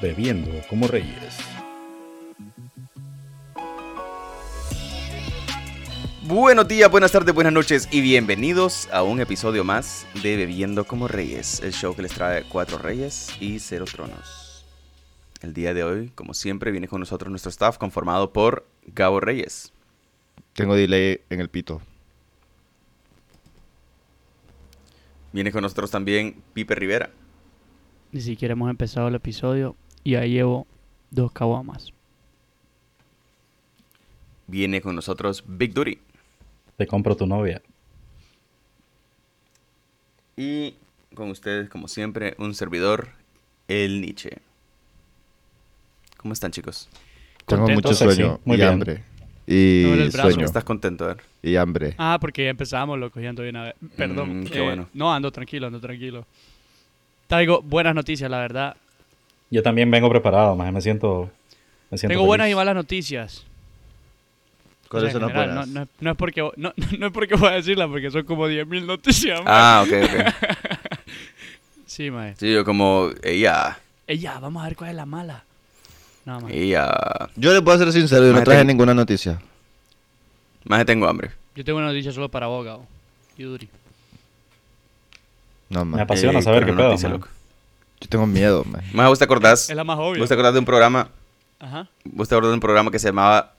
Bebiendo como Reyes. Buenos días, buenas tardes, buenas noches y bienvenidos a un episodio más de Bebiendo como Reyes, el show que les trae cuatro reyes y cero tronos. El día de hoy, como siempre, viene con nosotros nuestro staff conformado por Gabo Reyes, Tengo delay en el pito. viene con nosotros también Pipe Rivera, Ni siquiera hemos empezado el episodio y ya llevo dos caguamas. viene con nosotros Big Duty Te compro tu novia. y con ustedes, como siempre, un servidor, el Nietzsche. ¿Cómo están, chicos? Tengo mucho sueño muy y bien. hambre. Y Me duele el brazo. sueño ¿Estás contento? A ver. y hambre. Ah, porque ya empezamos, loco, ya ando bien a ver. Perdón. Mm, qué eh, bueno. No, ando tranquilo, ando tranquilo. Traigo buenas noticias, la verdad. Yo también vengo preparado, más me siento. Me siento Tengo buenas y malas noticias. ¿Cuáles O sea, son las buenas? No, no, no es porque, no, no es porque voy a decirla, porque son como 10.000 noticias. Ah, ok, ok. Sí, mae. Sí, yo como, ella, Ey, ya, vamos a ver cuál es la mala. No, mae. ella, Yo voy a ser sincero, yo no traje tengo- ninguna noticia. más que tengo hambre. Yo tengo una noticia solo para vos, Gabo. Y Duri. No, Me man. apasiona Eh, saber ¿cuál qué pedo. noticia, loco? Yo tengo miedo, man. Más vos te acordás, Es la más obvia. vos te acordás de un programa, Ajá. vos te acordás de un programa que se llamaba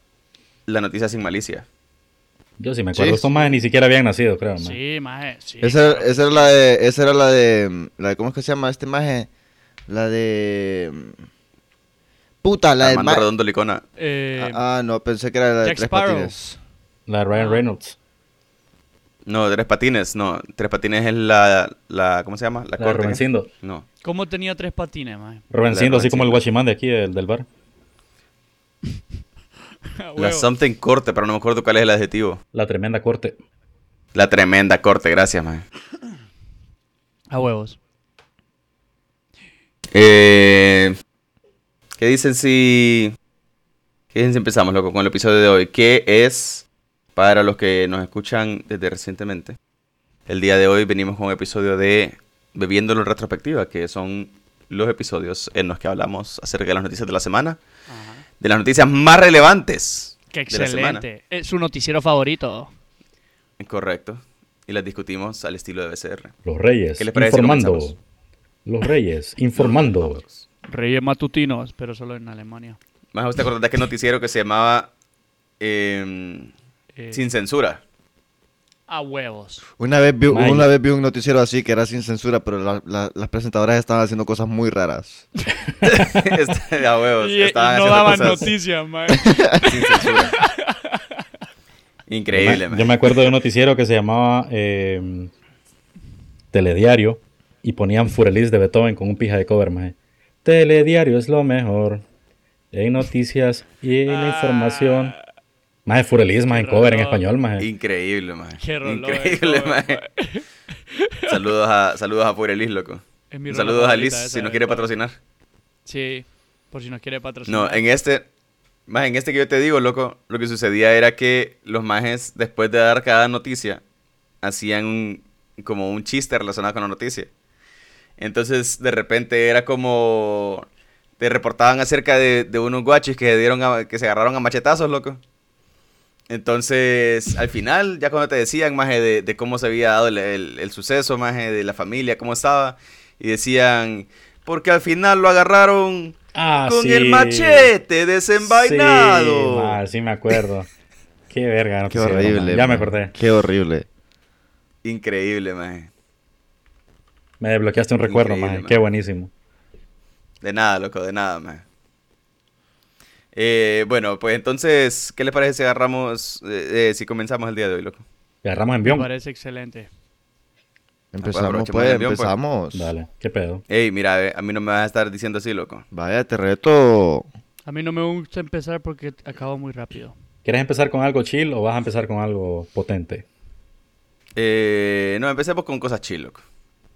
La Noticia Sin Malicia. Yo sí me acuerdo. Sí. Estos más ni siquiera habían nacido, creo. man. Sí, mae. Sí, Esa, claro. esa era la de, esa era la de, la de, ¿cómo es que se llama este maje? La de, puta, la de, Armando Redondo Licona. Eh, ah, no, pensé que era la de Jack Tres Sparrow. Patines. La de Ryan Ah. Reynolds. No, Tres Patines, no. Tres Patines es la, la ¿cómo se lla? La La de corte. No. ¿Cómo tenía tres patines, mae? Rubencindo, así como el guachimán de aquí, el del bar. La something corte, pero no me acuerdo cuál es el adjetivo. La tremenda corte. La tremenda corte, gracias, man. A huevos. Eh, ¿Qué dicen si... ¿Qué dicen si empezamos, loco, con el episodio de hoy? ¿Qué es, para los que nos escuchan desde recientemente? El día de hoy venimos con un episodio de Bebiéndolo en retrospectiva, que son los episodios en los que hablamos acerca de las noticias de la semana, Ajá. de las noticias más relevantes Qué de la semana. excelente. Es su noticiero favorito. Correcto. Y las discutimos al estilo de BCR. Los Reyes. ¿Qué les parece informando. Los Reyes. Informando. Reyes matutinos, pero solo en Alemania. Más usted acordás de aquel noticiero que se llamaba em, Eh, Sin Censura. A huevos. Una vez, vi, May. una vez vi un noticiero así que era sin censura, pero la- la- las presentadoras estaban haciendo cosas muy raras. Este, a huevos. Y, y estaban no daban cosas noticias, mae. sin censura. Increíble, Yo me- man. Yo me acuerdo de un noticiero que se llamaba eh, Telediario y ponían Furelis de Beethoven con un pija de cover, maje. Telediario es lo mejor. En noticias y en la información. Más de Furelis, más en cover en español, más. Increíble, rolón, Increíble, mae. Saludos a, saludos a Purelis, loco. Saludos a Liz esa si nos quiere patrocinar. Sí, por si nos quiere patrocinar. No, en este, más en este que yo te digo, loco, lo que sucedía era que los majes, después de dar cada noticia, hacían un- como un chiste relacionado con la noticia. Entonces, de repente era como, te reportaban acerca de, de unos guachis que, dieron a- que se agarraron a machetazos, loco. Entonces, al final, ya cuando te decían, maje, de, de cómo se había dado el, el- el suceso, maje, de la familia, cómo estaba, y decían, porque al final lo agarraron Ah, con sí. el machete desenvainado. Sí, ma, sí me acuerdo. Qué verga. Qué noticiero, horrible. Ya me man. acordé. Qué horrible. Increíble, maje. Me desbloqueaste un recuerdo, Increíble, maje. ma. Qué buenísimo. De nada, loco, de nada, maje. Eh, bueno, pues entonces, ¿qué les parece si agarramos, eh, eh, si comenzamos el día de hoy, loco? Agarramos en Me Bion. parece excelente. Empezamos, pues, pues. empezamos. Dale, qué pedo. Ey, mira, a mí no me vas a estar diciendo así, loco. Vaya, te reto. A mí no me gusta empezar porque acabo muy rápido. ¿Quieres empezar con algo chill o vas a empezar con algo potente? Eh, no, empecemos con cosas chill, loco.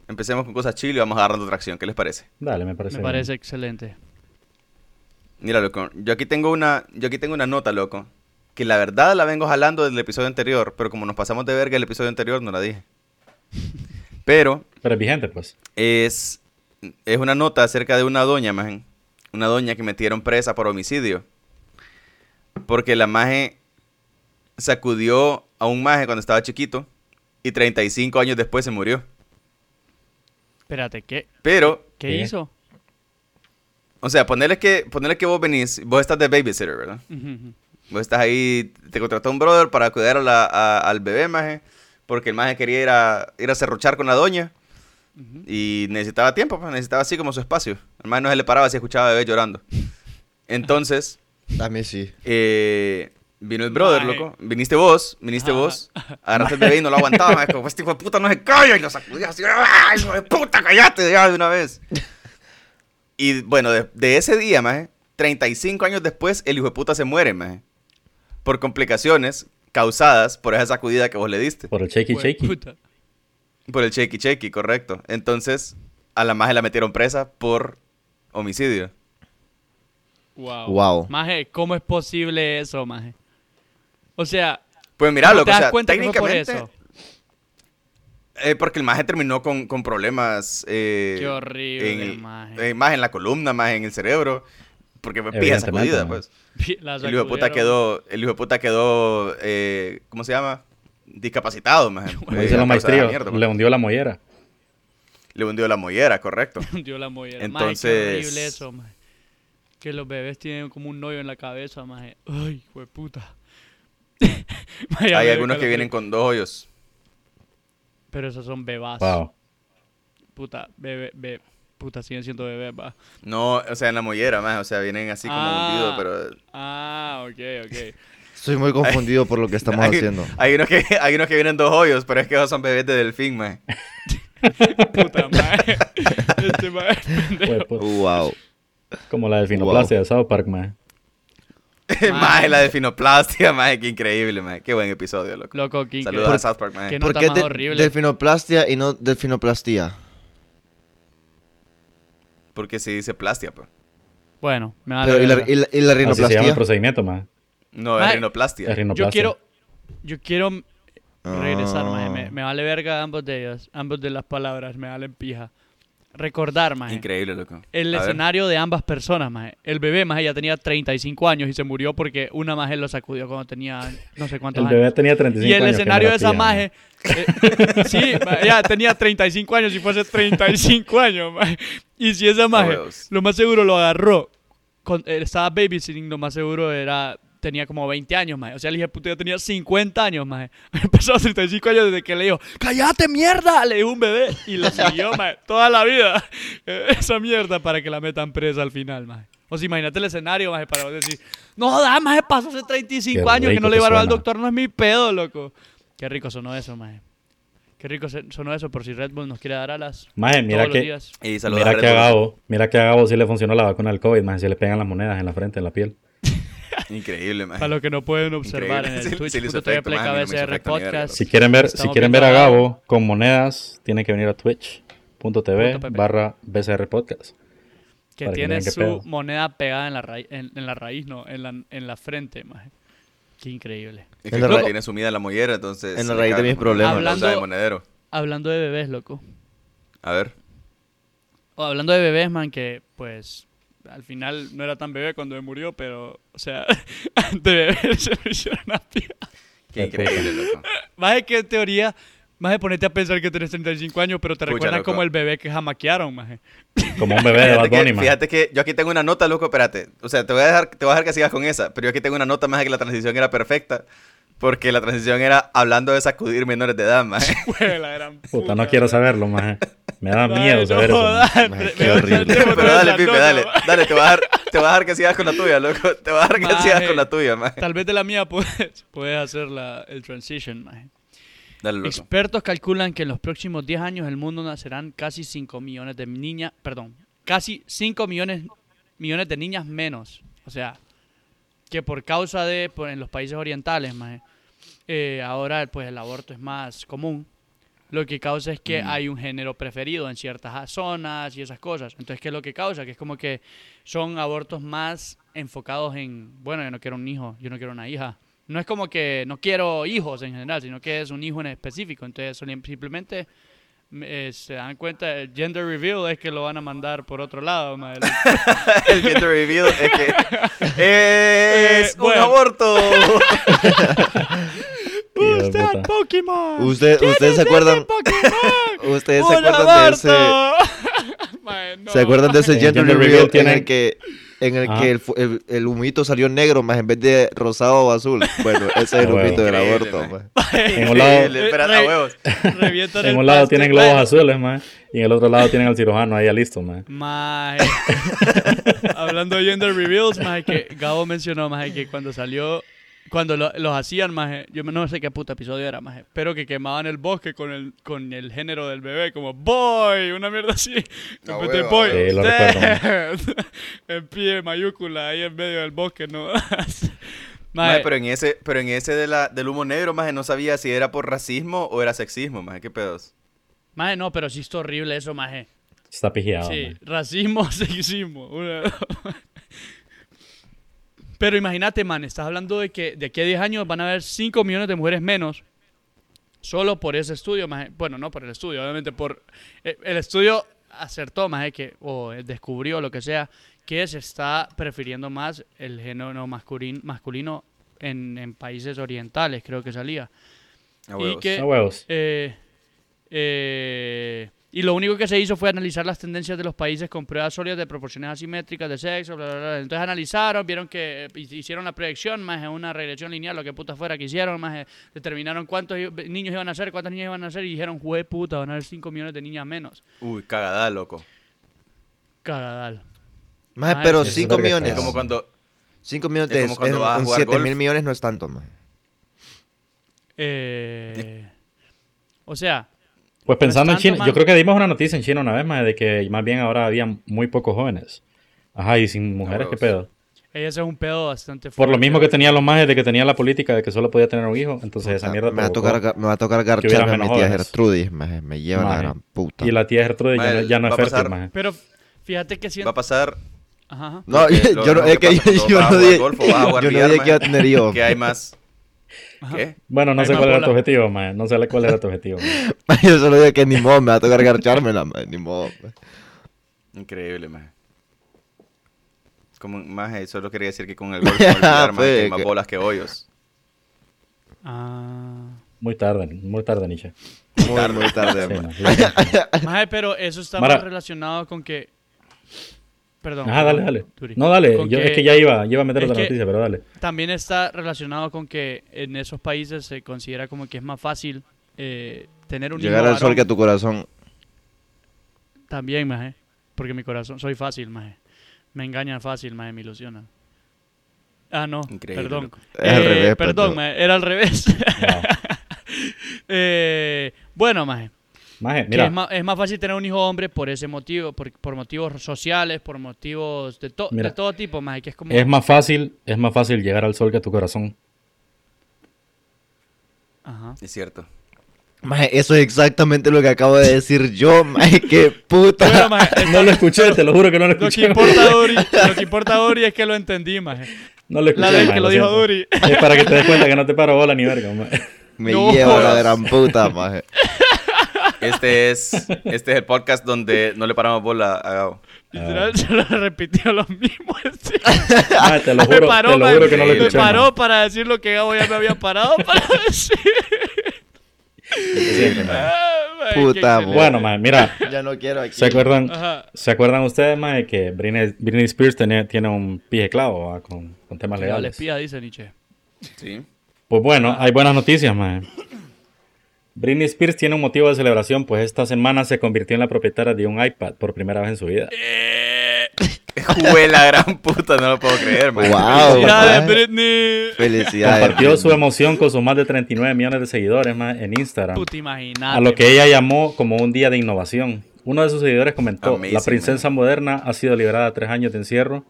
Empecemos con cosas chill y vamos agarrando tracción. ¿Qué les parece? Dale, me parece. Me parece excelente. Mira, loco, yo aquí tengo una, yo aquí tengo una nota, loco, que la verdad la vengo jalando del episodio anterior, pero como nos pasamos de verga el episodio anterior, no la dije. Pero Pero es vigente, pues. es, es una nota acerca de una doña, man, una doña que metieron presa por homicidio. Porque la maje sacudió a un maje cuando estaba chiquito y 35 años después se murió. Espérate, ¿qué, Pero, qué ¿Qué? hizo? O sea, ponerle que, ponerle que vos venís, vos estás de babysitter, ¿verdad? Ujú, ujú. Vos estás ahí, te contrató un brother para cuidar a la- a- al bebé, maje, porque el maje quería ir a, ir a serruchar con la doña Ujú. y necesitaba tiempo, pues, necesitaba así como su espacio. El maje no se le paraba si escuchaba a bebé llorando. Entonces, A mí sí. eh, vino el brother, Maje. loco. Viniste vos, viniste Ajá. vos, agarraste el bebé y no lo aguantaba, maje, como este hijo de puta no se calla y lo sacudías así, ¡ay, hijo de puta, cállate ya de una vez! Y bueno, de, de ese día, maje, 35 años después, el hijo de puta se muere, maje. Por complicaciones causadas por esa sacudida que vos le diste. Por el shaky shaky. Por el chequi chequi, correcto. Entonces, a la maje la metieron presa por homicidio. Wow. Wow. Maje, ¿cómo es posible eso, maje? O sea, Pues mira, ¿cómo loco, te o das sea, cuenta que fue por técnicamente, eso? Eh, porque el maje terminó con, con problemas. eh, Qué horrible, en el- maje. eh, más en la columna, más en el cerebro. Porque fue pija sacudida, pues. La El hijo de puta quedó, el hijo de puta quedó, eh, ¿cómo se llama? Discapacitado, maje. Como Eh, dice de maestría, mierda, le pues. hundió la mollera. Le hundió la mollera, correcto. Dio la mollera. Entonces- Maje, qué horrible eso, maje. Que los bebés tienen como un hoyo en la cabeza, maje. Ay, hijo de puta. Hay algunos que vienen con dos hoyos. Pero esos son bebás. Wow. Puta, bebé, bebé. Puta, siguen siendo bebés, va. No, o sea, en la mollera, más, o sea, vienen así como Ah. hundidos, pero Ah, ok, ok. Estoy muy confundido por lo que estamos hay, haciendo. hay unos que hay unos que vienen dos hoyos, pero es que esos son bebés de delfín, maje. Puta madre. Este por- Wow. como la delfinoplastia de South Park, man. Maje, la de finoplastia, maje, qué increíble, maje. Qué buen episodio, loco. Loco, King. Saludos a South Park, maje. ¿Qué ¿Por nota qué más de- horrible? delfinoplastia y no delfinoplastía? Porque si dice plastia, pues. Bueno, me vale Pero, ¿y, la, verga. y la- y la Así se llama el rinoplastia? procedimiento, man. No, es rinoplastia. Es rinoplastia. Yo quiero... Yo quiero regresar, Ah. maje. Me, me vale verga ambos de ellos. Ambos de las palabras. Me valen pija. Recordar, maje. Increíble, loco. El A ver. escenario de ambas personas, maje. El bebé, maje, ya tenía 35 años y se murió porque una maje lo sacudió cuando tenía no sé cuántos El años. bebé tenía 35 Y el años. escenario de esa maje. eh, sí, ya tenía 35 años y fue hace 35 años, maje. Y si esa maje, lo más seguro lo agarró. con- eh, estaba babysitting, lo más seguro era. Tenía como 20 años, maje. O sea, el hijo de puta ya tenía 50 años, maje. Empezó a 35 años desde que le dijo, ¡Cállate, mierda! Le dijo un bebé. Y lo siguió, maje, toda la vida. Esa mierda para que la metan presa al final, maje. O sea, imagínate el escenario, maje, para vos decir, no, da, maje, pasó hace 35 Qué años que rico no le llevaron al doctor, no es mi pedo, loco. Qué rico sonó eso, maje. Qué rico se- sonó eso por si Red Bull nos quiere dar alas. Maje, mira todos los que, días. Y mira a que a. Gabo, mira que a Gabo sí le funcionó la vacuna del COVID, maje. Si le pegan las monedas en la frente, en la piel. Increíble, maje. Para los que no pueden observar en el loco. Si quieren ver, si quieren ver a Gabo. Con monedas, tienen que venir a twitch.tv barra BCR Podcast. Que tiene su pedo. moneda pegada en la, raíz, en, en la raíz, no, en la, en la frente, maje. Qué increíble. Es que la tiene sumida en la mollera, entonces... En la raíz de mis problemas. bolsa de Hablando- monedero. Hablando de bebés, loco. A ver. O hablando de bebés, man, que pues al final no era tan bebé cuando me murió, pero, o sea, antes de bebé se lo hicieron a pija. Qué increíble, loco. Más de que en teoría, más de ponerte a pensar que tenés 35 años, pero te Pucha, recuerdan loco. como el bebé que jamaquearon, maje. Como un bebé de Bad Fíjate Bunny, que, fíjate que yo aquí tengo una nota, loco, espérate. O sea, te voy a dejar, te voy a dejar que sigas con esa, pero yo aquí tengo una nota más de que la transición era perfecta. Porque la transición era hablando de sacudir menores de edad, maje. Güey, la gran Puta, no quiero saberlo, maje. Me da miedo no saber eso. Maje, qué horrible. Pero dale, Pipe, dale. Dale, te voy, a dejar, te voy a dejar que sigas con la tuya, loco. Te voy a dejar que Maje. sigas con la tuya, maje. Tal vez de la mía puedes, puedes hacer la, el transition, maje. Dale, loco. Expertos calculan que en los próximos 10 años el mundo nacerán casi 5 millones de niñas, perdón, casi 5 millones, millones de niñas menos. O sea, que por causa de, por- en los países orientales, maje, eh, ahora pues el aborto es más común. Lo que causa es que Mm. hay un género preferido en ciertas zonas y esas cosas. Entonces, ¿qué es lo que causa? Que es como que son abortos más enfocados en, bueno, yo no quiero un hijo, yo no quiero una hija. No es como que no quiero hijos en general, sino que es un hijo en específico. Entonces, simplemente eh, se dan cuenta, el gender reveal es que lo van a mandar por otro lado. El gender reveal es que es Eh, un bueno. aborto. Pokémon? Usted- ¿Quién ¿Ustedes es se acuerdan? ¿Ustedes se ¡Un acuerdan de ese? no. ¿Se acuerdan de ese gender gender reveal en el que en el Ajá. que el, fu- el, el humito salió negro más en vez de rosado o azul? Bueno, ese es el Ah, humito del aborto. man. más. En un lado, Re- huevos. En un tienen globos azules, man. Y en el otro lado tienen al cirujano ahí listo, man. Hablando de gender reveals, maje, que Gabo mencionó, maje, que cuando salió, cuando lo- los hacían, maje, yo no sé qué puta episodio era, maje, pero que quemaban el bosque con el, con el género del bebé, como boy, una mierda así. En huevo, a boy. Sí, lo en pie mayúscula ahí en medio del bosque, ¿no? Maje, Maje, pero en ese, pero en ese de la, del humo negro, más no sabía si era por racismo o era sexismo, más qué pedos. maje, no, pero sí está horrible eso, maje. Está pijeado, Sí, man. racismo, sexismo. una- Pero imagínate, man, estás hablando de que de aquí a 10 años van a haber 5 millones de mujeres menos solo por ese estudio, maje. Bueno, no por el estudio, obviamente por... eh, El estudio acertó, más que, o descubrió lo que sea, que se está prefiriendo más el género masculino, masculino en, en países orientales, creo que salía. A Y que- A huevos. Eh, eh, y lo único que se hizo fue analizar las tendencias de los países con pruebas sólidas de proporciones asimétricas de sexo, bla, bla, bla. Entonces analizaron, vieron que eh, hicieron la proyección, más en una regresión lineal, lo que puta fuera que hicieron, más determinaron cuántos niños iban a ser, cuántas niñas iban a ser, y dijeron, jue puta, van a haber 5 millones de niñas menos. Uy, cagada, loco. Cagadal. Ah, pero sí, 5 verga millones. Es como cuando... 5 millones es como cuando es- vas a en jugar 7 golf. mil millones no es tanto, maje. Eh, o sea, Pues pensando en China, yo creo que dimos una noticia en China una vez, más de que más bien ahora había muy pocos jóvenes. Ajá, y sin mujeres, ¿qué pedo? ese es un pedo bastante Por lo fuerte. mismo que tenían los majes de que tenían la política de que solo podía tener un hijo, entonces esa mierda me, va tocar, me va a tocar garcharme a mi tía. Gertrudis, maje. Me lleva la Maje. gran puta. Y la tía Gertrude ya, Maje, no- ya no es a fértil, pasar- maje. Pero fíjate que si... Va a pasar... Ajá. No, yo no, es que yo, no dije, que iba a tener hijos. Que hay más... ¿Qué? Bueno, no sé más cuál era tu objetivo, maje. No sé cuál era tu objetivo. maje. Yo solo dije que ni modo, me va a tocar garchármela, maje. Ni modo. Increíble, maje. Como, maje, solo quería decir que con el golf, con el más bolas que hoyos. Ah... Muy tarde, muy tarde, Nietzsche. Muy, muy tarde, Sí, sí. Maje, pero eso está Mara- más relacionado con que. Perdón. Ajá, dale, dale. No, dale. Es que ya iba, ya iba a meter otra noticia, pero dale. También está relacionado con que en esos países se considera como que es más fácil eh, tener un Llegar hijo al sol que a tu corazón. También, maje. Porque mi corazón. Soy fácil, maje. Me engañan fácil, maje. Me ilusionan. Ah, no. Increíble, Perdón. al Eh, revés, Perdón, maje. Era al revés. Wow. Eh, bueno, maje. Maje, mira, es, más, es más fácil tener un hijo hombre por ese motivo, por, por motivos sociales, por motivos de, to- Mira. de todo tipo, más que es como... es más fácil, es más fácil llegar al sol que a tu corazón. Ajá. Es cierto. Maje, eso es exactamente lo que acabo de decir yo, maje. Qué puta. Maje, No lo escuché, te lo juro que no lo lo escuché. que importa Duri, lo que importa Duri es que lo entendí, maje. No lo escuché. La vez maje, que lo dijo. Duri. Es para que te des cuenta que no te paro bola ni verga, maje. Me No lleva la gran puta, maje. Este es, este es el podcast donde no le paramos bola a Gabo. Literal, se lo repitió lo mismo. Maje, te lo me juro, paró, te lo juro que no lo me escuché. Me paró maje. para decir lo que Gabo ya me había parado para decir. Sí. Ah, qué Puta. Bueno, maje, mira, Ya no quiero aquí. ¿se acuerdan? Ajá. ¿Se acuerdan ustedes, maje, que Britney, Britney Spears tiene, tiene un pie clavo ¿va? con, con temas Le vale legales? espía, dice Nietzsche. Sí. Pues bueno, hay buenas noticias, maje. Britney Spears tiene un motivo de celebración, pues esta semana se convirtió en la propietaria de un iPad por primera vez en su vida. Eh, Jugué la gran puta, no lo puedo creer, man. Wow. ¡Felicidades. Britney! Felicidades. Compartió su emoción con sus más de 39 millones de seguidores más en Instagram, Puta, imaginate. a lo que ella llamó como un día de innovación. Uno de sus seguidores comentó, Amazing, la princesa moderna ha sido liberada tres años de encierro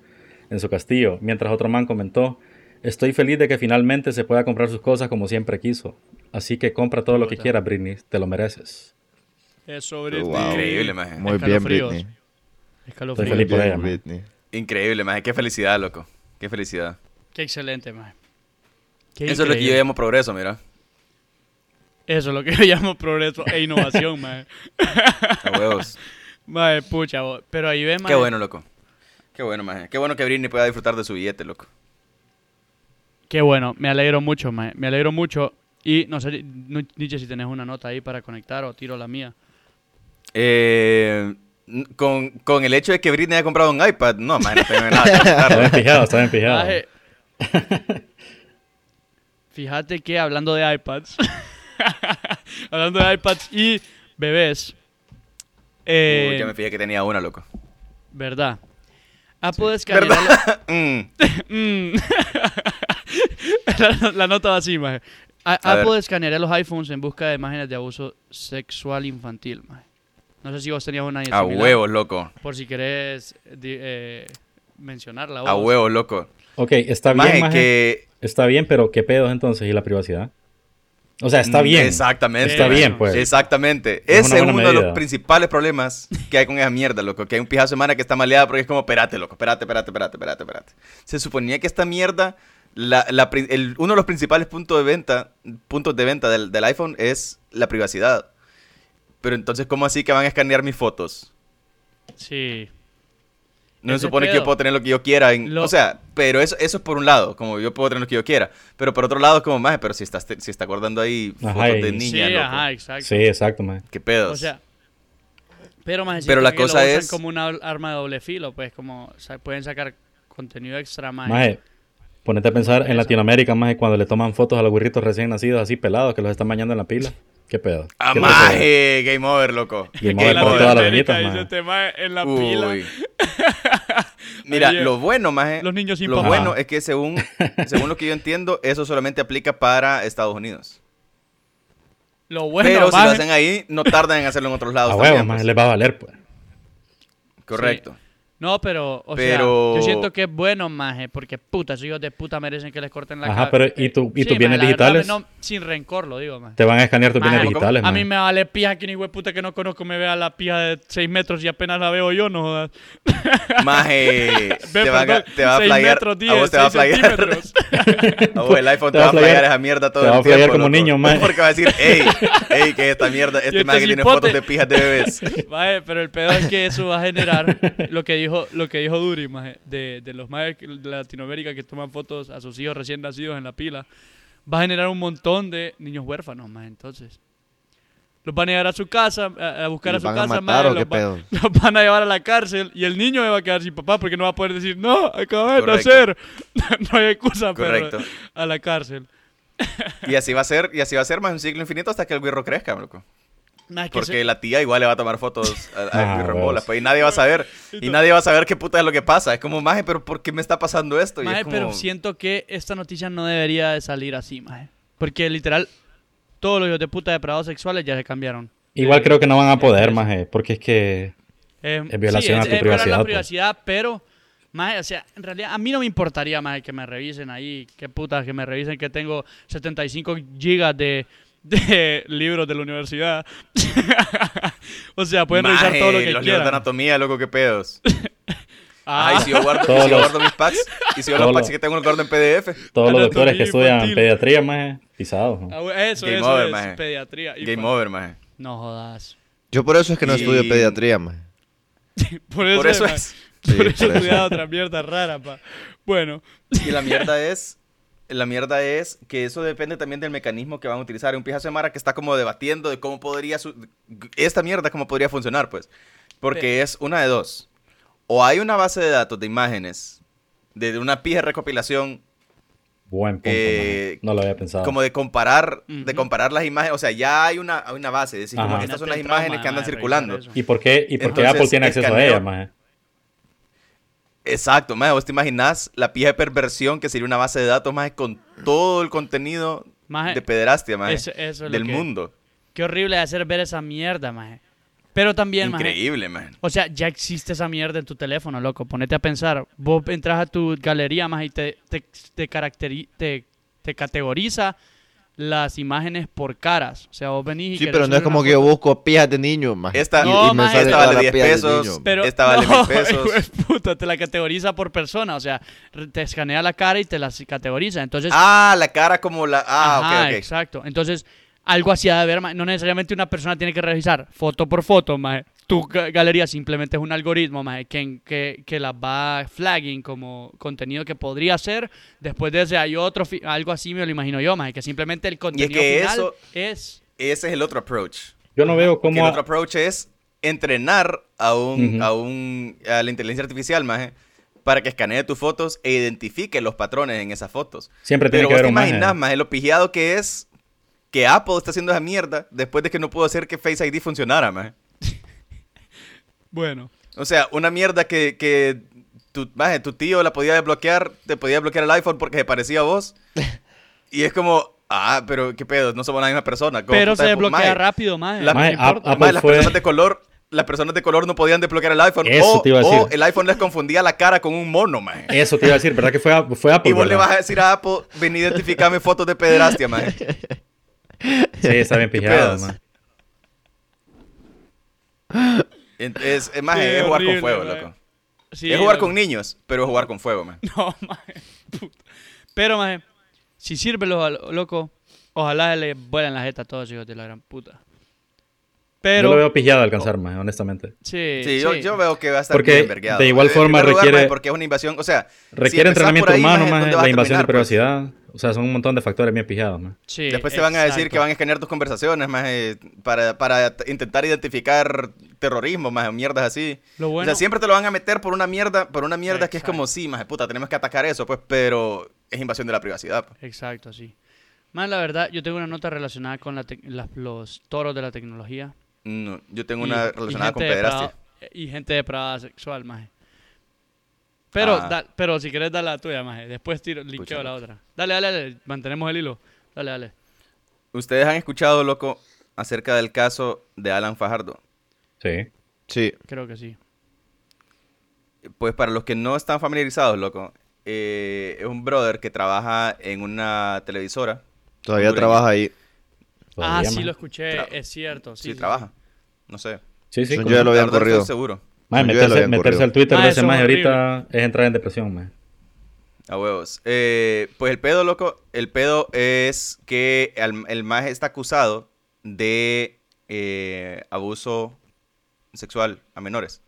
en su castillo, mientras otro man comentó, estoy feliz de que finalmente se pueda comprar sus cosas como siempre quiso. Así que compra todo lo que quieras, Britney, te lo mereces. Eso, Britney. Wow. Increíble, maje. Muy bien, Escalofríos. Britney. Estoy feliz por ella. Britney. Increíble, maje. Qué felicidad, loco. Qué felicidad. Qué excelente, man. Qué Eso es lo que yo llamo progreso, mira. Eso es lo que yo llamo progreso e innovación, maje. A huevos. Maje, pucha, vos. Pero ahí ves, Qué maje. bueno, loco. Qué bueno, maje. Qué bueno que Britney pueda disfrutar de su billete, loco. Qué bueno, me alegro mucho, maje. Me alegro mucho. Y no sé, Nietzsche, si tenés una nota ahí para conectar o tiro la mía. Eh, con, con el hecho de que Britney haya comprado un iPad, no, maje, no tengo nada que Está bien contar. pijado, está bien pijado. Maje, Fíjate que hablando de iPads, hablando de iPads y bebés, eh, Uy, ya me fijé que tenía una, loco. ¿verdad? Apple escanea Mm. Mm. la, la nota va así, maje. A- A Apple ver. escaneará los iPhones en busca de imágenes de abuso sexual infantil, maje. No sé si vos tenías una A similar, huevos, loco. Por si querés eh, mencionarla. A vos. huevos, loco. Ok, está bien, Maje, que... Está bien, pero ¿qué pedos entonces? ¿Y la privacidad? O sea, está bien. Exactamente. Está Bueno, bien, pues. Exactamente. Es Ese es uno de los principales problemas que hay con esa mierda, loco. Que hay un pijazo de semana que está maleada porque es como, espérate, loco, espérate, espérate, espérate, espérate, espérate. Se suponía que esta mierda, la, la pri- el- uno de los principales puntos de venta, puntos de venta del, del iPhone es la privacidad. Pero entonces, ¿cómo así que van a escanear mis fotos? Sí. No se supone que yo puedo tener lo que yo quiera. en- Lo- O sea, pero eso, eso es por un lado, como yo puedo tener lo que yo quiera. Pero por otro lado, es como, más, pero si, estás, si está guardando ahí Ajá, fotos de niña, sí, loco. ajá, exacto. Sí, exacto, maje. ¿Qué pedos? O sea, pero más Pero la cosa es- como una arma de doble filo, pues como pueden sacar contenido extra más. Maje, ponete a pensar en. Latinoamérica, maje, cuando le toman fotos a los burritos recién nacidos así pelados que los están bañando en la pila. ¿Qué pedo? ¡Ah, ¿Qué maje! Game over, loco. Game over over. todas las maje. este maje en la pila. Mira, Oye, lo bueno, maje. los niños sin Lo papá. bueno es que según, según lo que yo entiendo, eso solamente aplica para Estados Unidos. Lo bueno, Pero si lo maje, hacen ahí, no tardan en hacerlo en otros lados A también. huevos, pues. maje, les va a valer, pues. Correcto. No, pero, o Pero- sea, yo siento que es bueno, maje, porque puta, esos hijos de puta merecen que les corten la Ajá, cara. pero ¿y tu- y tus maje, bienes verdad, digitales? no, sin rencor lo digo, maje. Te van a escanear tus Maje, bienes ¿cómo? digitales, A mí me vale pija que ni puta que no conozco me vea la pija de 6 metros y apenas la veo yo, no jodas. Maje, Ve, te va, a, perdón, te va a seis flyar. metros, a 10, vos te va a centímetros. A vos el iPhone te, va a flyar esa mierda todo te va el a tiempo. como loco. niño, maje. Porque va a decir, ey, ey, que esta mierda, este este maje tiene fotos de pijas de bebés. Maje, pero el pedo es que eso va a generar lo que dijo, lo que dijo Duri, maje, de, de los que- de Latinoamérica que toman fotos a sus hijos recién nacidos en la pila. Va a generar un montón de niños huérfanos, más entonces. Los van a llevar a su casa, a, a buscar ¿Y a su a casa, matar o qué los, va- pedo? los van a llevar a la cárcel y el niño va a quedar sin papá porque no va a poder decir, no, acabé de Correcto. nacer. no hay excusa, Correcto. pero a la cárcel. Y así va a ser, y así va a ser más un ciclo infinito hasta que el birro crezca, loco. Porque se- la tía igual le va a tomar fotos a, a Ah, pues, y nadie va a saber. Y nadie va a saber qué puta es lo que pasa. Es como, maje, pero ¿por qué me está pasando esto? Y Maje, es como, pero siento que esta noticia no debería de salir así, maje. Porque literal, todos los hijos de puta depravados sexuales ya se cambiaron. Igual Eh, creo que no van a poder, eso. maje, porque es que... Eh, Es violación a tu es violar privacidad, la pues. privacidad, pero, maje, o sea, en realidad a mí no me importaría, maje, que me revisen ahí. Qué puta, que me revisen que tengo 75 gigas de, de libros de la universidad. o sea, pueden revisar maje, todo lo que los libros de anatomía, loco, qué pedos. Ah, Ay, si yo guardo, Todos si yo los- guardo mis packs, y si yo los packs que tengo los guardo en PDF. Todos los doctores que estudian infantil. pediatría, maje, pisados. ¿no? ah, eso, Game eso over, es maje. pediatría. Y Game over, maje. No jodas. Yo por eso es que no Y- estudio pediatría, man. Por eso, Por eso maje. es. Sí, por eso por he estudiado otra mierda rara, pa. Bueno, Y la mierda es. La mierda es que eso depende también del mecanismo que van a utilizar. Hay un pijazo de Mara que está como debatiendo de cómo podría. su- esta mierda, cómo podría funcionar, pues. Porque es una de dos. O hay una base de datos de imágenes, de una pija de recopilación, Buen punto, Eh. No lo había pensado. como de comparar, de comparar las imágenes. O sea, ya hay una, hay una base. Es decir, como Ajá. estas son las imágenes que andan circulando. ¿Y por qué, y por qué Apple tiene acceso a escaneo- ella, maje? Exacto, más vos te imaginas la pija de perversión que sería una base de datos más con todo el contenido Maje, de pederastia, más eso- eso es del que- mundo. Qué horrible de hacer ver esa mierda, maje. Pero también, maje, Increíble, man. O sea, ya existe esa mierda en tu teléfono, loco. Ponete a pensar. Vos entras a tu galería, más y te, te, te, te, te categoriza las imágenes por caras. O sea, vos venís y Sí, pero no es como una que yo foto. busco pijas de niño, man. Esta, No, y me maje, sale esta toda vale la 10 pija de pesos. niño. Pero, Esta vale no, mil pesos. de puta, te la categoriza por persona. O sea, te escanea la cara y te la categoriza. Entonces, Ah, la cara como la... Ah, Ajá, ok, ok. exacto. Entonces, algo así ha de haber. No necesariamente una persona tiene que revisar foto por foto, maje. Tu ga- galería simplemente es un algoritmo, maje, que, que, que las va flagging como contenido que podría ser. Después de ese hay otro, algo así me lo imagino yo, maje, que simplemente el contenido que final eso- es... Ese es el otro approach. Yo no veo Que el cómo... otro approach es entrenar a un, a un a la inteligencia artificial, maje, para que escanee tus fotos e identifique los patrones en esas fotos. Siempre tiene Pero que vos haber te imaginas, maje, lo pijado que es que Apple está haciendo esa mierda después de que no pudo hacer que Face ID funcionara, maje. Bueno. O sea, una mierda que, que tu, maje, tu tío la podía desbloquear, te podía desbloquear el iPhone porque se parecía a vos. y es como, ah, pero qué pedo, no somos la misma persona. ¿Cómo Pero se de- desbloquea maje, rápido, maje. La- no Maje, importa. Apple Maje, las fue- personas de color, las personas de color no podían desbloquear el iPhone. Eso o, te iba a o decir. el iPhone les confundía la cara con un mono, maje. Eso te iba a decir, ¿verdad que fue, a- fue Apple? Y vos le vas a decir a Apple, ven a identificarme fotos de pederastia, maje. Sí, está bien ¿Qué pijado, pedos? man. Es, es, maje, Qué es jugar con fuego, maje. loco. Sí, es jugar loco. con niños, pero es jugar con fuego, maje. No, maje. Puta. Pero, maje, si sirve, lo, loco, ojalá le vuelan la jeta a todos, hijos de la gran puta. Pero, Yo lo veo pijado alcanzar, man, honestamente. sí, Sí, Yo, sí. yo veo que va a estar Porque bien vergueado. de igual forma lugar, requiere- maje, porque es una invasión, o sea... Requiere entrenamiento por ahí, humano, maje, man, ¿dónde vas la invasión de pues? O sea, son un montón de factores bien pijados, man. Sí, Después te van a decir que van a escanear tus conversaciones, más para, para t- intentar identificar terrorismo, más mierdas así. Lo O bueno, sea, siempre te lo van a meter por una mierda, por una mierda que es como, sí, más puta, tenemos que atacar eso, pues, pero es invasión de la privacidad. pues. Exacto, sí. Más la verdad, yo tengo una nota relacionada con la las- los toros de la tecnología. No, yo tengo Y- una relacionada con pederastia. Y gente depravada sexual, maje. Pero, Ah. da- pero si querés, dale la tuya, maje. Después tiro, linkeo la otra. Dale, dale, dale. Mantenemos el hilo. Dale, dale. ¿Ustedes han escuchado, loco, acerca del caso de Alan Fajardo? Sí. Sí. Creo que sí. Pues para los que no están familiarizados, loco, eh, es un brother que trabaja en una televisora. Todavía Hondureña. trabaja ahí. ah, sí, man. lo escuché. Tra- es cierto. Sí, Sí, sí, trabaja. No sé. Sí, sí. Yo ya lo habían corrido. seguro. Meterse, meterse al Twitter Ah, de ese es más horrible. ahorita es entrar en depresión, man. A huevos. Eh, pues el pedo, loco, el pedo es que el, el maje está acusado de eh, abuso sexual a menores.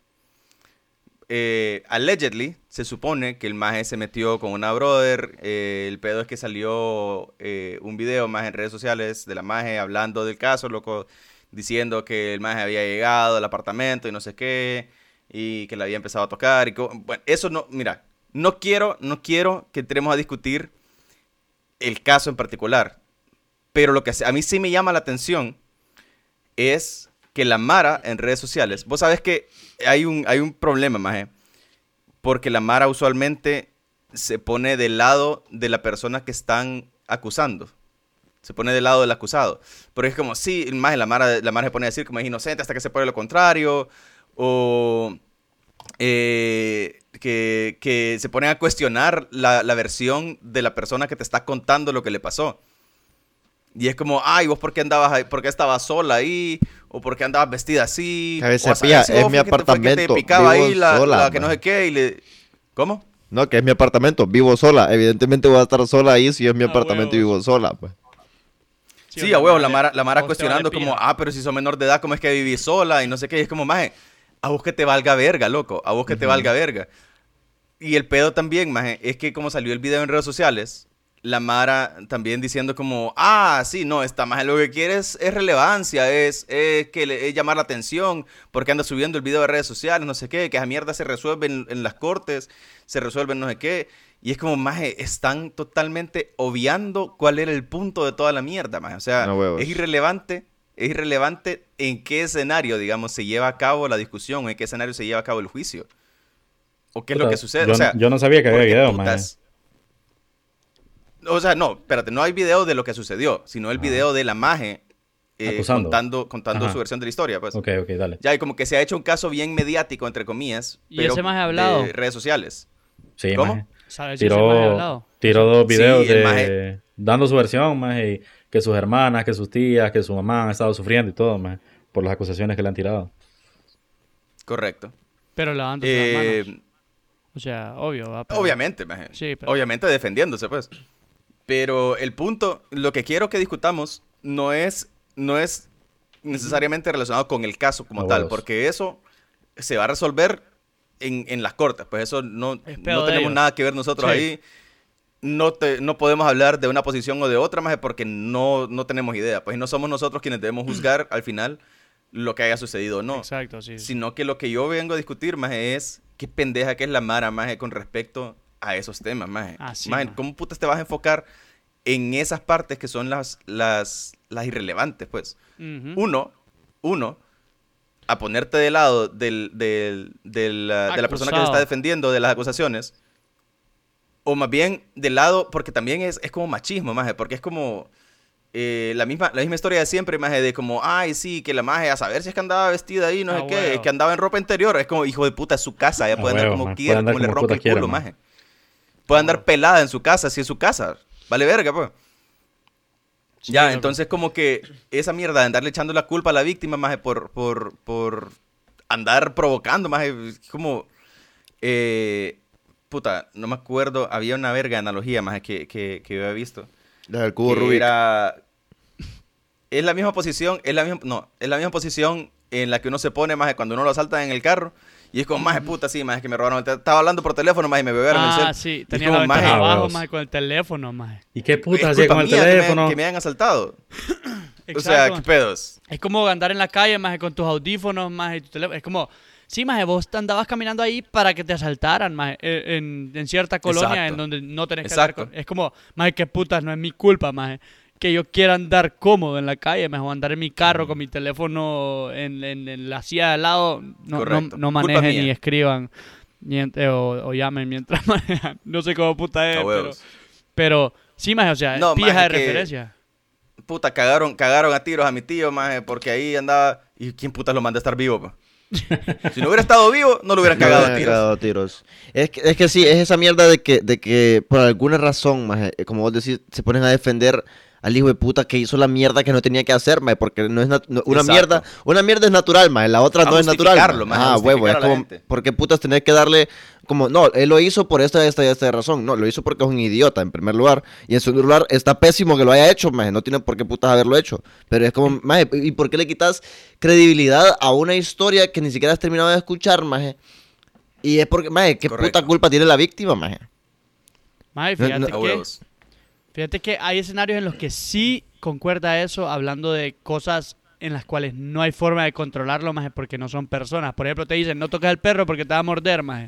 Eh, allegedly, se supone que el maje se metió con una brother. eh, el pedo es que salió eh, un video más en redes sociales de la maje hablando del caso, loco, diciendo que el maje había llegado al apartamento y no sé qué, y que le había empezado a tocar. Y co- bueno, eso no, mira, no quiero, no quiero que entremos a discutir el caso en particular. Pero lo que a mí sí me llama la atención es que la Mara en redes sociales, vos sabes que hay un, hay un problema, maje, porque la Mara usualmente se pone del lado de la persona que están acusando. Se pone del lado del acusado. Pero es como, sí, maje, la Mara, la Mara se pone a decir como es inocente hasta que se pone lo contrario. O eh, que, que se ponen a cuestionar la, la versión de la persona que te está contando lo que le pasó. Y es como, ay, vos por qué andabas ahí, por qué estabas sola ahí, o por qué andabas vestida así. A saber pía, es mi fue que te- fue que apartamento, te picaba ahí la, sola, la que no sé qué y le... ¿Cómo? No, que es mi apartamento, vivo sola. Evidentemente voy a estar sola ahí si es mi A apartamento y vivo sola. Pues. Sí, a huevo, la Mara, la Mara cuestionando como, ah, pero si sos menor de edad, ¿cómo es que vivís sola? Y no sé qué, y es como, maje, a vos que te valga verga, loco, a vos que te valga verga. Y el pedo también, maje, es que como salió el video en redes sociales, la Mara también diciendo como, ah, sí, no, esta maje lo que quiere es, es relevancia, es, es que le, es llamar la atención, porque anda subiendo el video de redes sociales, no sé qué, que esa mierda se resuelve en, en las cortes, se resuelve en no sé qué. Y es como, maje, están totalmente obviando cuál era el punto de toda la mierda, maje. O sea, No es irrelevante, es irrelevante en qué escenario, digamos, se lleva a cabo la discusión, o en qué escenario se lleva a cabo el juicio. O qué es lo que sucede. Yo, o sea, yo no sabía que había video, man. putas- O sea, no, espérate, no hay video de lo que sucedió, sino el Ah. video de la maje eh, Acusando. contando, contando Ajá. su versión de la historia, pues. Ok, ok, dale. Ya, y como que se ha hecho un caso bien mediático, entre comillas, ¿Y pero ese maje ha hablado? de redes sociales. Sí, ¿Cómo? maje. ¿Sabes si ese maje ha Tiró, hablado? tiró dos videos Sí, de maje- dando su versión, maje, y que sus hermanas, que sus tías, que su mamá han estado sufriendo y todo, por las acusaciones que le han tirado. Correcto. Pero lavando Eh, manos. O sea, obvio. va, pero- obviamente, maje. Sí, pero- Obviamente defendiéndose, pues. Pero el punto, lo que quiero que discutamos no es, no es necesariamente relacionado con el caso como tal, porque eso se va a resolver en, en las cortes, pues eso no, no tenemos ellos. nada que ver nosotros Sí. ahí. No, te, no podemos hablar de una posición o de otra, más porque no, no tenemos idea. Pues y no somos nosotros quienes debemos juzgar al final lo que haya sucedido o no. Exacto, sí. Sino que lo que yo vengo a discutir, más es qué pendeja que es la Mara, más con respecto a esos temas, más. Ah, sí. ¿Cómo putas te vas a enfocar en esas partes que son las, las, las irrelevantes, pues? Uno, uno, a ponerte de lado del, del- del, ah, de la persona que se está defendiendo de las acusaciones, o más bien del lado, porque también es, es como machismo, maje, porque es como eh, la, misma, la misma historia de siempre, maje, de como, ay, sí, que la maje, a saber si es que andaba vestida ahí, no Ah, sé qué, huevo. es que andaba en ropa interior, es como, hijo de puta, es su casa, ella Ah, puede andar como maje, quiera, andar como le como ronca puta el quiera, culo, maje. maje. Puede andar pelada en su casa, si es su casa, vale verga, pues. Sí, Ya, entonces como que esa mierda de andarle echando la culpa a la víctima, más por, por, por andar provocando, más como... eh, puta, no me acuerdo, había una verga analogía, más que, que, que yo había visto. La del cubo Rubik. era... Es la misma posición, es la misma, no, es la misma posición en la que uno se pone, más cuando uno lo asalta en el carro. Y es como, más puta, sí, más que me robaron. Estaba hablando por teléfono, más y me beberon el Ah, cel. sí. Tenía como, la ventana maje, abajo, más con el teléfono, más. ¿Y qué putas es hacía con el mía que me- teléfono? Que me, hayan asaltado. O sea, ¿qué pedos? Es como andar en la calle, más con tus audífonos, más tu teléfono. Es como, sí, más vos andabas caminando ahí para que te asaltaran, más en, en cierta colonia Exacto. en donde no tenés que andar Exacto. con- Es como, más que putas, no es mi culpa, más que yo quiera andar cómodo en la calle, o andar en mi carro con mi teléfono en, en- en la silla de al lado. No, no, manejen ni escriban eh, o, o llamen mientras manejan. No sé cómo puta es, pero, sí, más, o sea, No, pija maje, de que- referencia. Puta, cagaron, cagaron a tiros a mi tío, más porque ahí andaba. ¿Y quién putas lo manda a estar vivo, pa? Si no hubiera estado vivo, no lo hubieran No cagado tiros. a tiros. Es que, es que sí, es esa mierda de que, de que por alguna razón, maje, eh, como vos decís, se ponen a defender al hijo de puta que hizo la mierda que no tenía que hacer, maje, porque no es no- una Exacto. mierda, una mierda es natural, maje, la otra A no es natural. a Ah, huevo, es como, gente. ¿por qué putas tenés que darle como, no, él lo hizo por esta, esta y esta razón? No, lo hizo porque es un idiota, en primer lugar, y en segundo lugar, está pésimo que lo haya hecho, maje, no tiene por qué putas haberlo hecho, pero es como, maje, ¿y por qué le quitas credibilidad a una historia que ni siquiera has terminado de escuchar, maje? Y es porque, maje, ¿qué Correcto. puta culpa tiene la víctima, maje? Maje, No, fíjate no- A que... Fíjate que hay escenarios en los que sí concuerda eso, hablando de cosas en las cuales no hay forma de controlarlo, más porque no son personas. Por ejemplo, te dicen, no toques al perro porque te va a morder, más.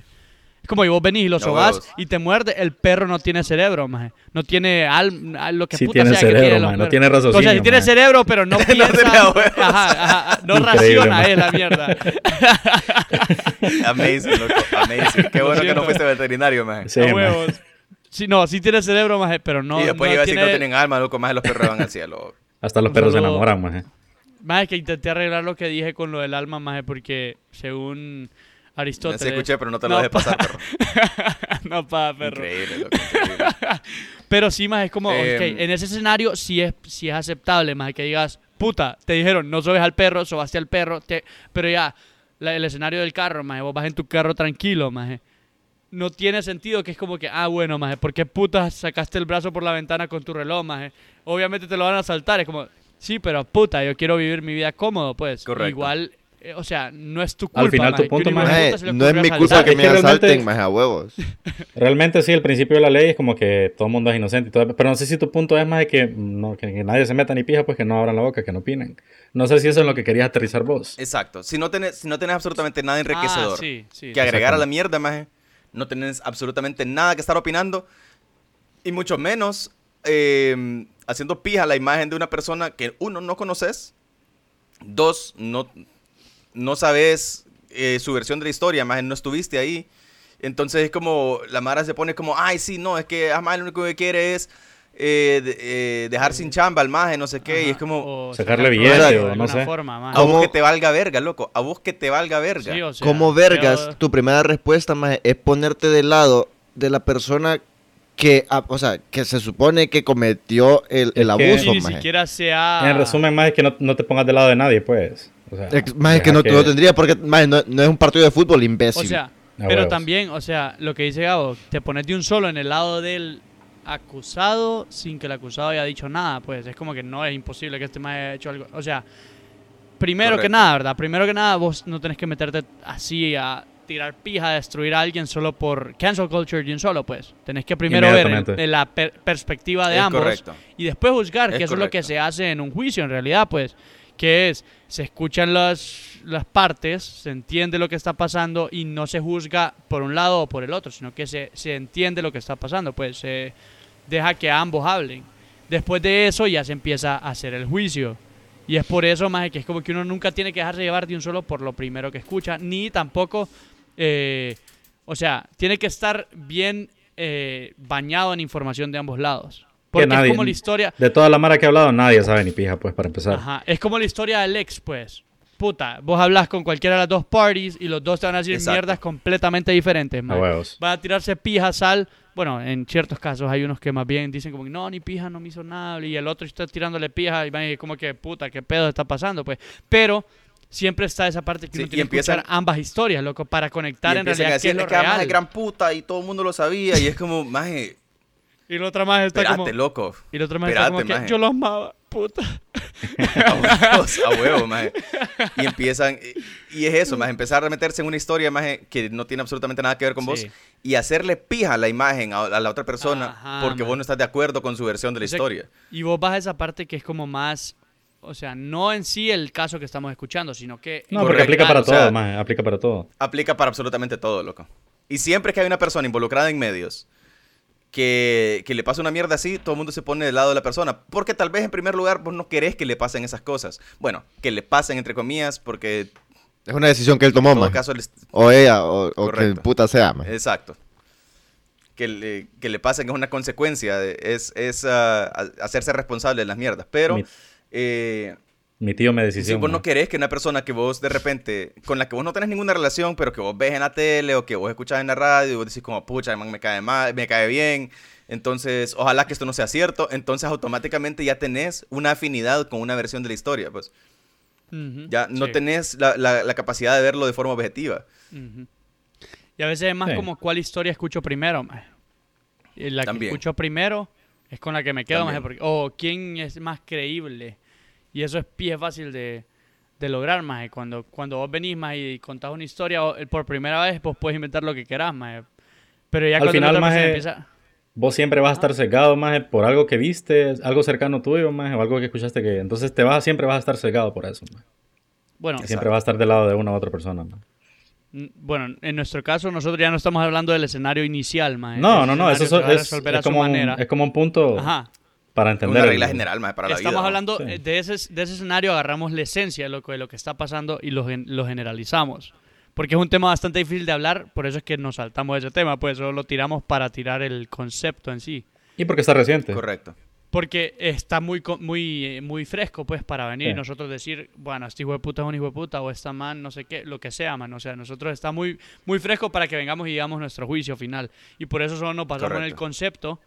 Es como y vos venís y lo No, sobás huevos. y te muerde, el perro no tiene cerebro, más. No tiene alma, lo que Sí puta tiene sea que cerebro, tienen los maje, no tiene O sea, raciocinio, sí tiene cerebro, pero no piensa. tiene ajá, ajá, no raciona, la mierda. Amazing, loco. Amazing. Qué bueno que no fuiste veterinario. Sí, maje. huevos. Sí, no, sí tiene cerebro, más, pero no. y después no iba a decir que no tiene- tienen alma, loco. Más los perros van al cielo. Hasta los perros se enamoran, maje. Más es que intenté arreglar lo que dije con lo del alma, más porque según No Aristóteles. se escuché, pero no te lo No, dejé pasar, perro. no, pa, perro. Increíble, loco. Increíble. Pero sí, más es como, ok, en ese escenario sí es, sí es aceptable, más que digas, puta, te dijeron, no sobes al perro, sobaste al perro, te... pero ya, la- el escenario del carro, más vos vas en tu carro tranquilo, más no tiene sentido que es como que, ah, bueno, más ¿por qué putas sacaste el brazo por la ventana con tu reloj, más Obviamente te lo van a saltar, es como, sí, pero puta, yo quiero vivir mi vida cómodo, pues. Correcto. Igual, eh, o sea, no es tu culpa, Al final, tu maje, que punto, maje, Maje, no es mi culpa que Es me que realmente- asalten, maje, a huevos. Realmente sí, el principio de la ley es como que todo el mundo es inocente y todo, pero no sé si tu punto es más de que, no, que, que nadie se meta ni pija, pues que no abran la boca, que no opinen. No sé si eso es lo que querías aterrizar vos. Exacto. Si no tenés, si no tenés absolutamente nada enriquecedor Ah, sí, sí. que agregar a la mierda, maje, no tenés absolutamente nada que estar opinando. Y mucho menos eh, haciendo pija la imagen de una persona que, uno, no conoces. Dos, no, no sabes eh, su versión de la historia, más no estuviste ahí. Entonces es como, la Mara se pone como, ay, sí, no, es que Amal lo único que quiere es eh, de- eh, dejar sin chamba al maje, no sé qué. y es como, o sacarle sacar billete o de no sé. forma, a vos que te valga verga, loco. A vos que te valga verga. Sí, o sea, Como vergas, tu primera respuesta, maje, es ponerte del lado de la persona que, ah, o sea, que se supone que cometió el, el Es que- abuso, ni maje. siquiera sea... En resumen, más es que no, no te pongas del lado de nadie, pues. O sea, Ex- Maje, que no, no tendría porque, maje, no, no es un partido de fútbol, O imbécil. sea, A pero también, o sea, lo que dice Gabo, te pones de un solo en el lado del acusado sin que el acusado haya dicho nada, pues es como que no es imposible que este más haya hecho algo. O sea, primero que Correcto. nada, ¿verdad? Primero que nada, vos no tenés que meterte así a tirar pija, a destruir a alguien solo por cancel culture de un solo, pues. Tenés que primero ver Inmediatamente. la per- perspectiva de Es ambos correcto. y después juzgar, Es que eso es lo que correcto. se hace en un juicio en realidad, pues, que es, se escuchan las, las partes, se entiende lo que está pasando y no se juzga por un lado o por el otro, sino que se, se entiende lo que está pasando, pues se deja que ambos hablen. Después de eso ya se empieza a hacer el juicio. Y es por eso, más que es como que uno nunca tiene que dejarse llevar de un solo por lo primero que escucha, ni tampoco, eh, o sea, tiene que estar bien eh, bañado en información de ambos lados. Porque nadie- es como la historia, De toda la mara que he hablado, nadie sabe ni pija, pues, para empezar. Ajá, es como la historia del ex, pues. Puta, vos hablas con cualquiera de las dos parties y los dos te van a decir Exacto. mierdas completamente diferentes, A man. huevos. Van a tirarse pija, sal. Bueno, en ciertos casos hay unos que más bien dicen como que no, ni pija, no me hizo nada. Y el otro está tirándole pija y van a decir como que puta, qué pedo está pasando, pues. Pero siempre está esa parte que Sí, uno y tiene que empiezan- escuchar ambas historias, loco, para conectar Y en empiezan a realidad qué es lo que real. es gran puta y todo el mundo lo sabía puta. a huevos, a huevos, maje. Y empiezan, y, es eso, más empezar a meterse en una historia, maje, que no tiene absolutamente nada que ver con vos y hacerle pija a la imagen a, a la otra persona Ajá, porque maje. vos no estás de acuerdo con su versión de la O sea, historia. Y vos vas a esa parte que es como más, o sea, no en sí el caso que estamos escuchando, sino que... No, porque aplica para O sea- todo, maje, aplica para todo. Aplica para absolutamente todo, loco. Y siempre que hay una persona involucrada en medios que, que le pasa una mierda así, todo el mundo se pone del lado de la persona. Porque tal vez en primer lugar vos no querés que le pasen esas cosas. Bueno, que le pasen entre comillas porque Es una decisión que él en tomó, todo man. caso... les- O ella, o, o que Correcto. puta sea, man. Exacto. Que le, que le pasen es una consecuencia, de- es, es a- hacerse responsable de las mierdas. Pero Mi- eh, Mi tío me si decisión. vos no querés que una persona que vos de repente, con la que vos no tenés ninguna relación, pero que vos ves en la tele o que vos escuchás en la radio y vos decís como, pucha, man, me cae mal, me cae bien, entonces ojalá que esto no sea cierto, entonces automáticamente ya tenés una afinidad con una versión de la historia, pues ya no sí. tenés la, la- la capacidad de verlo de forma objetiva. Y a veces es más Sí. como cuál historia escucho primero, la También. que escucho primero es con la que me quedo, porque, o quién es más creíble. Y eso es pie fácil de, de lograr, maje. Cuando, cuando vos venís, maje, y contás una historia por primera vez, vos puedes inventar lo que querás, maje. Pero ya Al cuando final, maje, empieza... Vos siempre vas a Ah. estar sesgado, maje, por algo que viste, algo cercano tuyo, maje, o algo que escuchaste que... Entonces te vas, siempre vas a estar sesgado por eso, maje. Bueno, Siempre vas a estar del lado de una u otra persona, maje. n- bueno, en nuestro caso, nosotros ya no estamos hablando del escenario inicial, maje. No, no, no, eso es, es como un, es como un punto Ajá. Para entender. una regla el- general, para la Estamos vida. ¿no? hablando Sí. eh, de, ese, de ese escenario, agarramos la esencia de lo que, de lo que está pasando y lo, lo generalizamos. Porque es un tema bastante difícil de hablar, por eso es que nos saltamos de ese tema, pues solo lo tiramos para tirar el concepto en sí. Y porque está reciente. Correcto. Porque está muy muy eh, muy fresco, pues, para venir y Sí. nosotros decir, bueno, este hijo de puta es un hijo de puta, o esta man, no sé qué, lo que sea, man. O sea, nosotros está muy, muy fresco para que vengamos y digamos nuestro juicio final. Y por eso solo nos pasamos en el concepto,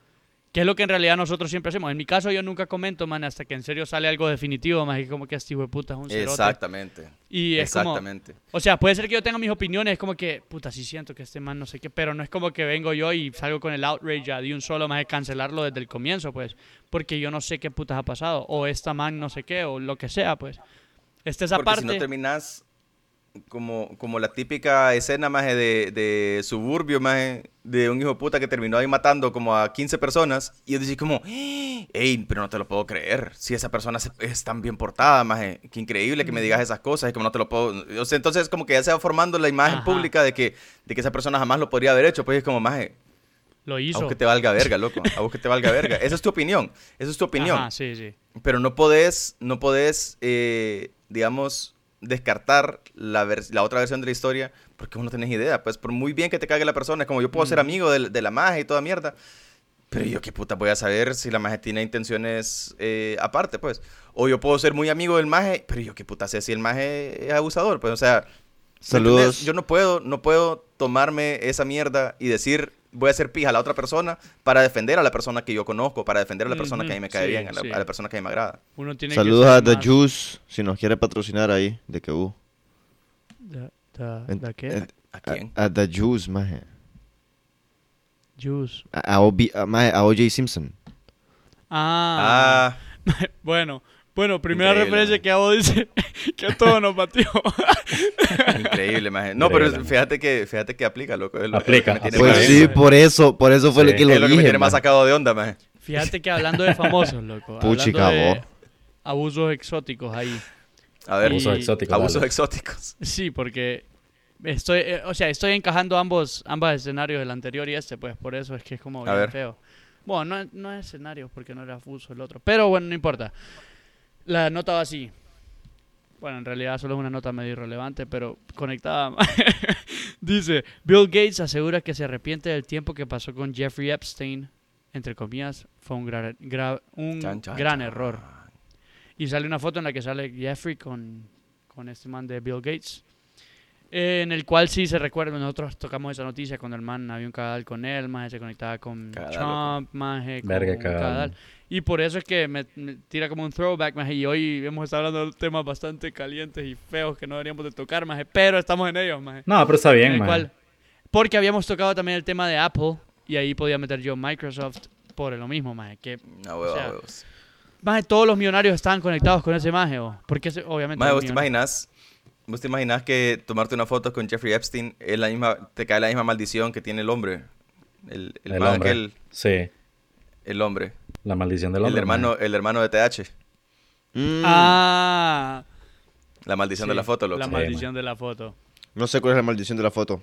que es lo que en realidad nosotros siempre hacemos. En mi caso, yo nunca comento, man, hasta que en serio sale algo definitivo, más que como que este hijo de puta es un cerote. Exactamente. Y es como, Exactamente. o sea, puede ser que yo tenga mis opiniones, es como que, puta, sí siento que este man no sé qué, pero no es como que vengo yo y salgo con el outrage ya de un solo más de cancelarlo desde el comienzo, pues, porque yo no sé qué putas ha pasado, o esta man no sé qué, o lo que sea, pues. Esta esa Porque parte. si no terminas como, como la típica escena más de, de suburbio más de un hijo de puta que terminó ahí matando como a 15 personas y yo decís como, hey, pero no te lo puedo creer, si esa persona es tan bien portada, más qué increíble que me digas esas cosas, y como no te lo puedo, o sea, entonces como que ya se va formando la imagen Ajá. pública de que, de que esa persona jamás lo podría haber hecho, pues es como, más lo a hizo. vos que te valga verga, loco, a vos que te valga verga, esa es tu opinión, esa es tu opinión. Ajá, sí, sí. Pero no podés, no podés, eh, digamos, descartar la, la otra versión de la historia porque vos no tenés idea. Pues por muy bien que te cague la persona, es como yo puedo ser amigo de, de la magia y toda mierda. Pero yo qué puta voy a saber si la magia tiene intenciones eh, aparte, pues. O yo puedo ser muy amigo del maje, pero yo qué puta sé si el maje es abusador, pues. O sea, ¿me Saludos. entendés? Yo no puedo, no puedo tomarme esa mierda y decir voy a hacer pija a la otra persona para defender a la persona que yo conozco, para defender a la persona que a mí me cae sí, bien, a la, sí. a la persona que a mí me agrada. Uno tiene Saludos que a The más- Juice, si nos quiere patrocinar ahí, de que uh. Da- da- En- ¿da qué? en- ¿A quién? A, a The Juice, maje. Juice. A, a OB a, maje, a O.J. Simpson. Ah. Ah, Bueno, bueno, primera Increíble, referencia man. que hago dice que a todos nos batió. increíble, maje. No, pero Increíble, fíjate que, fíjate que aplica, loco. Lo- lo Aplica, tiene Pues bien, sí, maje. por eso, por eso fue Sí. lo que lo Es lo que me tiene más sacado de onda, maje. Fíjate que hablando de famosos, loco. Puchica, de abusos exóticos ahí. A ver, Y- Abusos exóticos. abusos dale. exóticos. Sí, porque estoy, eh, o sea, estoy encajando ambos, ambos escenarios, el anterior y este, pues por eso es que es como A bien ver. feo. Bueno, no, no es escenario porque no era abuso el otro, pero bueno, no importa. La nota va así. Bueno, en realidad solo es una nota medio irrelevante, pero conectada. Dice, Bill Gates asegura que se arrepiente del tiempo que pasó con Jeffrey Epstein. Entre comillas, fue un, gra- gra- un Chan, chan, gran chan. error. Y sale una foto en la que sale Jeffrey con, con este man de Bill Gates. eh, en el cual sí se recuerda, nosotros tocamos esa noticia cuando el man había un cagadal con él, más se conectaba con Trump, más con Verga, un cagadal. Y por eso es que me, me tira como un throwback, maje, y hoy hemos estado hablando de temas bastante calientes y feos que no deberíamos de tocar, maje, pero estamos en ellos, maje. No, pero está En bien, cual- porque habíamos tocado también el tema de Apple y ahí podía meter yo Microsoft por lo mismo, maje, que No, huevo, O sea, huevos. maje, todos los millonarios estaban conectados con ese maje, o porque ese- obviamente Maje, ¿vos te imaginas? ¿Vos te imaginas que tomarte una foto con Jeffrey Epstein es la misma, te cae la misma maldición que tiene el hombre? El, el, El man hombre. aquel, Sí, el hombre. La maldición del El hombre. hermano, man. el hermano de TH. Mm, Ah, La maldición de la foto, loco. La Sí, maldición de la foto. No sé cuál es la maldición de la foto.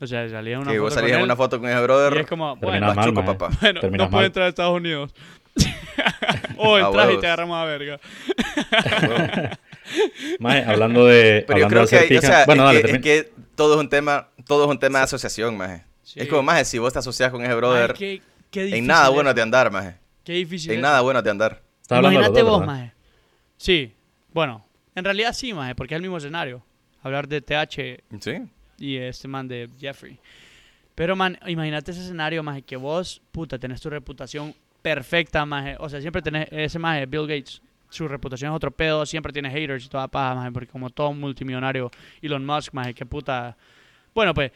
O sea, salía una Que foto vos con salías en él una foto con ese brother. y es como, bueno, mal, maje. papá. bueno Terminas no puede mal. entrar a Estados Unidos. o entras y te agarramos a verga. Maje, hablando de. Pero yo creo de que, hay- o sea, Bueno, es, dale, que, es termina. que todo es un tema, todo es un tema de asociación, maje. Sí. Es como, maje, si vos te asocias con ese brother, Ay, qué, qué en nada es. bueno de andar, maje. Qué difícil En es. nada bueno de andar. Está Imagínate vos, maje. Sí, bueno, en realidad sí, maje, porque es el mismo escenario. Hablar de TH Sí. y este man de Jeffrey. Pero, man, imagínate ese escenario, maje, que vos, puta, tenés tu reputación perfecta, maje. O sea, siempre tenés ese maje, Bill Gates. Su reputación es otro pedo, siempre tiene haters y toda paja, maje, porque como todo multimillonario, Elon Musk, maje, que puta. Bueno, pues,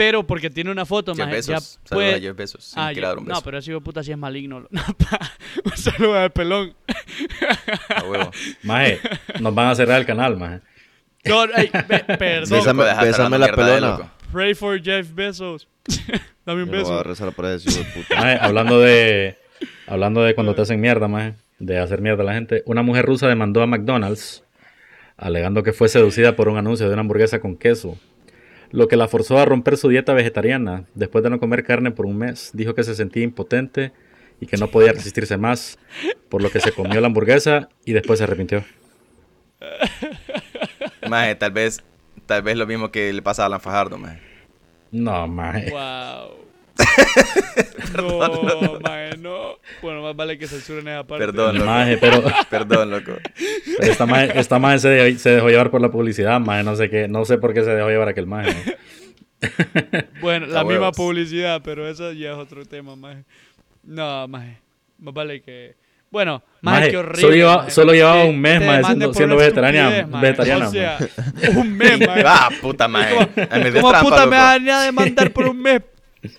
pero porque tiene una foto, Jeff maje, ya Bezos. Saludos puede... a Jeff Bezos. Ah, ya- un beso. no, pero ese hijo de puta sí es maligno. Un saludo al pelón. A huevo. Maje, nos van a cerrar el canal, maje. No, be- perdón. Bésame- la él, pelona. Pray for Jeff Bezos. Dame un Yo no voy a beso. rezar por eso, hijo de puta. Maje, hablando de. Hablando de cuando te hacen mierda, maje. De hacer mierda a la gente. Una mujer rusa demandó a McDonald's. Alegando que fue seducida por un anuncio de una hamburguesa con queso. Lo que la forzó a romper su dieta vegetariana. Después de no comer carne por un mes. Dijo que se sentía impotente y que no podía resistirse más. Por lo que se comió la hamburguesa y después se arrepintió. Maje, tal vez, tal vez lo mismo que le pasa a Alan Fajardo, maje. No, maje. Wow. no, mae, no. Bueno, más vale que censuren esa parte. Perdón, loco. Maje, pero, Perdón, loco. pero esta maje, esta maje se, dejó, se dejó llevar por la publicidad, maje. No sé qué, no sé por qué se dejó llevar aquel maje. ¿no? Bueno, la misma publicidad, pero eso ya es otro tema, maje. No, maje. Más vale que. Bueno, maje, Maje, qué horrible. solo lleva- maje. solo llevaba un mes, maje, siendo- siendo vegetariana- estupidez, maje. vegetariana, O sea, un mes, maje. Ah, puta, maje. Me ¿Cómo trampa, puta me loco. van a demandar por un mes?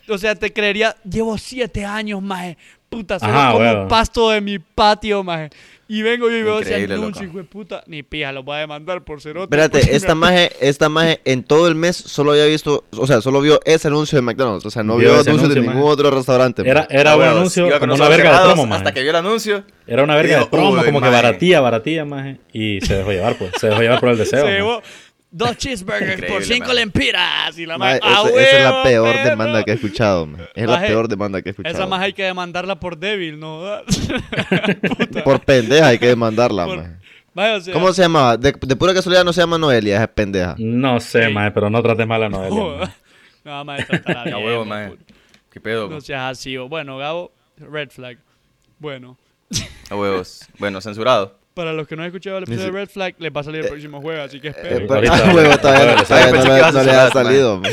O sea, te creería, llevo siete años, maje. Puta, solo Ajá, como huevo. pasto de mi patio, maje. Y vengo yo y veo ese anuncio, hijo de puta. Ni pija, lo voy a demandar por ser otro. Espérate, esta maje, esta maje en todo el mes solo había visto, o sea, solo vio ese anuncio de McDonald's, o sea, no Vio anuncios de anuncio, ningún maje. otro restaurante. Era, maje. era A un anuncio como una verga de promo, maje. Hasta que vio el anuncio. Era una verga de promo, "Uy, como que maje". baratía, baratía, maje. Y se dejó llevar, pues. Se dejó llevar por el deseo. Se llevó dos cheeseburgers por cinco maje. lempiras. Y la Maje, maje, ¡a esa, esa es la peor perro! demanda que he escuchado, maje. Es la Maje, peor demanda que he escuchado. Esa más hay que demandarla por débil, ¿no? Por pendeja hay que demandarla, Por- maje. Maje, o sea, ¿Cómo se llamaba? De, de pura casualidad no se llama Noelia, esa pendeja. No sé, Sí. maje, pero no trates mal a Noelia. No, maje, tratará A bien, huevo, maje. ¿Qué pedo? No seas así. o- Bueno, Gabo, red flag. Bueno, A huevos. Bueno, censurado. Para los que no han escuchado el episodio de Red Flag, les va a salir el próximo jueves, así que Eh, esperen. ah, huevo, todavía, no, que le- no le ha salido.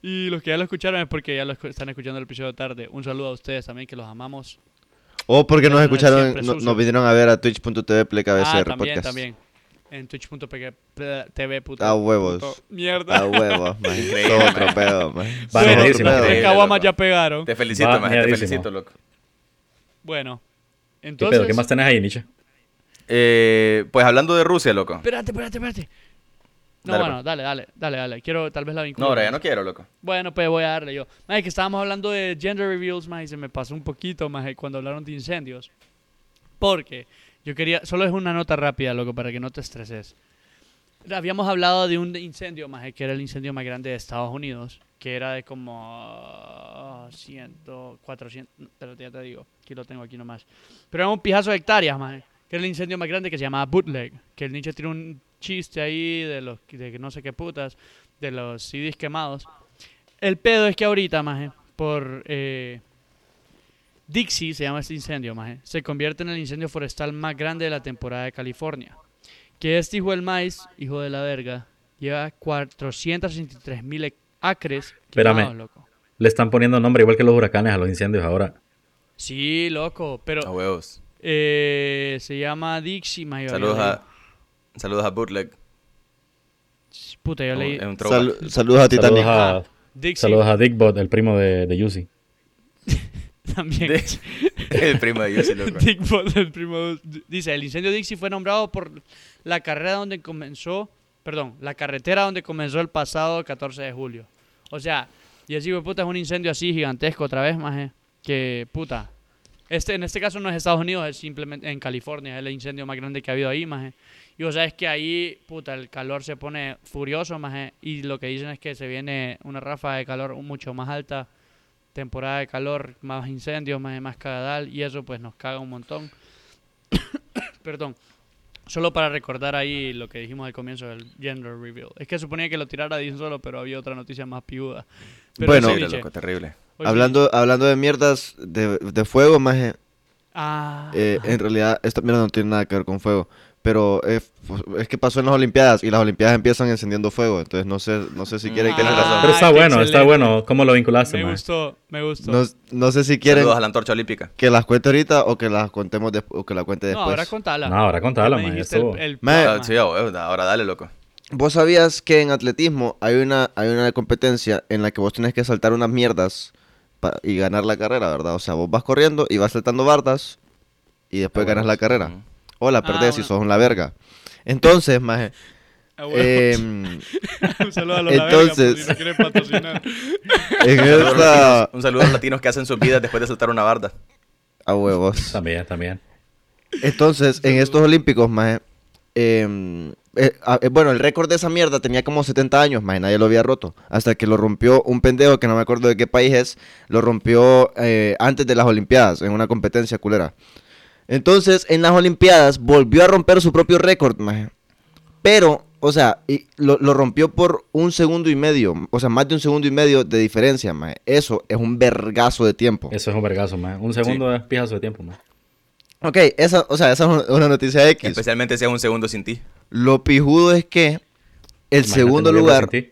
Y los que ya lo escucharon es porque ya lo están escuchando el episodio tarde. Un saludo a ustedes también, que los amamos. O porque nos escucharon, no- nos vinieron a ver a twitch.tv plecabcr ah, también, podcast. también. en twitch.tv. A huevos. puto Mierda. A huevos, maje. Increíble, Todo otro pedo, maje. Va, Todo buenísimo. otro pedo. Ya pegaron. Te felicito, maje, te felicito, loco. Bueno, ¿Qué entonces... pedo? ¿Qué más tenés ahí, Nietzsche? Eh, pues hablando de Rusia, loco. Espérate, espérate, espérate. No, Dale, bueno, pues. dale, dale, dale, dale. Quiero tal vez la vincular. No, ahora ya no quiero, loco. Bueno, pues voy a darle yo. Más que estábamos hablando de gender reveals, más y se me pasó un poquito más cuando hablaron de incendios. Porque yo quería, solo es una nota rápida, loco, para que no te estreses. Habíamos hablado de un incendio, más que era el incendio más grande de Estados Unidos, que era de como ah, 100, 400, no, espérate, ya te digo, aquí lo tengo aquí nomás. Pero era un pijazo de hectáreas, más que era el incendio más grande que se llamaba Bootleg, que el Nietzsche tiene un chiste ahí de los de no sé qué putas, de los CDs quemados. El pedo es que ahorita, maje, por eh, Dixie se llama este incendio, maje, se convierte en el incendio forestal más grande de la temporada de California. Que este hijo del maíz, hijo de la verga, lleva 463 mil acres Espérame. quemados, loco. Le están poniendo nombre igual que los huracanes a los incendios ahora. Sí, loco, pero A huevos. eh, se llama Dixie, maje. yo Saludos a, saludos a Bootleg. Puta, yo leí... Sal- saludos a Titanic. Saludos a, Dixie saludos a Dickbot, el primo de, de Yusi. también. De- el primo de Yossi, loco. Dick Bot, el primo, dice, el incendio Dixie fue nombrado por la carrera donde comenzó, perdón, la carretera donde comenzó el pasado 14 de julio. O sea, y así, puta, es un incendio así gigantesco otra vez, más que puta. Este, en este caso no es Estados Unidos, es simplemente en California, es el incendio más grande que ha habido ahí, más Y o sea, es que ahí, puta, el calor se pone furioso, más y lo que dicen es que se viene una ráfaga de calor mucho más alta temporada de calor, más incendios, más, más cagadal, y eso pues nos caga un montón. Perdón. Solo para recordar ahí lo que dijimos al comienzo del gender reveal. Es que suponía que lo tirara de un solo, pero había otra noticia más piuda. Pero Bueno. loco, terrible. Hoy Hablando, hablando de mierdas de, de fuego, maje, Ah, eh, en realidad esta mierda no tiene nada que ver con fuego. Pero eh, es que pasó en las Olimpiadas y las Olimpiadas empiezan encendiendo fuego. Entonces no sé, no sé si quieren que les- razón. Pero está bueno, está bueno. ¿Cómo lo vinculaste, me man? gustó, me gustó. no, no sé si quieren Saludos a la antorcha olímpica. que las cuente ahorita o que las contemos o que la cuente no, después. ahora contala. No, ahora contala, man, el- el Ah, sí, a huevos, ahora dale, loco. ¿Vos sabías que en atletismo hay una, hay una competencia en la que vos tenés que saltar unas mierdas pa- y ganar la carrera, ¿verdad? O sea, vos vas corriendo y vas saltando bardas y después Ah, ganas la carrera. O la Ah, perdés y bueno. sos una verga. Entonces, maje, Ah, bueno. em, un saludo a los la verga, por entonces- si no quieren patrocinar. en Un saludo a los esta... latinos- Un saludo a los latinos que hacen sus vidas después de saltar una barda. A huevos. También, también. Entonces, en estos olímpicos, maje, em, eh, ah, eh, bueno, el récord de esa mierda tenía como 70 años, maje, nadie lo había roto. Hasta que lo rompió un pendejo que no me acuerdo de qué país es, lo rompió eh, antes de las Olimpiadas, en una competencia culera. Entonces, en las Olimpiadas volvió a romper su propio récord, maje. Pero, o sea, y lo, lo rompió por un segundo y medio, o sea, más de un segundo y medio de diferencia, maje. Eso es un vergazo de tiempo. Eso es un vergazo, man. Un segundo es pijazo de tiempo, man. Ok, esa, o sea, esa es una- noticia X. Especialmente si es un segundo sin ti. Lo pijudo es que el Imagínate segundo lugar, sin ti.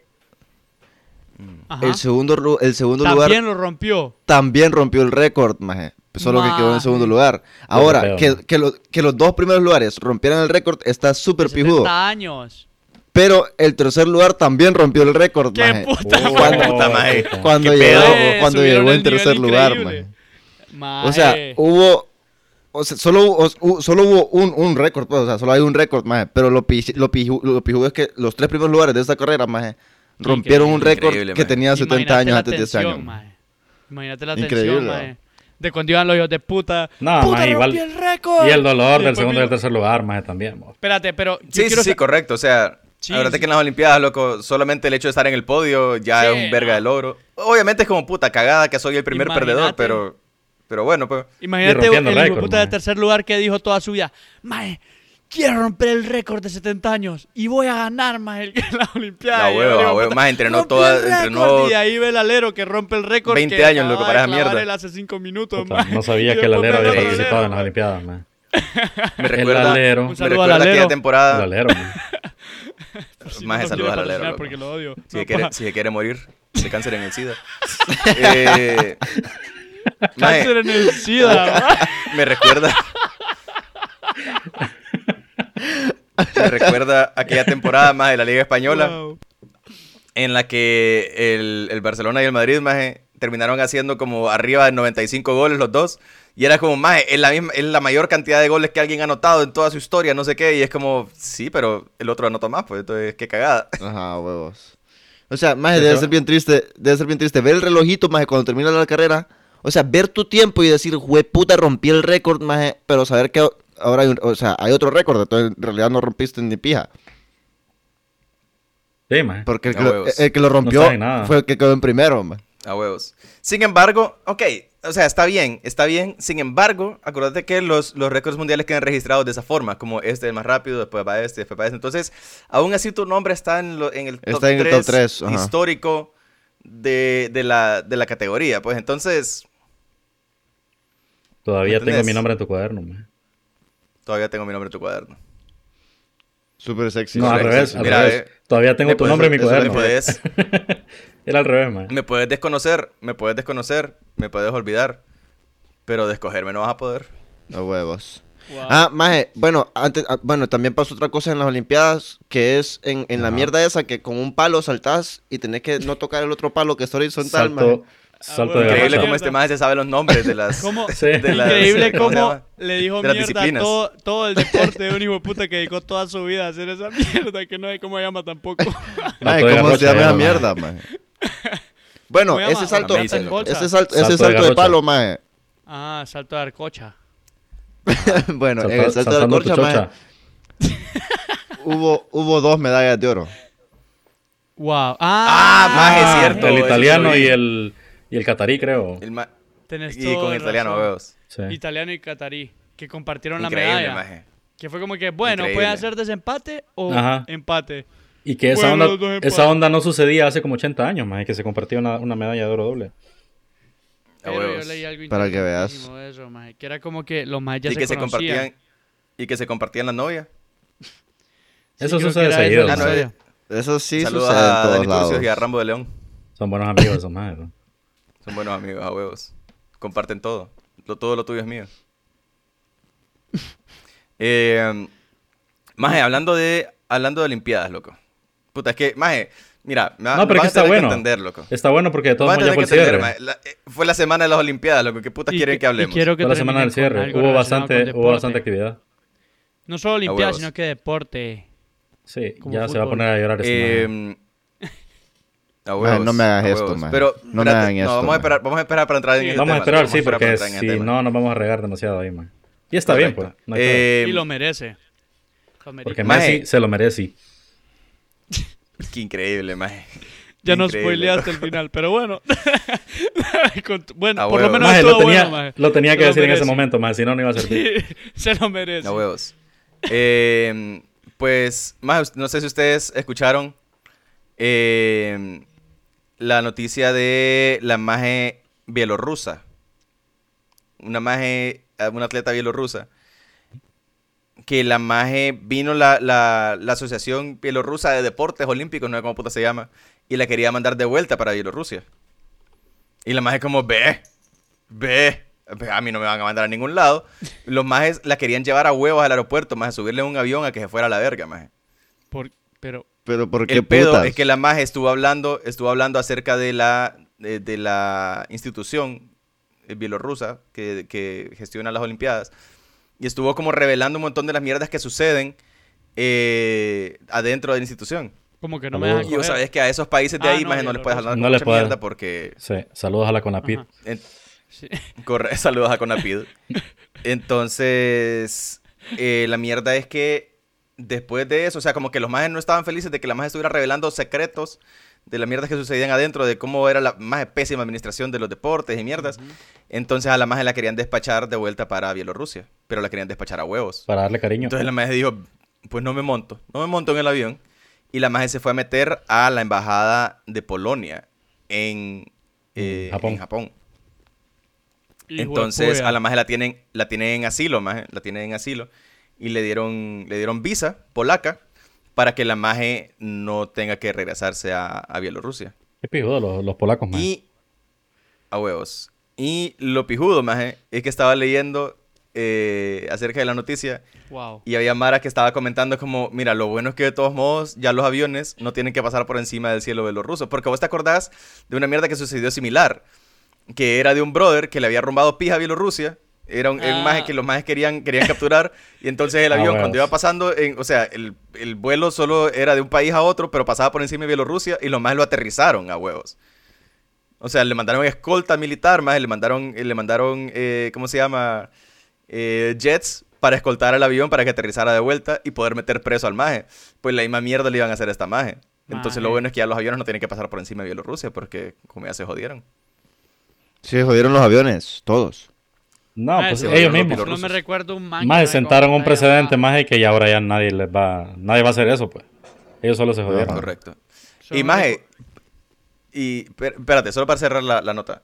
Ajá. el segundo, el segundo lugar También lo rompió. también rompió el récord, maje. Solo que quedó en Maje. segundo lugar. Ahora, que, maje. que, lo- que los dos primeros lugares rompieran el récord está súper pijudo. 70 años. Pero el tercer lugar también rompió el récord, ¡Qué maje. puta Oh, madre! Puta puta. Cuando ¿Qué llegó, pedo? Cuando subieron llegó el en tercer lugar, maje. O sea, Maje. hubo. O sea, solo, solo hubo un, un récord, pues, o sea, solo hay un récord, maje. Pero lo, pi- lo, piju- lo pijudo es que los tres primeros lugares de esta carrera, maje, rompieron un récord que maje. tenía 70 Imagínate años antes de ese año. maje. Imagínate la Increíble. tensión, maje. De cuando iban los hijos de puta. No, ¡Puta, maje, igual- el récord! Y el dolor del segundo y del tercer lugar, más también. mo. Espérate, pero yo Sí, sí, sí, correcto. O sea, Sí, acuérdate sí. que en las Olimpiadas, loco, solamente el hecho de estar en el podio ya Sí, es un verga no. de logro. Obviamente es como puta cagada que soy el primer Imagínate. perdedor, pero, pero bueno, pues. Imagínate el hijo de récord, puta de tercer lugar que dijo toda su vida, Mae, quiero romper el récord de 70 años y voy a ganar más el la Olimpiada. La el de la huevo. puta, Más entrenó "Rompí toda- el récord", entrenó Y ahí ve el alero que rompe el récord 20 que años, loco, de para mierda. él hace 5 minutos, Puta, no sabía que el alero había participado en alero, las Olimpiadas, man. Me El recuerda, alero. Un me recuerda aquella alero. El temporada. alero, man. Si Maje, no nos saludos quiere al alero. Porque lo odio. Si, No, se quiere, si se quiere morir de cáncer en el SIDA. Eh, Cáncer en el SIDA, me recuerda. Me recuerda aquella temporada más de la Liga Española Wow. en la que el, el Barcelona y el Madrid más terminaron haciendo como arriba de 95 goles los dos. Y era como, más es la, misma, es la mayor cantidad de goles que alguien ha anotado en toda su historia, no sé qué. Y es como, sí, pero el otro anotó más, pues entonces, qué cagada. Ajá, huevos. O sea, maje, ¿De debe ser bien triste, debe ser bien triste ver el relojito, maje, cuando termina la carrera. O sea, ver tu tiempo y decir, puta, rompí el récord, maje, pero saber que ahora hay, un- o sea, hay otro récord, entonces en realidad no rompiste ni pija. Sí, maje. Porque el que, lo, huevos. el que lo rompió fue el que quedó en primero, maje. A huevos. Sin embargo, ok, o sea, está bien, está bien. Sin embargo, acuérdate que los, los récords mundiales quedan registrados de esa forma, como este es más rápido, después va este, después va este. Entonces, aún así tu nombre está en, lo- en el top Está en el top 3 tres, ajá. histórico de, de la, de la categoría. Pues entonces, Todavía tengo mi nombre en tu cuaderno, maje. Todavía tengo mi nombre en tu cuaderno. Súper sexy. No, al revés, al Mira, revés. eh, Todavía tengo tu puedes- nombre en mi cuaderno. Me puedes, Era al revés, maje. me puedes desconocer, me puedes desconocer, me puedes olvidar, pero de escogerme no vas a poder. A huevos. Wow. Ah, maje, bueno, antes, ah, bueno, también pasó otra cosa en las Olimpiadas, que es en, en la mierda esa que con un palo saltás y tenés que no tocar el otro palo que está horizontal, maje. Salto, salto bueno, de Increíble cómo este más se sabe los nombres de las... ¿Cómo? Sí. de las- Increíble ¿cómo le dijo de mierda disciplinas. todo, todo el deporte de un hijo de puta que dedicó toda su vida a hacer esa mierda que no sé cómo se llama tampoco. Salto de ¿cómo se llama esa maje. mierra, maje? Bueno, ¿Cómo se ese salto, Salto ese, bolsa. ese salto, ese Salto de salto de palo, maje. Ah, salto de arcocha. bueno, en el salto de maje, chocha. hubo, hubo dos medallas de oro. Wow. Ah, maje, es cierto. El italiano y el, y el catarí, creo. El ma- Tenés y con italiano. Sí. Italiano y catarí, que compartieron la medalla. maje. Que fue como que, bueno, Increíble. pueden hacer desempate o Ajá. empate. Y que esa, Bueno, onda, esa onda no sucedía hace como 80 años, más que se compartía una, una medalla de oro doble. A Pero yo leí algo Para que veas. eso, maje, que era como que los más ya y se, que se compartían y que se compartían la novia. Sí, Eso sucede que era seguido, Ah, no, historia. Eso sí Saludos sucede en a todos Dani lados. Turcios y a Rambo de León. Son buenos amigos esos más. ¿no? Son buenos amigos, a huevos. Comparten todo. Lo, todo lo tuyo es mío. eh, Maje, hablando de, hablando de Olimpiadas, loco. Puta, es que, Maje, mira, me va- No, pero vas que a está tener bueno. entender, loco. Está bueno porque de todos Vas a modos ya fue el que entender, cierre. maje. La- eh, fue la semana de las Olimpiadas, loco. ¿Qué puta Y quieren que- que hablemos? Quiero que Fue la semana del cierre. Hubo bastante, hubo actividad. No solo Olimpiadas, sino que deporte. Sí, Como ya se va a poner a llorar este. Eh, no me hagas esto. Pero, No me espérate, hagan esto, vamos, a esperar, vamos a esperar para entrar en Sí. ese Vamos a tema, esperar, loco, sí, vamos a esperar para porque entrar en el si tema. no nos vamos a regar demasiado ahí, man. Y está bien, pues. No. Eh, y lo merece. Lo merece. porque Maje. Messi se lo merece. Qué increíble, maje. Ya nos spoileaste el final, pero bueno. Bueno, A por lo menos Maje, estuvo lo tenía, bueno, maje. lo tenía que Se decir en ese momento, más si no, no iba a servir. Se lo merece. A huevos. Eh, pues, más, no sé si ustedes escucharon eh, la noticia de la maje bielorrusa. Una maje, eh, una atleta bielorrusa. Que la maje vino la, la, la Asociación Bielorrusa de Deportes Olímpicos, no sé cómo puta se llama, y la quería mandar de vuelta para Bielorrusia. Y la maje como, ve, ve, ve, a mí no me van a mandar a ningún lado. Los majes la querían llevar a huevos al aeropuerto, más subirle un avión a que se fuera a la verga, maje. Por- pero, Pero ¿por qué El pedo putas? es que la maje estuvo hablando, estuvo hablando acerca de la, de, de la institución eh, bielorrusa que, que gestiona las Olimpiadas. Y estuvo como revelando un montón de las mierdas que suceden eh, adentro de la institución. como que no me Saludos. dejan Y vos sabés que a esos países de Ah, ahí, no, maje, no les puedes hablar No mucha puede. mierda porque... Sí, saludos a la Conapit. Ajá. en- Sí. Corre, saludos a Conapid. Entonces, eh, la mierda es que después de eso, o sea, como que los majes no estaban felices de que la maje estuviera revelando secretos de las mierdas que sucedían adentro, de cómo era la más pésima administración de los deportes y mierdas. Entonces a la maje la querían despachar de vuelta para Bielorrusia, pero la querían despachar a huevos. Para darle cariño. Entonces la maje dijo, pues no me monto, no me monto en el avión. Y la maje se fue a meter a la embajada de Polonia en, eh, Japón. en Japón. Entonces a la maje la tienen, la tienen en asilo, maje, la tienen en asilo. Y le dieron, le dieron visa polaca para que la maje no tenga que regresarse a, a Bielorrusia. Qué pijudo los, los polacos, man. Y a huevos. Y lo pijudo, maje, es que estaba leyendo eh, acerca de la noticia Wow. y había Mara que estaba comentando como, mira, lo bueno es que de todos modos ya los aviones no tienen que pasar por encima del cielo de los rusos. Porque vos te acordás de una mierda que sucedió similar, que era de un brother que le había rumbado pija a Bielorrusia. Era un, un Ah. maje que los majes querían, querían capturar. Y entonces el Ah, avión, cuando iba pasando, en, o sea, el, el vuelo solo era de un país a otro, pero pasaba por encima de Bielorrusia y los majes lo aterrizaron a huevos. O sea, le mandaron escolta militar, más le mandaron, le mandaron, eh, ¿cómo se llama? Eh, jets para escoltar al avión para que aterrizara de vuelta y poder meter preso al maje. Pues la misma mierda le iban a hacer a esta maje. Entonces lo bueno es que ya los aviones no tienen que pasar por encima de Bielorrusia porque como ya se jodieron. Sí, jodieron los aviones, todos. No, Mae, pues ellos los mismos. No me recuerdo un man. Más sentaron un precedente más que ya ahora ya nadie les va, nadie va a hacer eso, pues. Ellos solo se jodieron. Ajá. Correcto. Y me maje, y espérate, solo para cerrar la, la nota.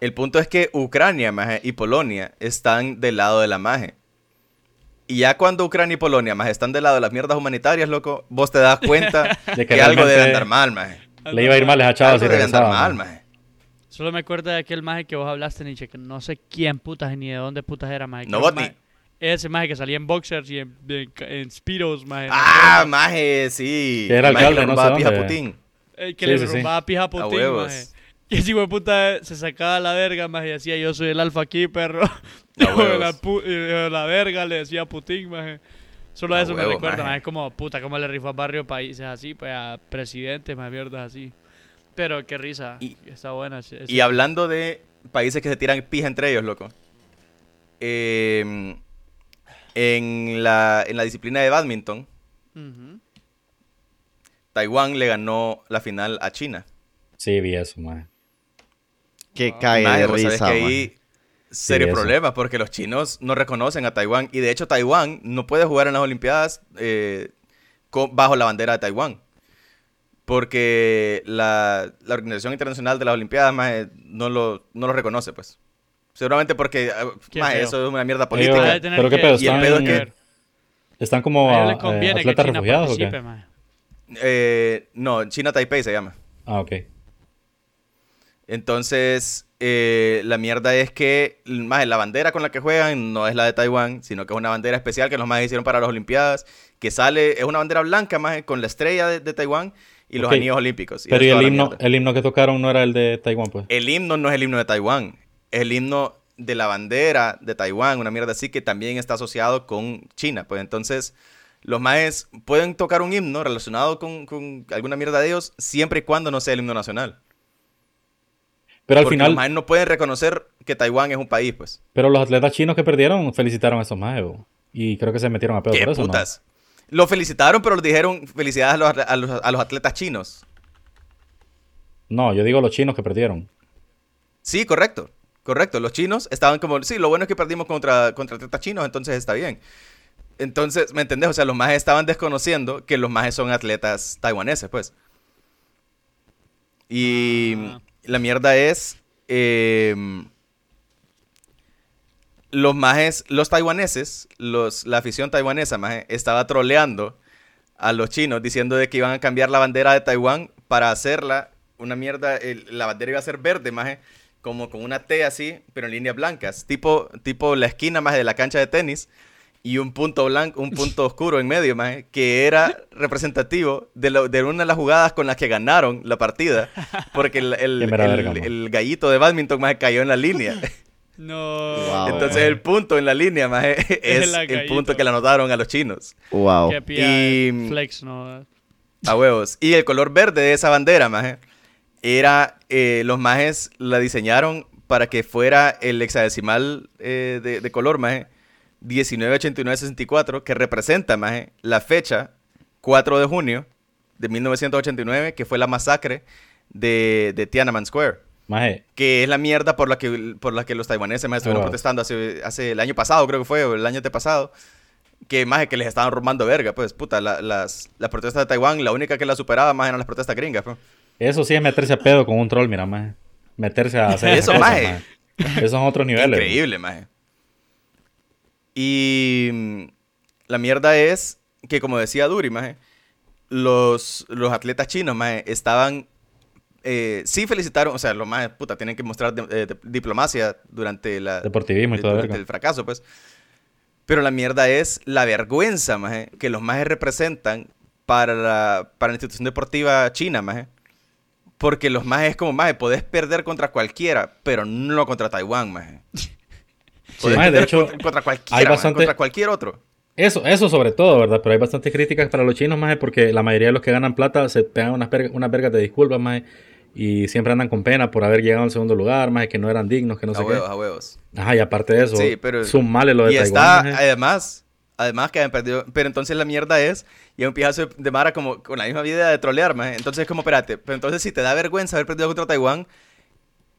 El punto es que Ucrania, maje, y Polonia están del lado de la maje. Y ya cuando Ucrania y Polonia, maje, están del lado de las mierdas humanitarias, loco, vos te das cuenta De que, que algo debe andar mal, maje. Le iba a ir mal a Algo si debe andar regresaba. mal, maje. Solo me acuerdo de aquel maje que vos hablaste, Nietzsche, que no sé quién putas ni de dónde putas era, maje. que Novotny. maje- Ese maje que salía en boxers y en, en, en speedos, maje. Ah, maje, sí. Que era El alcalde, le no sé pija a. Putin. El que Sí, le sí, sí. robaba pija a Putin, huevos. maje. Y ese puta se sacaba la verga, maje, y decía, yo soy el alfa aquí, perro. A de la, eh, la verga, le decía a Putin, maje. Solo A eso me recuerda, maje. maje. Es como, puta, cómo le rifó a barrio países así, pues a presidentes, más mierdas así. Pero qué risa. Y- Está buena. Y hablando de países que se tiran pija entre ellos, loco. eh, en, la, en la disciplina de badminton. Taiwán le ganó la final a China. Sí, vi eso, mae. Que cae de risa, que man. ahí eso. problemas porque los chinos no reconocen a Taiwán. Y de hecho Taiwán no puede jugar en las Olimpiadas eh, con- bajo la bandera de Taiwán. Porque la, la Organización Internacional de las Olimpiadas maje, no, lo, no lo reconoce, pues. Seguramente porque eh, maje, eso es una mierda política. Pero qué que- pedo, Y el están, pedo es que- están como A eh, atletas refugiados o participe, qué? maje. Eh, no, China Taipei se llama. Ah, ok. Entonces, eh, la mierda es que más la bandera con la que juegan no es la de Taiwán, sino que es una bandera especial que los más hicieron para las Olimpiadas, que sale, es una bandera blanca más con la estrella de, de Taiwán y los anillos olímpicos. Pero y el himno, el himno que tocaron no era el de Taiwán, pues. El himno no es el himno de Taiwán, es el himno de la bandera de Taiwán, una mierda así que también está asociado con China. Pues entonces, los maes pueden tocar un himno relacionado con, con alguna mierda de ellos siempre y cuando no sea el himno nacional. Pero al Porque final, los maes no pueden reconocer que Taiwán es un país, pues. pero los atletas chinos que perdieron felicitaron a esos maes, bo. Y creo que se metieron a pedo ¿Qué por eso, putas? Lo felicitaron, pero les dijeron felicidades a los, a los- a los atletas chinos. ¿no? No, yo digo los chinos que perdieron. Sí, correcto. Correcto. Los chinos estaban como, sí, lo bueno es que perdimos contra, contra atletas chinos, entonces está bien. Entonces, ¿me entendés? O sea, los majes estaban desconociendo que los majes son atletas taiwaneses, pues. Y Ah. la mierda es... eh, los majes, los taiwaneses, los, la afición taiwanesa, maje, estaba troleando a los chinos diciendo de que iban a cambiar la bandera de Taiwán para hacerla una mierda, el- la bandera iba a ser verde, maje, como con una T así, pero en líneas blancas, tipo, tipo la esquina más de la cancha de tenis y un punto blanco, un punto oscuro en medio, maje, que era representativo de, lo- de una de las jugadas con las que ganaron la partida, porque el gallito de badminton maje, cayó en la línea. No. Wow. Entonces el punto en la línea, maje, es la el punto que le anotaron a los chinos. Wow. Qué Y- flex, no. A huevos. Y el color verde de esa bandera, maje, era, eh, los majes la diseñaron para que fuera el hexadecimal eh, de, de color, maje, 1989-64, que representa, maje, la fecha 4 de junio de 1989, que fue la masacre de, de Tiananmen Square. Maje, Que es la mierda por la que, por la que los taiwaneses más estuvieron wow. protestando hace, hace el año pasado, creo que fue, o el año antepasado. Que más que les estaban robando verga, pues, puta, la- las, las protestas de Taiwán, la única que la superaba más eran las protestas gringas, pues. eso sí es meterse a pedo con un troll, mira, maje. Meterse a hacer Eso, maje. Esos son otros niveles. Increíble, maje. Y la mierda es que, como decía Duri, maje, los, los atletas chinos, maje, estaban... eh, sí felicitaron, o sea, los más puta tienen que mostrar de- eh, de- diplomacia durante la Deportivismo y toda durante el fracaso, pues. Pero la mierda es la vergüenza, maje, que los majes representan para la, para la institución deportiva china, maje. Porque los majes es como, maje, podés perder contra cualquiera, pero no contra Taiwán, maje. Podés maje, de hecho, contra, cualquiera, hay maje, bastante- contra cualquier otro. Eso, eso sobre todo, ¿verdad? Pero hay bastantes críticas para los chinos, más porque la mayoría de los que ganan plata se pegan unas, verga- unas vergas de disculpas, más y siempre andan con pena por haber llegado al segundo lugar, más que no eran dignos, que no a sé huevos, qué. a huevos. Ajá, y aparte de eso, Sí, pero- sumale lo de y Taiwán. está, además, además que han perdido. Pero entonces la mierda es, y un pijazo de Mara como con la misma idea de trolear, maje. Entonces es como, espérate, pero entonces si te da vergüenza haber perdido contra Taiwán,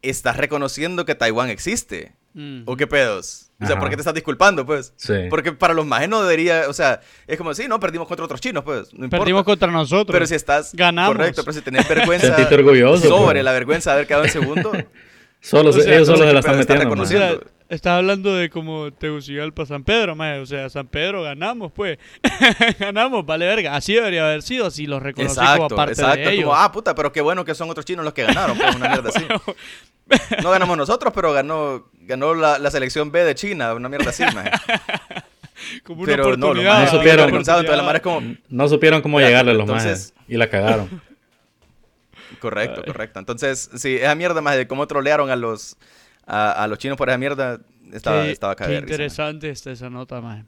estás reconociendo que Taiwán existe. Mm. ¿O qué pedos? O sea, Ajá. ¿por qué te estás disculpando, pues? Sí. Porque para los majes no debería, o sea, es como, sí, no, perdimos contra otros chinos, pues, no importa. Perdimos contra nosotros. Pero si estás... Ganamos. Correcto, pero si tenés vergüenza orgulloso, sobre pues. la vergüenza de haber quedado en segundo, Solo o se- sea, ellos solo se la ¿qué están metiendo. O maje. sea, reconociendo. estás hablando de como Tegucigalpa San Pedro, maje. O sea, San Pedro ganamos, pues. ganamos, vale verga. Así debería haber sido si los reconocí como Exacto, parte exacto. de ellos. Como, ah, puta, pero qué bueno que son otros chinos los que ganaron, pues una mierda así. No ganamos nosotros, pero ganó, ganó la, la selección B de China, una mierda así, maje. Como una Pero no, los oportunidad. majes no supieron. supieron. Entonces la mara es como, No supieron cómo Ya, llegarle a los entonces- majes y la cagaron. correcto, Ay. correcto. Entonces, sí, esa mierda más de cómo trolearon a los, a, a los chinos por esa mierda, estaba, Qué- estaba Qué interesante está esa nota, maje.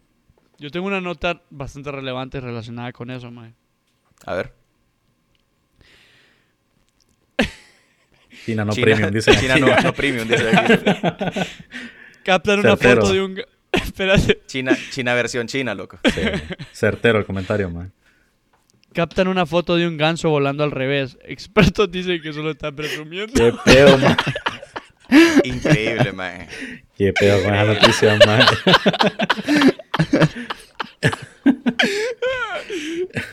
Yo tengo una nota bastante relevante relacionada con eso, maje. A ver. China no China, premium, dice. China no, no premium, dice aquí. Captan una Certero. foto de un... Espérate. China, China versión China, loco. Sí, certero el comentario, man. Captan una foto de un ganso volando al revés. Expertos dicen que solo están presumiendo. Qué pedo, man. Increíble, maje. Qué pedo con esa noticia, man.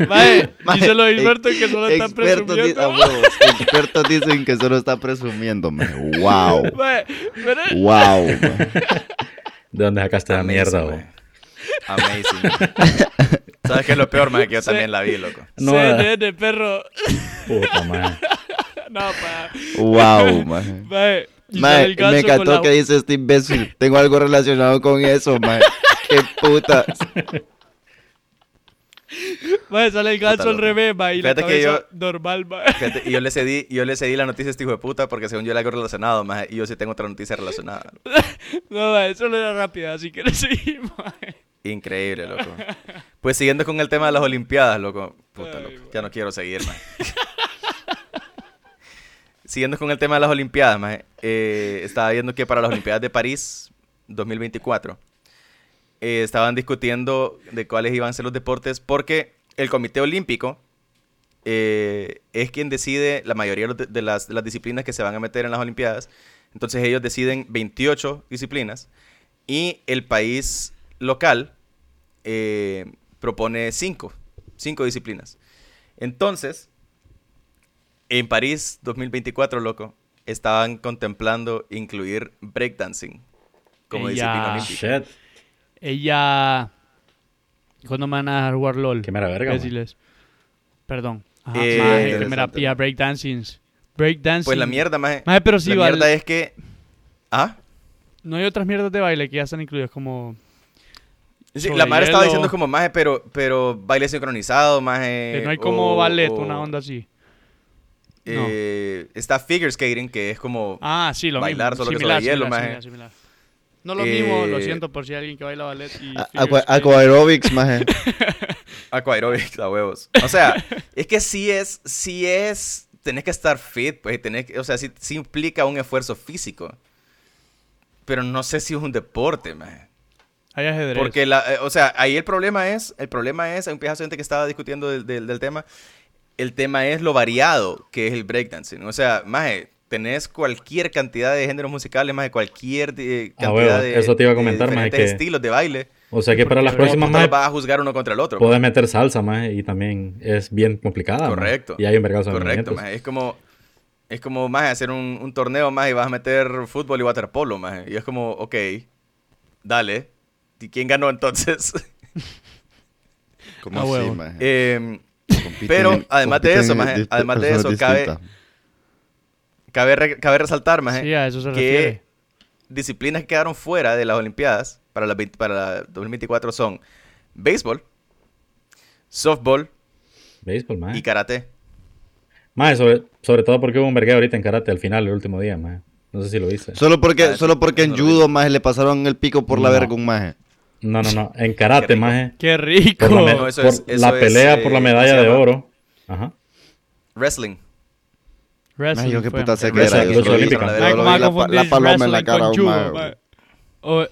Maje, dice los ex- expertos que solo di- a presumiendo. huevos, expertos dicen que solo está presumiendo, maje. Wow. Maje, pero- Wow. maje. ¿De dónde sacaste la mierda, güey? Amazing. ¿Sabes qué es lo peor, maje? Que yo también la vi, loco. No, CNN, perro. Puta, man. No, pa. Wow, Maje, el ganso me encantó la- que dice este imbécil. Tengo algo relacionado con eso, maje. Qué puta. Sale el ganso al remaje, maje, y la Fíjate que cabeza yo- normal. Fíjate, y yo le cedí, yo le cedí la noticia a este hijo de puta porque según yo le hago relacionado, maje, y yo sí tengo otra noticia relacionada. No, maje, solo era rápida, así que le seguimos, maje. Increíble, loco. Pues siguiendo con el tema de las Olimpiadas, loco. Puta, Ay, loco. Ya no quiero seguir. Siguiendo con el tema de las Olimpiadas, eh, estaba viendo que para las Olimpiadas de París 2024 eh, estaban discutiendo de cuáles iban a ser los deportes porque el Comité Olímpico eh, es quien decide la mayoría de las, de las disciplinas que se van a meter en las Olimpiadas. Entonces ellos deciden 28 disciplinas y el país local eh, propone 5, 5 disciplinas. Entonces, en París 2024, loco, estaban contemplando incluir breakdancing como disciplina olímpica. Shit. Ella. ¿Cuándo me van a dejar jugar LOL? Qué mera verga. Perdón. Ajá, Eh, maje, que mera pilla breakdancing. Breakdancing. Pues la mierda, maje. Maje, pero sí, la vale. mierda es que... ¿Ah? No hay otras mierdas de baile que ya están incluidas como. Sí, Sobre la madre estaba diciendo como maje, pero, pero baile sincronizado, maje. que no hay como o- ballet, o, una onda así. no. eh, Está figure skating, que es como... Ah, sí, lo Bailar mismo. solo que similar, sobre hielo, similar, maje. No lo mismo, lo Eh, siento por si hay alguien que baila ballet y. Aqua-. Aquaerobics, maje. Aquaerobics a huevos. O sea, es que sí es, sí es, tenés que estar fit, pues, tenés que, o sea, sí, sí implica un esfuerzo físico. Pero no sé si es un deporte, man. Hay ajedrez. Porque, la, eh, o sea, ahí el problema es, el problema es, hay un pedazo de gente que estaba discutiendo del, del- del tema, el tema es lo variado que es el breakdancing. O sea, maje, tenés cualquier cantidad de géneros musicales, más de cualquier eh, Ah, cantidad de, eso te iba a de comentar, diferentes que- estilos de baile. O sea que para las próximas ¿Cómo más vas a juzgar uno contra el otro? puedes meter salsa más y también es bien complicada. maje. Correcto. Y hay un vergazo de Correcto, maje. Es como, es como más hacer un, un torneo más y vas a meter fútbol y waterpolo, más. Y es como, ok, dale. ¿Y quién ganó entonces? ¿Cómo Ah, así, maje? Em, pero, además de eso, dist- además de eso, cabe-. Cabe, re- cabe resaltar, más Sí, a eso se que refiere. disciplinas que quedaron fuera de las Olimpiadas para la, 20 para la 2024 son béisbol, softball Béisbol, maje. y karate. Maje, sobre, sobre todo porque hubo un vergueo ahorita en karate al final, el último día, maje. No sé si lo viste. Solo porque, Ah, solo porque en judo, maje, le pasaron el pico por la verga a un maje. No, no, no. En karate, maje. Qué rico. Por la, me- No, eso por es- eso la es, pelea eh, por la ¿cómo se medalla de oro. Ajá. Wrestling. Wrestling Maje, yo qué fue. puta sé que era. Yo lucha solo vi- olímpica. yo Maje, solo ¿cómo vi va a la, paloma en la cara a un maje, maje? güey. O-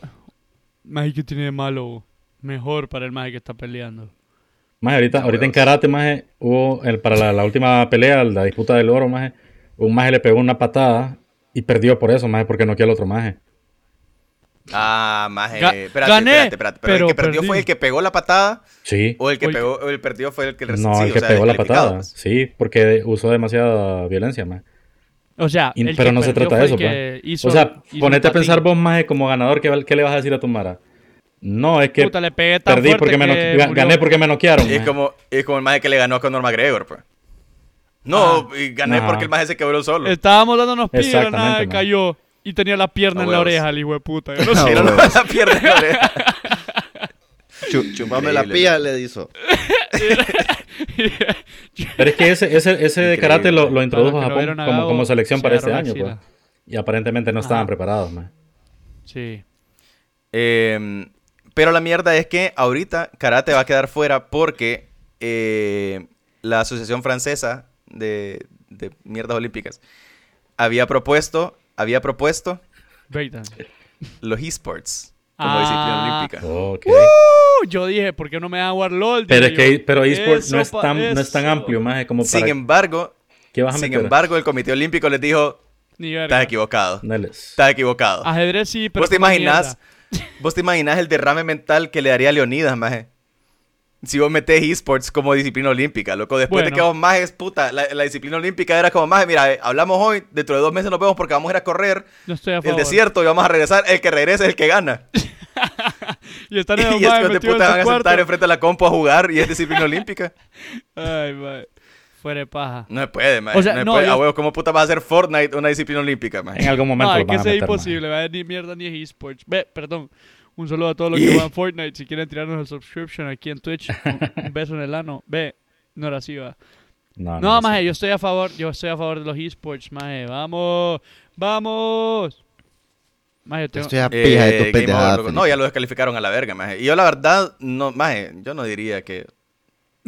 Maje, ¿qué tiene de malo? Mejor para el maje que está peleando. Maje, ahorita, Ah, ahorita en karate, maje, hubo el, para la, la última pelea, la disputa del oro, maje, un maje le pegó una patada y perdió por eso, maje, porque no quiere al otro maje. Ah. Ga- espérate, gané, espérate, espérate. Pero, pero el que perdió perdí. fue el que pegó la patada Sí. o el que O el pegó o el perdió fue el que No, sí, el o que sea, pegó la patada. pues. Sí, porque usó demasiada violencia, maje. O sea, Y- el pero que no se trata de eso, que pues. hizo- O sea, ponete a pensar vos, maje, como ganador, ¿qué, qué le vas a decir a tu Mara? No, es que Puta, le pegué tan perdí porque me no- que ga- murió. gané porque me noquearon. Es maje. como, es como el maje que le ganó a Conor McGregor, pues. No, y gané Ajá. porque el maje se quebró solo. Estábamos dándonos pie y de la Exactamente, nada man. cayó. Y tenía la pierna en la oreja, el hijo de puta. Yo no sé. No la pierde en la oreja. Chu- Chupame la pía, le hizo. Pero es que ese, ese, ese de karate lo, lo introdujo a lo Japón como, como selección se para este año, pues. Y aparentemente no estaban Ajá. preparados, maje. Sí. Eh, pero la mierda es que ahorita karate va a quedar fuera porque eh, la Asociación Francesa de, de Mierdas Olímpicas había propuesto, había propuesto Breakdance. los esports como Ah. disciplina olímpica. Ok. Uh, yo dije, ¿por qué no me dan Warlord? pero es que pero eSport no es tan, no es tan amplio, maje, como Sin para... embargo, ¿Qué vas a sin embargo, el Comité Olímpico les dijo, estás equivocado, estás equivocado. Ajedrez sí, pero ¿Vos te mierda. ¿Vos te imaginas el derrame mental que le daría a Leonidas, maje? Si vos metés esports como disciplina olímpica, loco. Después de Bueno. que vos majes, puta, la, la disciplina olímpica era como, maje, mira, eh, hablamos hoy, dentro de dos meses nos vemos porque vamos a ir a correr No estoy a el favor. desierto y vamos a regresar. El que regrese es el que gana. Y están y en el después de metido puta van a sentar enfrente de la compu a jugar y es disciplina olímpica. Ay, mae. Fuera de paja. No se puede, maje. O sea, no se no, puede. yo- A huevo, ¿cómo puta vas a hacer Fortnite una disciplina olímpica? En algún momento No, lo es van que a. Ni mierda ni es esports. Ve, perdón. Un saludo a todos los que juegan Fortnite. Si quieren tirarnos el subscription aquí en Twitch, un, un beso en el ano. Ve, no era así, va. No, No, no, maje, yo estoy a favor, yo estoy a favor de los esports, maje. Vamos, vamos. Maje, yo tengo... Estoy a pija de Eh, tu pendejada. No, ya lo descalificaron a la verga, maje. Y yo la verdad, no, maje, yo no diría que,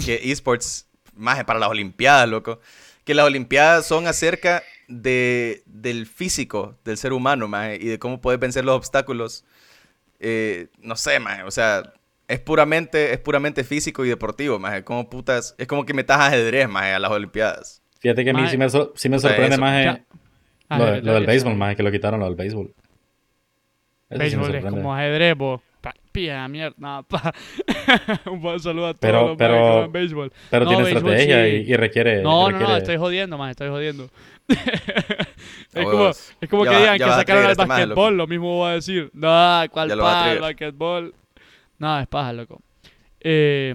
que esports, maje, para las olimpiadas, loco. Que las olimpiadas son acerca de, del físico del ser humano, maje, y de cómo puedes vencer los obstáculos. Eh, no sé, maje, o sea, es puramente, es puramente físico y deportivo, maje. Como putas, es como que metas ajedrez, maje, a las olimpiadas. Fíjate que a mí Maje. sí me, so- sí me sorprende, maje, Ya. Ah, lo, ya, lo del béisbol, maje, que lo quitaron lo del béisbol. Eso sí Béisbol es como ajedrez, bo. Pía, mierda. No, pa. Un buen saludo a todos Pero- los pero- que juegan béisbol. Pero No, tiene béisbol estrategia sí. y, y requiere... No, no, no, requiere- estoy jodiendo, más, estoy jodiendo. es, A como, huevos. es como Ya que va- digan que sacaron al este basquetbol, lo mismo voy a decir. No, ¿cuál paja, el basquetbol? No, es paja, loco. Eh,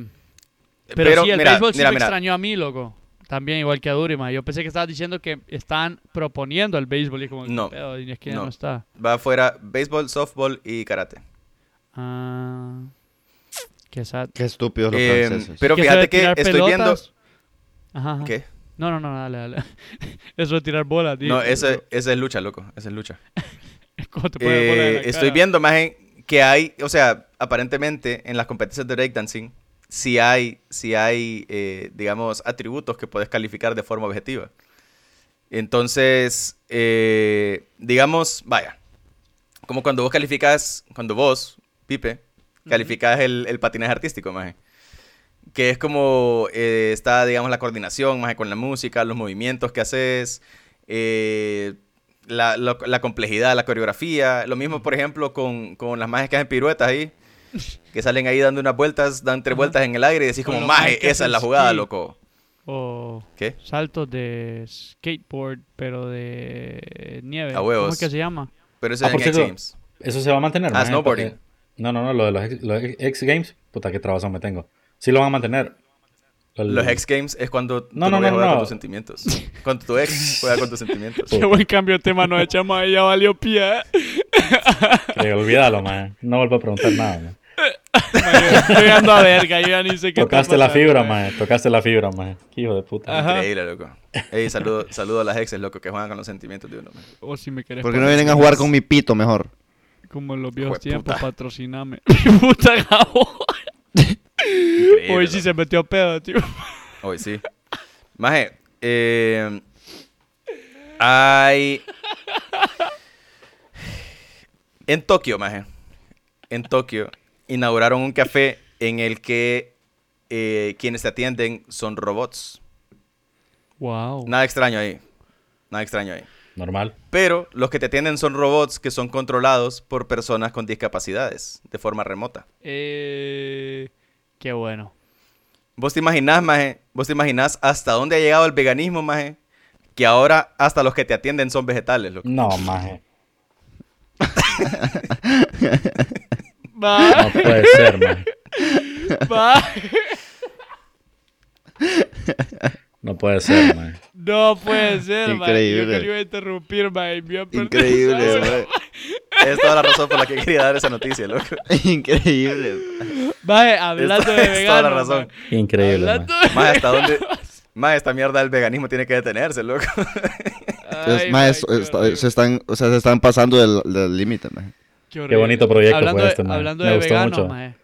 pero, Pero, sí, el mira, béisbol sí mira, me mira. extrañó a mí, loco. También igual que a Duri, ma. Yo pensé que estabas diciendo que están proponiendo el béisbol y como, ¿qué No, pedo? Y es que ya no. no está. Va afuera béisbol, softball y karate. Ah, qué sad. Qué estúpidos los Eh, franceses. pero ¿Qué eso fíjate que estoy viendo... pelotas? Ajá, ajá. ¿Qué? No, no, no, dale, dale. Eso de tirar bolas, tío. No, ese es lucha, loco. Esa es lucha. ¿Cómo te bola en la Eh, estoy cara? viendo más en- que hay, o sea, aparentemente en las competencias de breakdancing, sí hay, sí hay eh, digamos, atributos que puedes calificar de forma objetiva. Entonces, eh, digamos, vaya, como cuando vos calificas, cuando vos, Pipe, calificas el, el patinaje artístico, maje. Que es como eh, está, digamos, la coordinación, maje, con la música, los movimientos que haces, eh, la, la complejidad, la coreografía. Lo mismo, por ejemplo, con, con las majes que hacen piruetas ahí. Que salen ahí dando unas vueltas, dan tres Ajá. vueltas en el aire y decís como, maje, esa es la jugada, ski". loco. O ¿Qué? saltos de skateboard, pero de nieve. A ¿Cómo huevos. es que se llama? Pero eso Ah, es por en X Games. Eso se va a mantener, Ah, snowboarding. porque- No, no, no, lo de los, los X Games, puta, qué trabazón me tengo. Sí lo van a mantener. El- Los X Games es cuando No, no, novia no, juega no. con tus sentimientos. Cuando tu ex juega con tus sentimientos. Qué buen cambio de tema nos echamos ahí, ya valió pie. ¿eh? Que olvídalo, maje. No vuelvo a preguntar nada. Maje, Estoy ando a verga, yo ya ni sé qué Tocaste la fibra, maje. maje. Tocaste la fibra, maje. Qué hijo de puta. Ajá. Increíble, loco. Ey, saludo, saludo a las exes, loco, que juegan con los sentimientos de uno. man. O si me querés ¿Por qué no vienen a jugar con mi pito mejor? Como en los viejos tiempos, patrociname. puta Gabo. Increíble, Hoy sí se metió pedo, tío. Hoy sí. Maje, eh, hay... En Tokio, maje. En Tokio inauguraron un café en el que eh, quienes te atienden son robots. Wow. Nada extraño ahí. Nada extraño ahí. Normal. Pero los que te atienden son robots que son controlados por personas con discapacidades de forma remota. Eh, qué bueno. ¿Vos te imaginás, maje? ¿Vos te imaginás hasta dónde ha llegado el veganismo, maje? Que ahora hasta los que te atienden son vegetales, loco. No, maje. Va, No puede ser, maje. va. No puede ser, maje. No puede ser, man. Yo Increíble. que le iba a interrumpir, man. Increíble, güey. Es toda la razón por la que quería dar esa noticia, loco. Increíble. Maje, hablando de Es toda la razón. man. Increíble, Hablando de... Más hasta dónde... Más esta mierda del veganismo tiene que detenerse, loco. Ay, man, está- horrible. se están, o sea, se están pasando del límite, man. Qué, bonito proyecto hablando fue de, este, man. Hablando Me de gustó veganos, mucho.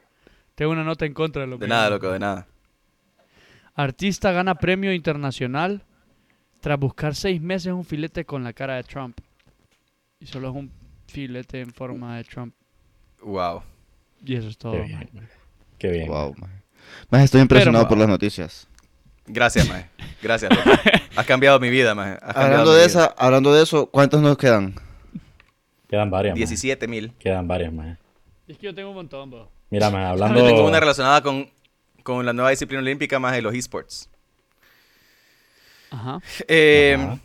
Tengo una nota en contra de los De nada, loco, de nada. Artista gana premio internacional tras buscar seis meses un filete con la cara de Trump. Y solo es un filete en forma de Trump. Wow. Y eso es todo. Qué bien, maje. Qué bien. Wow, man. Más estoy impresionado Pero- por las noticias. Gracias, maje. Gracias. Has cambiado mi vida, cambiado Hablando mi de vida. esa, hablando de eso, ¿cuántas nos quedan? Quedan varias, maje. 17 mil. Quedan varias, maje. Es que yo tengo un montón, bro. Mira, maje, Yo hablando... tengo una relacionada con, con la nueva disciplina olímpica, más de los esports. Ajá. Eh, Ajá.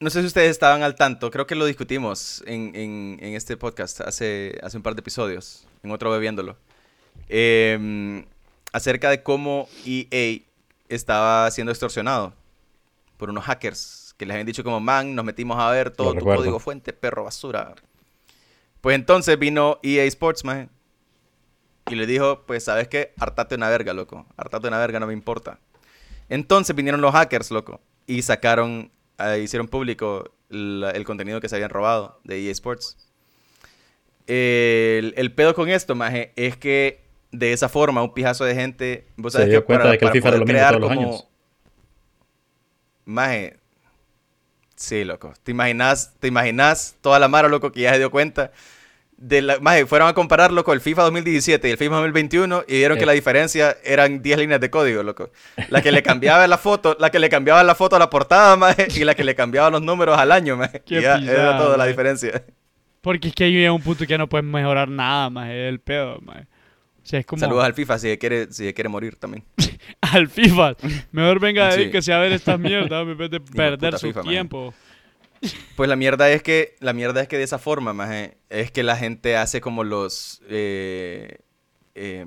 no sé si ustedes estaban al tanto, creo que lo discutimos en, en- en este podcast hace, hace un par de episodios, en otro bebiéndolo, eh, acerca de cómo EA estaba siendo extorsionado por unos hackers que les habían dicho como, man, nos metimos a ver todo Lo tu recuerdo. código fuente, perro basura. Pues entonces vino EA Sports, man, y le dijo, pues, ¿sabes qué? Hartate una verga, loco. Hartate una verga, no me importa. Entonces vinieron los hackers, loco, y sacaron, eh, hicieron público el contenido que se habían robado de EA Sports. El, el pedo con esto, maje, es que de esa forma un pijazo de gente, vos Se sabes dio que cuenta para, de que el FIFA era lo mismo crear todos los como- años. Maje, sí, loco. ¿Te imaginas, te imaginas toda la mara, loco, que ya se dio cuenta? De la, maje, fueron a compararlo con el FIFA 2017 y el FIFA 2021 y vieron que Eh. la diferencia eran 10 líneas de código, loco. La que le cambiaba la foto, la que le cambiaba la foto a la portada, maje, y la que le cambiaba los números al año, maje. Qué Y ya, pisada, era toda la diferencia. Porque es que ahí llega un punto que no puedes mejorar nada, más el pedo, maje. O sea, es como Saludos al FIFA si se quiere, si quiere morir también. al FIFA. Mejor venga a Sí. dedíquese a ver estas mierdas en vez de perder su FIFA, maje. tiempo. Pues la mierda es que, la mierda es que de esa forma, maje, es que la gente hace como los, eh, eh,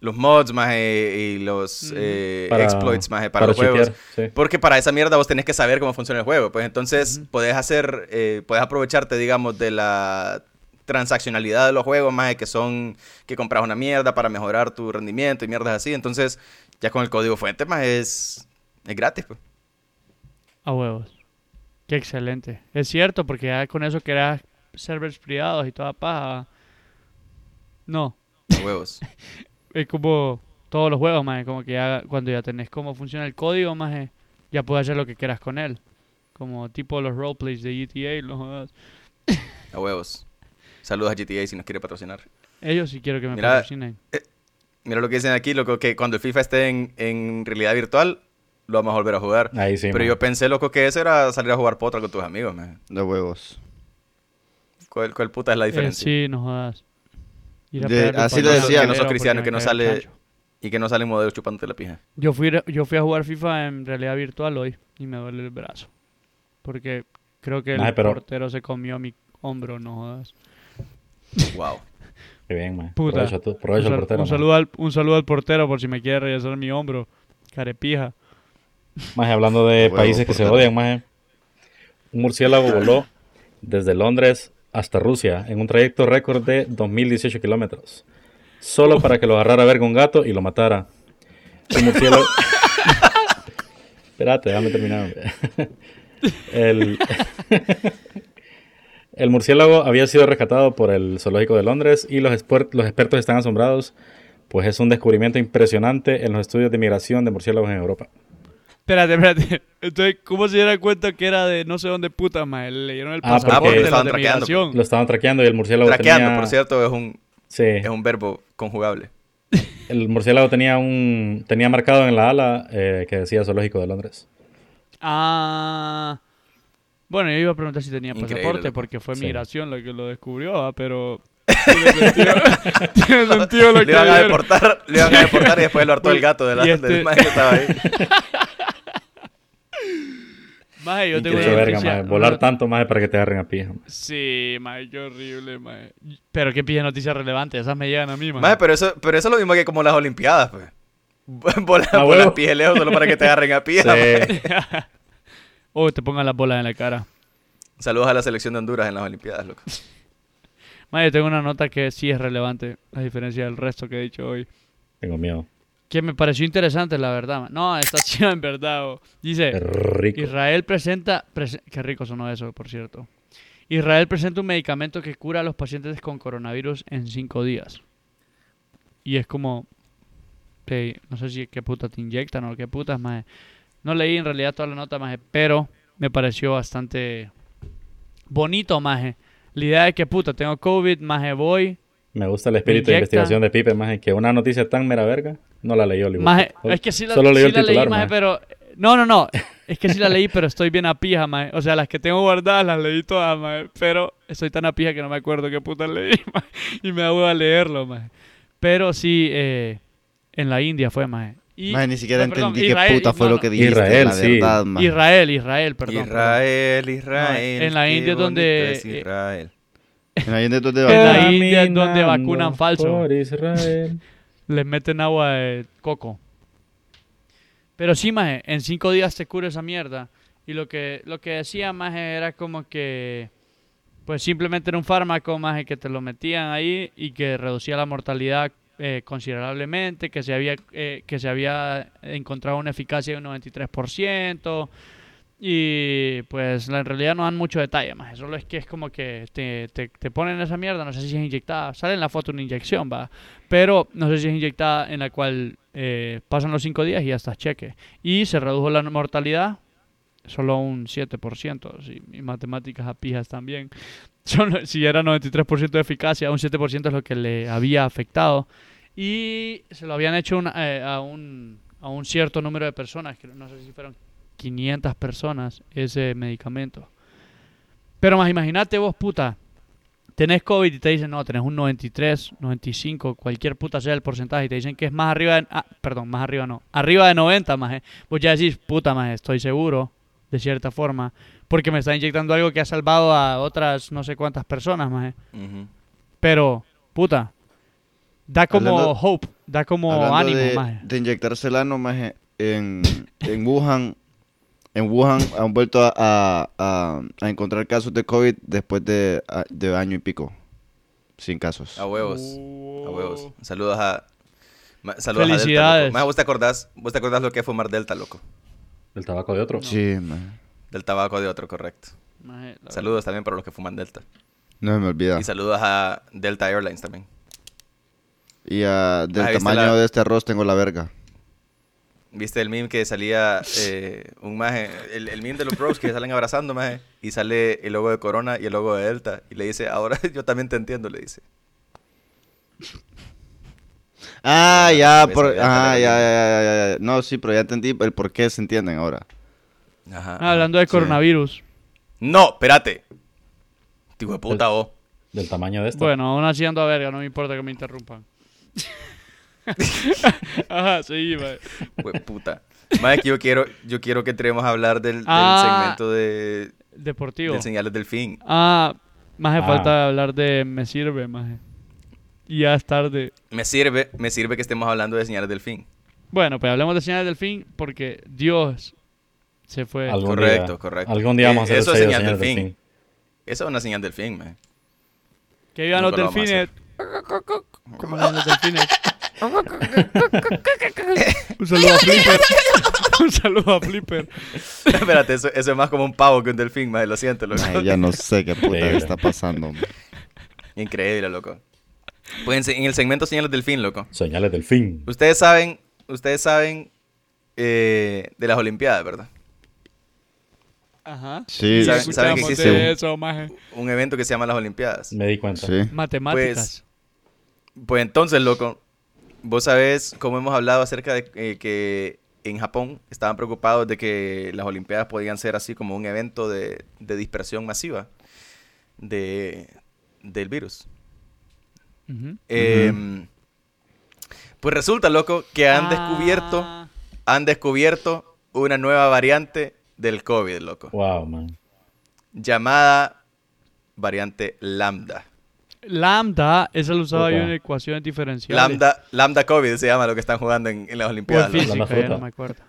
los mods, maje, y los Ujú. eh, Para- exploits, maje, para, los juegos. sí. Porque para esa mierda vos tenés que saber cómo funciona el juego. Pues entonces Ujú. podés hacer, eh, podés aprovecharte, digamos, de la transaccionalidad de los juegos, maje, que son que compras una mierda para mejorar tu rendimiento y mierdas así. Entonces, ya con el código fuente, maje, es, es gratis, pues. A huevos. Qué excelente. Es cierto, porque ya con eso creas servers privados y toda paja. No. A huevos. Es como todos los juegos, más como que ya cuando ya tenés cómo funciona el código, más ya puedes hacer lo que quieras con él. Como tipo los roleplays de GTA, no jodas. A huevos. Saludos a GTA si nos quiere patrocinar. Ellos sí quiero que me Mira, patrocinen. Mira lo que dicen aquí, loco, que cuando el FIFA esté en, en realidad virtual, lo vamos a volver a jugar. Ahí sí, Pero yo pensé, loco, que eso era salir a jugar potra con tus amigos, man. De huevos. ¿Cuál, cuál puta es la Eh, diferencia? sí, no jodas. Ir a De- pegarle un así al decía, que no sos cristiano, que no sale-. Y que no salen modelos chupándote la pija. Yo fui, yo fui a jugar FIFA en realidad virtual hoy y me duele el brazo. Porque creo que el pero- portero se comió mi hombro, no jodas. Wow. Qué bien, maje. Puta. Provecho, provecho un, al portero. un maje. saludo al, un saludo al portero por si me quiere regresar mi hombro. Carepija. Maje, hablando de Huevo, países que se odian, maje. Un murciélago voló desde Londres hasta Rusia en un trayecto récord de 2018 kilómetros. Solo para que lo agarrara a ver con un gato y lo matara. El murciélago. Espérate, déjame terminar. El... el murciélago había sido rescatado por el Zoológico de Londres y los, los expertos están asombrados, pues es un descubrimiento impresionante en los estudios de migración de murciélagos en Europa. Espérate, espérate. Entonces, ¿cómo se dieron cuenta que era de no sé dónde puta, maje? Le dieron el Ah, pasaporte porque de los estaban traqueando. Lo estaban traqueando y el murciélago Traqueando, tenía... por cierto, es un, Sí, es un verbo conjugable. el murciélago tenía un tenía marcado en la ala eh, que decía Zoológico de Londres. Ah. Bueno, yo iba a preguntar si tenía Increíble, pasaporte porque fue Sí. migración lo que lo descubrió, ah, pero tiene sentido, tiene sentido lo Le que iban a deportar, le iban a deportar y después lo hartó el gato de la, este- del que estaba ahí. Maje, yo tengo verga, maje. Volar una- tanto más para que te agarren a pija. maje. Sí, maje, qué horrible, maje. Pero qué pilla noticias relevantes, esas me llegan a mí, maje. Maje, pero eso, pero eso es lo mismo que como las Olimpiadas, pues. Volar, Ah, huevo. pije lejos solo para que te agarren a pija. Sí. maje. Oh, te pongan las bolas en la cara. Saludos a la selección de Honduras en las Olimpiadas, loco. Maje, tengo una nota que sí es relevante, a diferencia del resto que he dicho hoy. Tengo miedo. Que me pareció interesante, la verdad. No, está chida en verdad. Dice. Israel presenta... prese- Qué rico sonó eso, por cierto. Israel presenta un medicamento que cura a los pacientes con coronavirus en cinco días. Y es como... no sé si qué puta te inyectan o qué putas, más. No leí en realidad toda la nota, más, pero me pareció bastante bonito, más. La idea de que puta, tengo COVID, más voy. Me gusta el espíritu de investigación de Pipe, más que una noticia tan mera verga, no la leyó. le digo. Maje, es que sí la, solo sí leyó el la leí, titular, maje, maje. pero... No, no, no. Es que sí la leí, pero estoy bien a pija, maje. O sea, las que tengo guardadas las leí todas, maje. Pero estoy tan a pija que no me acuerdo qué putas leí, maje. Y me hago a leerlo, maje. Pero sí, eh, en la India fue, maje. Y, Maje, ni siquiera no, perdón, entendí Israel, qué puta fue no, lo que dijiste. Israel, la sí. verdad, maje. Israel, Israel, perdón. perdón. Israel, Israel. en la India es donde, es eh, Israel. En la India donde En va- la India es donde vacunan falso. Por Israel. Les meten agua de coco. Pero sí, maje, en cinco días te cura esa mierda. Y lo que, lo que decía, maje, era como que... Pues simplemente era un fármaco, maje, que te lo metían ahí y que reducía la mortalidad eh, considerablemente, que se había eh, que se había encontrado una eficacia de un 93%. Y pues en realidad no dan mucho detalle más. Solo es que es como que te, te, te ponen esa mierda, no sé si es inyectada. Sale en la foto una inyección, va. Pero no sé si es inyectada en la cual eh, pasan los 5 días y ya estás cheque. Y se redujo la mortalidad solo un 7%. sí, y matemáticas a pijas también. Solo- si era 93% de eficacia, un 7% es lo que le había afectado. Y se lo habían hecho una- eh, a, un, a un cierto número de personas, que no sé si fueron 500 personas ese medicamento. Pero más imagínate vos, puta, tenés COVID y te dicen, no, tenés un 93, 95, cualquier puta sea el porcentaje, y te dicen que es más arriba de, ah, perdón, más arriba no, arriba de 90, más, vos ya decís, puta, más, estoy seguro, de cierta forma, porque me está inyectando algo que ha salvado a otras no sé cuántas personas, más. Ujú. Pero, puta, da como Hablando- hope, da como ánimo, de, maje. de inyectarse el ano, maje, en, en Wuhan, en Wuhan han vuelto a, a- a- a encontrar casos de COVID después de, a- de año y pico. Sin casos. A huevos. A huevos. Saludos a. ma- Saludos Felicidades. a Delta, loco. ¿vos te acordás? ¿Vos te acordás lo que es fumar Delta, loco? El tabaco de otro. Sí, maje. Del tabaco de otro, correcto. Maje, Saludos también para los que fuman Delta. No se me olvida. Y saludos a Delta Airlines también. Y ah, del Ah, ¿viste tamaño la- de este arroz tengo la verga. ¿Viste el meme que salía eh, un maje? El, el meme de los bros que salen abrazando, maje. Y sale el logo de Corona y el logo de Delta. Y le dice, ahora yo también te entiendo, le dice. Ah, ya, por, ah, ya, ya, ya, ya, ya. No, sí, pero ya entendí el por qué se entienden ahora. Ajá. Ah, hablando de Sí. coronavirus. No, espérate. Tipo de puta, vos. Del tamaño de esto. Bueno, aún así ando a verga, no me importa que me interrumpan. Ajá, seguí, maje. Hue puta. Maje, que yo quiero, yo quiero que entremos a hablar del, del Ah. segmento de, Deportivo. del señales del fin. Ah, más Ah. falta hablar de me sirve, más. Y ya es tarde. Me sirve, me sirve que estemos hablando de señales del fin. Bueno, pues hablemos de señales del fin porque Dios se fue. Algún correcto, día, correcto. Algún día vamos a Eh, hacer eso es señal señal del del fin. fin. Esa es una señal del fin, maje. Que vivan los Nunca lo vamos a delfines. ¿Cómo vivan los delfines? Un saludo a Flipper. Un saludo a Flipper. Espérate, eso, eso es más como un pavo que un delfín, maje. Lo siento, loco. Ya no sé qué puta Increíble. está pasando. Increíble, loco. Pues en, el segmento señales del fin, loco. Señales del fin. Ustedes saben, ustedes saben eh, de las Olimpiadas, ¿verdad? Ajá. Sí, ¿Saben- sí, saben que existe de un- eso, maje. Un evento que se llama las Olimpiadas. Me di cuenta. sí. Matemáticas. Pues entonces, loco, vos sabés cómo hemos hablado acerca de eh, que en Japón estaban preocupados de que las Olimpiadas podían ser así como un evento de, de dispersión masiva de, del virus. Em, pues resulta, loco, que han Ah, descubierto, han descubierto una nueva variante del COVID, loco, Wow, man. llamada variante lambda. Lambda, esa lo usaba yo Opa. en ecuaciones diferenciales. Lambda, lambda COVID se llama lo que están jugando en, en las Olimpiadas. Lambda fruta. no me acuerdo.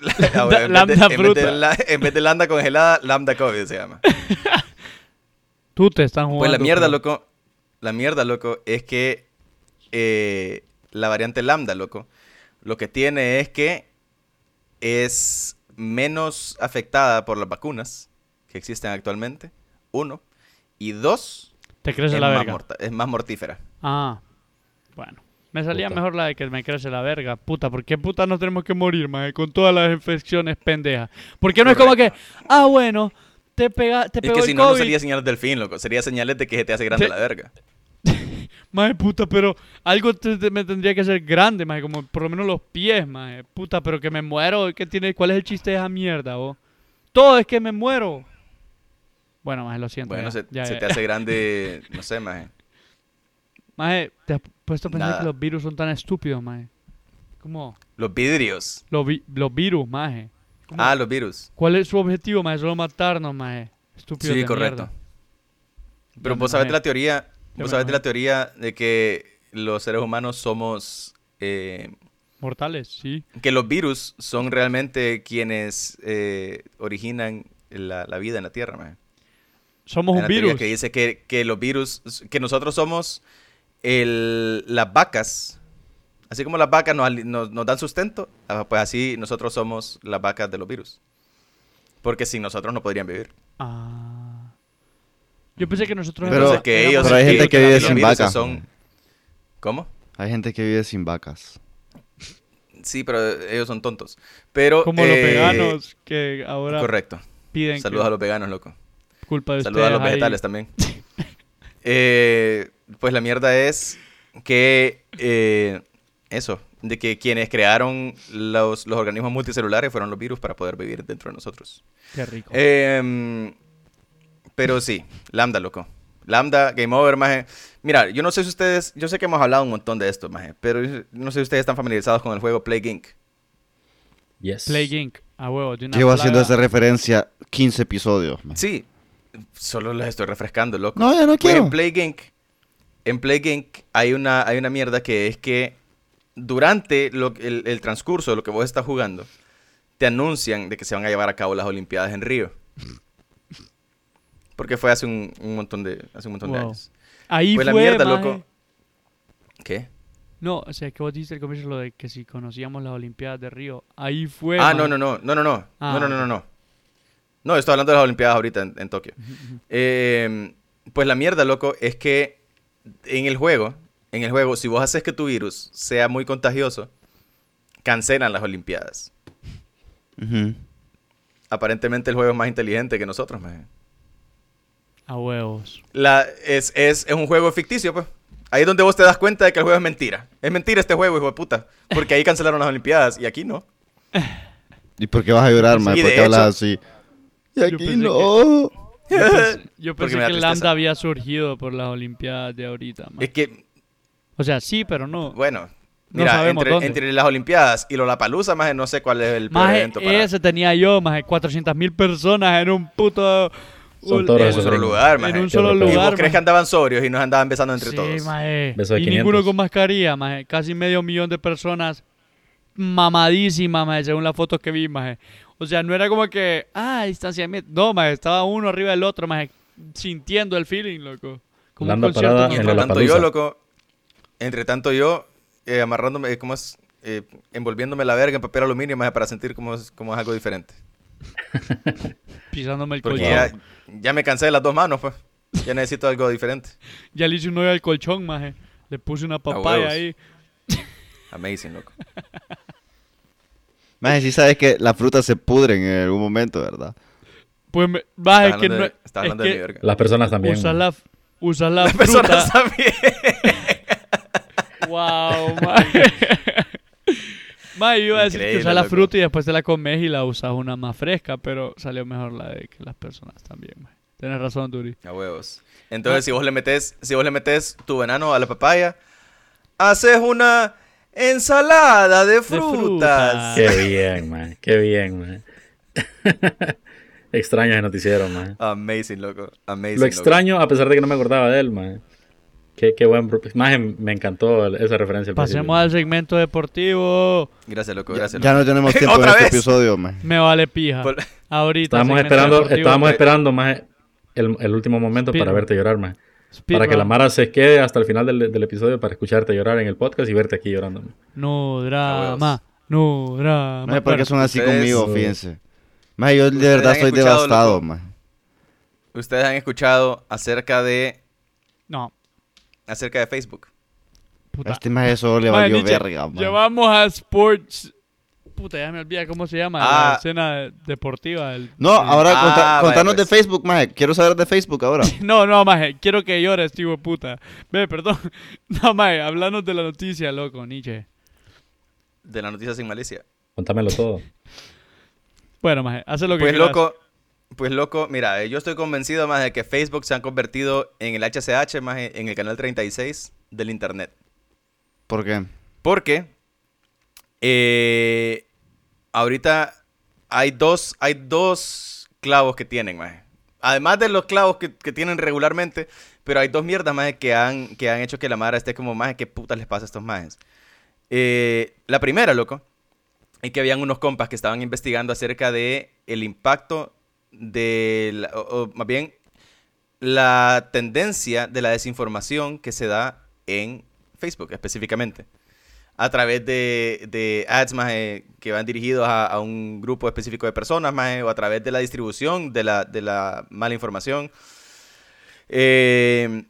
Ah, en, vez Lambda en, vez de fruta. la- en vez de lambda congelada, lambda COVID se llama. Tú te están jugando. Pues la mierda, creo. loco, la mierda, loco, es que eh, la variante lambda, loco, lo que tiene es que es menos afectada por las vacunas que existen actualmente, uno, y dos, Te crece es la más, verga. morta- es más mortífera. Ah, bueno. Me salía Puta. mejor la de que me crece la verga. Puta, ¿por qué puta nos tenemos que morir, maje? Con todas las infecciones pendejas. ¿Por qué no es como que, ah, bueno, te, pega, te Es pegó que el si no, no COVID? sería señales del fin, loco, sería señales de que se te hace grande Te- la verga. Maje, puta, pero algo te- te- me tendría que ser grande, maje, como por lo menos los pies, maje. Puta, pero que me muero, ¿qué tiene? ¿Cuál es el chiste de esa mierda, vos? Todo es que me muero. Bueno, maje, lo siento. Bueno, ya, se, ya, se ya. te hace grande, no sé, maje. Maje, ¿te has puesto a pensar Nada. que los virus son tan estúpidos, maje? ¿Cómo? Los vidrios. Los, vi- los virus, maje. ¿Cómo? Ah, los virus. ¿Cuál es su objetivo, maje? Solo matarnos, maje. Estúpido Sí, de correcto. mierda. Pero vos sabés de la teoría, vos sabés de la teoría de que los seres humanos somos, eh, Mortales, sí. que los virus son realmente quienes eh, originan la, la vida en la Tierra, maje. Somos Hay un virus. que dice que, que los virus, que nosotros somos el, las vacas, así como las vacas nos, ali- nos- nos dan sustento, ah, pues así nosotros somos las vacas de los virus. Porque sin nosotros no podrían vivir. Ah. Yo pensé que nosotros Pero- Entonces que ellos, pero hay gente que vive los sin virus vaca. son... ¿Cómo? Hay gente que vive sin vacas. Sí, pero ellos son tontos. Pero, Como los eh, veganos que ahora Correcto. piden Saludos a que los veganos, loco. Culpa de Saludos a los ahí. vegetales también. Eh, pues la mierda es que eh, eso, de que quienes crearon los, los organismos multicelulares fueron los virus para poder vivir dentro de nosotros. Qué rico. Eh, pero sí, Lambda, loco. Lambda, Game Over, maje. Mira, yo no sé si ustedes, yo sé que hemos hablado un montón de esto, maje, pero no sé si ustedes están familiarizados con el juego Plague Inc. Yes. Plague Inc. A huevo, de una Llevo haciendo esa referencia 15 episodios. maje. Sí, solo les estoy refrescando, loco. No, ya no Pues quiero. en Plague Inc. En Plague Inc. hay una, hay una mierda que es que durante lo- el, el transcurso de lo que vos estás jugando, te anuncian de que se van a llevar a cabo las Olimpiadas en Río. Porque fue hace un, un montón de hace un montón de años. Ahí Fue fue, la mierda, maje. loco. ¿Qué? No, o sea, que vos dijiste al comienzo lo de que si conocíamos las Olimpiadas de Río. Ahí fue. ah, maje. no, no, no, no, no, no, Ah, no, no, no, no. No, estoy hablando de las Olimpiadas ahorita en, en Tokio. Eh, pues la mierda, loco, es que en el juego, en el juego, si vos haces que tu virus sea muy contagioso, cancelan las Olimpiadas. Aparentemente el juego es más inteligente que nosotros. A huevos. La, es, es, es un juego ficticio, pues. Ahí es donde vos te das cuenta de que el juego es mentira. Es mentira este juego, hijo de puta. Porque ahí cancelaron las Olimpiadas y aquí no. ¿Y por qué vas a llorar, man? ¿Por qué hablas así? Y aquí pensé no. Yo pensé, yo que tristeza. Lambda había surgido por las Olimpiadas de ahorita. maje. Es que, O sea, sí, pero no. bueno. No Mira, entre, las Olimpiadas y Lollapalooza, más no sé cuál es el Más evento para... ese tenía yo, más 400 mil personas en un puto. Son todos En un solo lugar, En maje. un solo Qué Y lugar. vos crees que andaban sobrios y nos andaban besando entre sí, todos. maje. Beso de Y 500. ninguno con mascarilla, maje. Casi medio millón de personas mamadísimas, maje, según las fotos que vi, maje. O sea, no era como que, ah, distanciamiento. No, maje, estaba uno arriba del otro, maje. sintiendo el feeling, loco. Como un concierto en en Entre tanto yo, loco, entre tanto yo, eh, amarrándome, ¿cómo es? Eh, envolviéndome la verga en papel aluminio más para sentir como es, como es algo diferente. pisándome el Porque colchón. ya, Ya, ya me cansé de las dos manos, pues. Ya necesito algo diferente. le hice un hoyo al colchón, maje. Le puse una papaya ahí. Amazing, loco. Maje, sí sabes que las frutas se pudren en algún momento, ¿verdad? Pues, me, maje, Estás que hablando, no, de, estás es hablando de mi que verga. Las personas también. usas man. la, usas la Las fruta. personas también. Wow, maje. Maje, iba a decir que usas la loco. fruta y después te la comes y la usas una más fresca, pero salió mejor la de que las personas también, maje. Tienes razón, Duri. A huevos. Entonces, si vos le metes, si vos le metes tu veneno a la papaya, haces una ensalada de frutas. frutas. Qué bien, man. Qué bien, man. extraño ese noticiero, man. Amazing, loco. Amazing. Lo loco. extraño, a pesar de que no me acordaba de él, man. Qué, qué buen... Más me encantó esa referencia. al Pasemos principio. al segmento deportivo. Gracias, loco. Ya, Gracias. ya loco. no tenemos tiempo en ¿Otra este vez? episodio, maje. Me vale pija. Por- Ahorita. Estábamos esperando, estábamos esperando más el, el último momento para verte llorar, man. Speedrun. Para que la Mara se quede hasta el final del, del episodio para escucharte llorar en el podcast y verte aquí llorando. man. No drama. No drama. Maje, ¿por qué Bueno, son así ustedes- conmigo? Fíjense. Maje, yo de verdad estoy devastado, maje. Ustedes han escuchado acerca de No. acerca de Facebook. Puta. Este maje solo le valió verga, maje. Llevamos a Sports. Puta, ya me olvida cómo se llama. Ah. La escena de- deportiva. del- No, ahora Ah, conta- vaya, contanos pues. de Facebook, maje. Quiero saber de Facebook ahora. No, no, maje. Quiero que llores, tío puta. Ve, perdón. No, maje. Hablanos de la noticia, loco, Nietzsche. De la noticia sin malicia. Contámelo todo. Bueno, maje. Hace lo que Pues quieras. loco, pues loco, mira, eh, yo estoy convencido más de que Facebook se han convertido en el HCH, más en el canal 36 del internet. ¿Por qué? Porque eh, ahorita hay dos, hay dos clavos que tienen, maje. Además de los clavos que, que tienen regularmente, pero hay dos mierdas más que han, que han hecho que la madre esté como más ¿qué putas les pasa a estos majes? Eh, la primera, loco, es que habían unos compas que estaban investigando acerca de el impacto de, más bien, la tendencia de la desinformación que se da en Facebook específicamente. A través de, de ads más eh, que van dirigidos a, a un grupo específico de personas más eh, o a través de la distribución de la, de la mala información. Eh,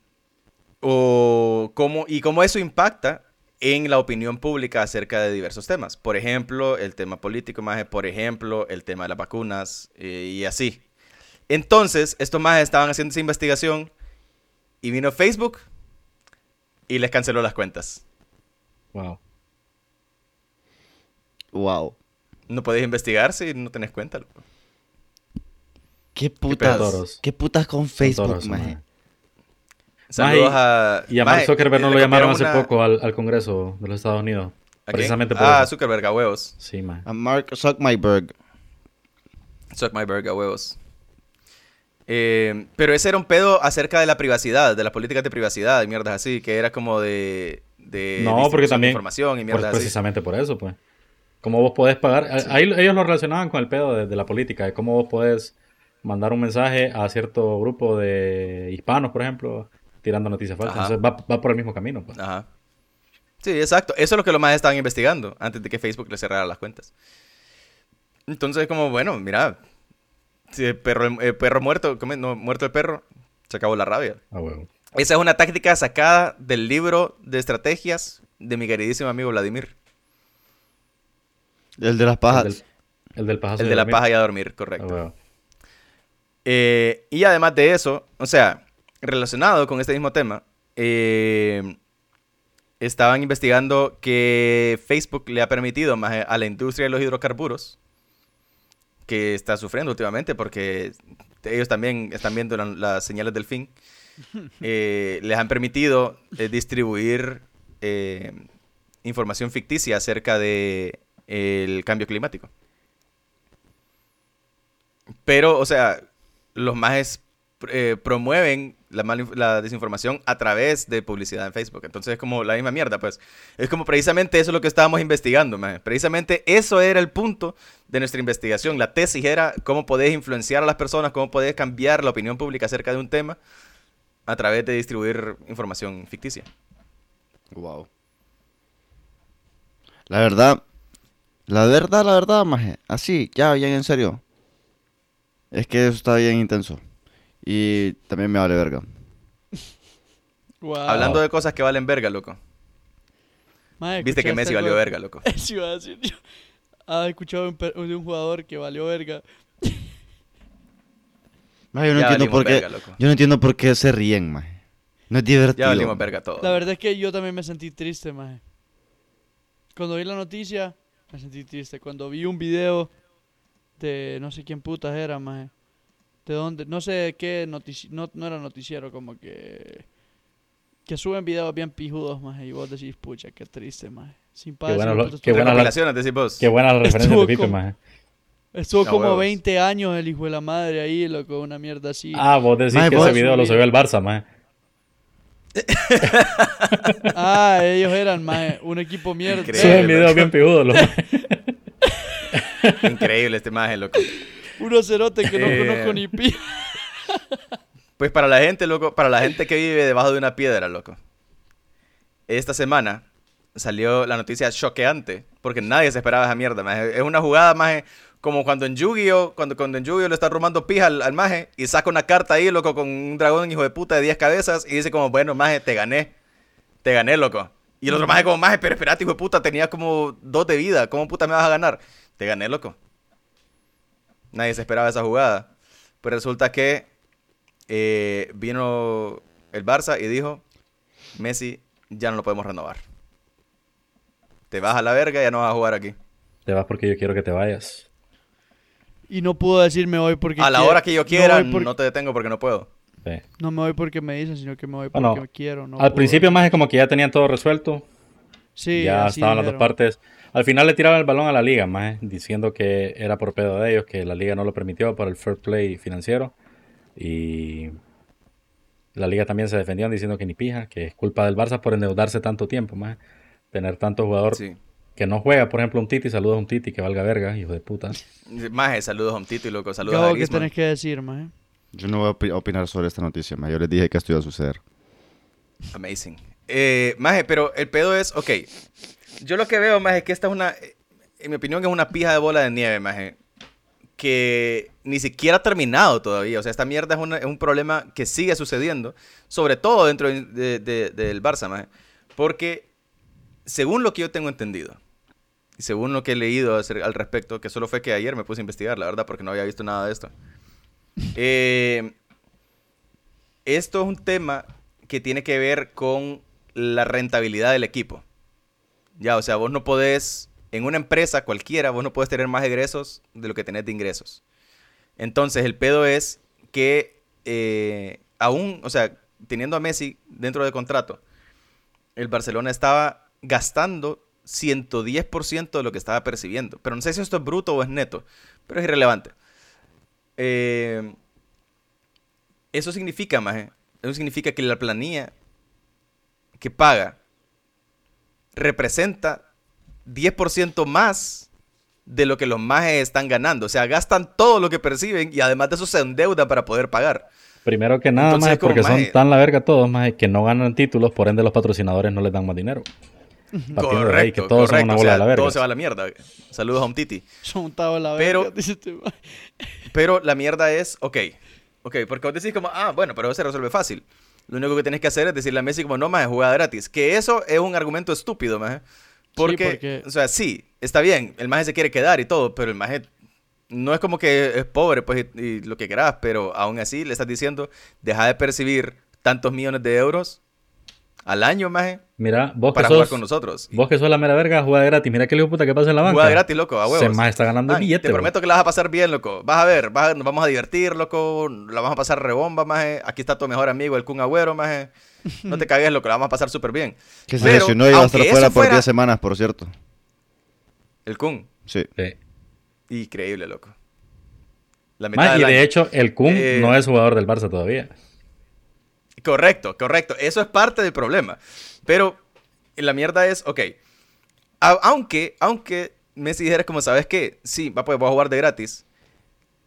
o cómo, y cómo eso impacta en la opinión pública acerca de diversos temas. Por ejemplo, el tema político, más por ejemplo, el tema de las vacunas y así. Entonces, estos más estaban haciendo esa investigación y vino Facebook y les canceló las cuentas. Wow. Wow. No podéis investigar si no tenés cuenta. loco. ¿Qué putas? ¿Qué putas con Facebook, toros, maje? man. Saludos Maje, a... Y a Maje, Mark Zuckerberg no lo llamaron hace una- poco al, al Congreso de los Estados Unidos. Precisamente por Ah, eso. Zuckerberg, a huevos. Sí, man. A Mark Zuckerberg. Burger, a huevos. Eh, pero ese era un pedo acerca de la privacidad, de las políticas de privacidad y mierdas así, que era como de... de No, porque también- información y Pues mierdas así. precisamente por eso, pues. Cómo vos podés pagar. Ahí ellos lo relacionaban con el pedo de, de la política, de cómo vos podés mandar un mensaje a cierto grupo de hispanos, por ejemplo, tirando noticias falsas. Ajá. Entonces va, va por el mismo camino, pues. Ajá. Sí, exacto. Eso es lo que los más estaban investigando antes de que Facebook les cerrara las cuentas. Entonces, como, bueno, mira, si el perro, el perro muerto, no, muerto el perro, se acabó la rabia. Ah. Esa es una táctica sacada del libro de estrategias de mi queridísimo amigo Vladimir. El de las El pajas. del, el del El de la dormir. paja y a dormir, Ah, correcto. huevo. Eh, y además de eso, o sea, relacionado con este mismo tema, eh, estaban investigando que Facebook le ha permitido más a la industria de los hidrocarburos, que está sufriendo últimamente porque ellos también están viendo la- las señales del fin, eh, les han permitido eh, distribuir eh, información ficticia acerca de el cambio climático. Pero, o sea, los majes eh, promueven la, la desinformación a través de publicidad en Facebook. Entonces es como la misma mierda, pues. Es como precisamente eso lo que estábamos investigando. Precisamente eso era el punto de nuestra investigación. La tesis era cómo podés influenciar a las personas, cómo podés cambiar la opinión pública acerca de un tema a través de distribuir información ficticia. Wow. La verdad, la verdad, la verdad, maje. Así, ya, bien en serio. Es que eso está bien intenso. Y también me vale verga. Hablando de cosas que valen verga, loco. Viste que ¿escuchaste Messi valió verga, loco. Eso iba a decir yo. ¿Has escuchado de un, jugador que valió verga? Maje, yo no Ya entiendo por qué. verga. Yo no entiendo por qué se ríen, maje. No es Ya divertido. valimos verga todo. La verdad es que yo también me sentí triste, maje. Cuando vi la noticia, me sentí triste. Cuando vi un video de no sé quién putas era, maje. De dónde, no sé qué noticiero, no, no era noticiero, como que... Que suben videos bien pijudos, maje. Y vos decís, pucha, qué triste, maje. Sin padre, bueno qué buena la- Recopilaciones, decís vos. Qué buena la referencia Estuvo de Pipe, maje. Estuvo como huevos. 20 años el hijo de la madre ahí, loco, una mierda así. Ah, vos decís Maje, que vos- ese video lo subió el Barça, maje. Ah, ellos eran, maje, un equipo mierda. Increíble. Loco. bien pijudos, los maje. Increíble este imagen, loco. Uno cerote que no Eh. conozco ni pi. Pues para la gente, loco, para la gente que vive debajo de una piedra, loco. Esta semana salió la noticia choqueante, porque nadie se esperaba esa mierda, maje. Es una jugada, maje, como cuando en Yu-Gi-Oh, cuando, cuando en Yu-Gi-Oh le está robando pija al, al maje y saca una carta ahí, loco, con un dragón hijo de puta de 10 cabezas y dice como, bueno, maje, te gané. Te gané, loco. Y el otro maje como, maje, pero espérate, hijo de puta, tenía como dos de vida. ¿Cómo puta me vas a ganar? Te gané, loco. Nadie se esperaba esa jugada. Pues resulta que eh, vino el Barça y dijo, Messi, ya no lo podemos renovar. Te vas a la verga, ya no vas a jugar aquí. Te vas porque yo quiero que te vayas. Y no puedo decir me voy porque A la quiero- hora que yo quiera, no, te detengo porque no puedo. Sí. no me voy porque me dicen, sino que me voy porque Bueno, quiero. No Al puedo. principio, más como que ya tenían todo resuelto. sí, ya así estaban las dos partes. Al final le tiraban el balón a la liga, más diciendo que era por pedo de ellos, que la liga no lo permitió por el fair play financiero. Y la liga también se defendían diciendo que ni pija, que es culpa del Barça por endeudarse tanto tiempo, más tener tanto jugador Sí. Que no juega, por ejemplo, un Titi, saludos a un Titi que valga verga, hijo de puta. Maje, saludos a un Tito y loco, saludos a ¿qué tenés que decir, maje? Yo no voy a opi- opinar sobre esta noticia, maje. Yo les dije que esto iba a suceder. Amazing. Eh, maje, pero el pedo es, ok. Yo lo que veo, maje, es que esta es una, en mi opinión, es una pija de bola de nieve, maje. Que ni siquiera ha terminado todavía. O sea, esta mierda es, una- es un problema que sigue sucediendo. Sobre todo dentro de- de- de- del Barça, maje. Porque, según lo que yo tengo entendido, y según lo que he leído al respecto, que solo fue que ayer me puse a investigar, la verdad, porque no había visto nada de esto. Eh, esto es un tema que tiene que ver con la rentabilidad del equipo. Ya, o sea, vos no podés, en una empresa cualquiera, vos no podés tener más egresos de lo que tenés de ingresos. Entonces, el pedo es que eh, aún, o sea, teniendo a Messi dentro del contrato, el Barcelona estaba gastando 110% de lo que estaba percibiendo. Pero no sé si esto es bruto o es neto, pero es irrelevante. Eh, eso significa, maje, eso significa que la planilla que paga representa 10% más de lo que los majes están ganando. O sea, gastan todo lo que perciben y además de eso se endeudan para poder pagar. Primero que nada, Entonces, como, porque son tan la verga todos, maje, que no ganan títulos, por ende los patrocinadores no les dan más dinero. Partiendo de ahí, que todos son una o sea, de la verga. todo se va a la mierda. Saludos a un titi. Son un tabo de la Pero- verga, dice este. Pero la mierda es, ok, ok, porque vos decís como, ah, bueno, pero eso se resuelve fácil. Lo único que tenés que hacer es decirle a Messi como, no, más jugada gratis. Que eso es un argumento estúpido, más. Porque, porque- o sea, sí, está bien, el maje se quiere quedar y todo, pero el maje no es como que es pobre, pues, y, y lo que querás, pero aún así le estás diciendo, deja de percibir tantos millones de euros al año, maje, Mira, vos que, para jugar sos, con nosotros. vos que sos la mera verga, jugada gratis. Mira qué hijo puta que pasa en la banca. Jugada gratis, loco, a huevos. Ese maje está ganando Man, billete. Te bro. prometo que la vas a pasar bien, loco. Vas a ver, vas a- nos vamos a divertir, loco. La vamos a pasar rebomba, maje. Aquí está tu mejor amigo, el Kun Agüero, maje. No te cagues, loco, la vamos a pasar súper bien. Que se lesionó y va a estar fuera por fuera- 10 semanas, por cierto. El Kun. Sí. Sí. Increíble, loco. La mitad Maje, y de año. hecho, el Kun Eh, no es jugador del Barça todavía. Correcto, correcto. Eso es parte del problema. Pero la mierda es, ok, aunque, aunque Messi dijera como, ¿sabes qué? Sí, va, pues a jugar de gratis.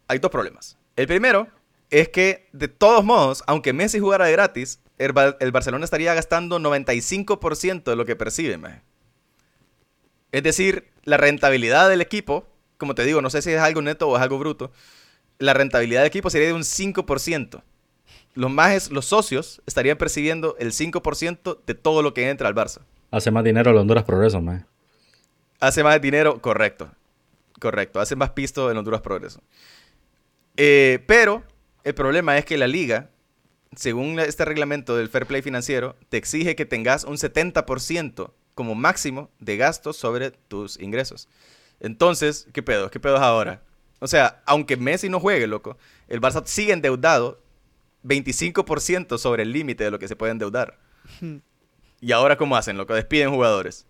Hay dos problemas. El primero es que, de todos modos, aunque Messi jugara de gratis, el, Ba- el Barcelona estaría gastando 95% de lo que percibe. Es decir, la rentabilidad del equipo, como te digo, no sé si es algo neto o es algo bruto, la rentabilidad del equipo sería de un 5%. Los majes, los socios, estarían percibiendo el 5% de todo lo que entra al Barça. Hace más dinero el Honduras Progreso, maje. Hace más dinero, correcto. Correcto, hace más pisto en Honduras Progreso. Eh, pero el problema es que la liga, según este reglamento del fair play financiero, te exige que tengas un 70% como máximo de gastos sobre tus ingresos. Entonces, ¿qué pedo? ¿Qué pedo es ahora? O sea, aunque Messi no juegue, loco, el Barça sigue endeudado 25% sobre el límite de lo que se puede endeudar. ¿Y ahora cómo hacen, loco? Despiden jugadores.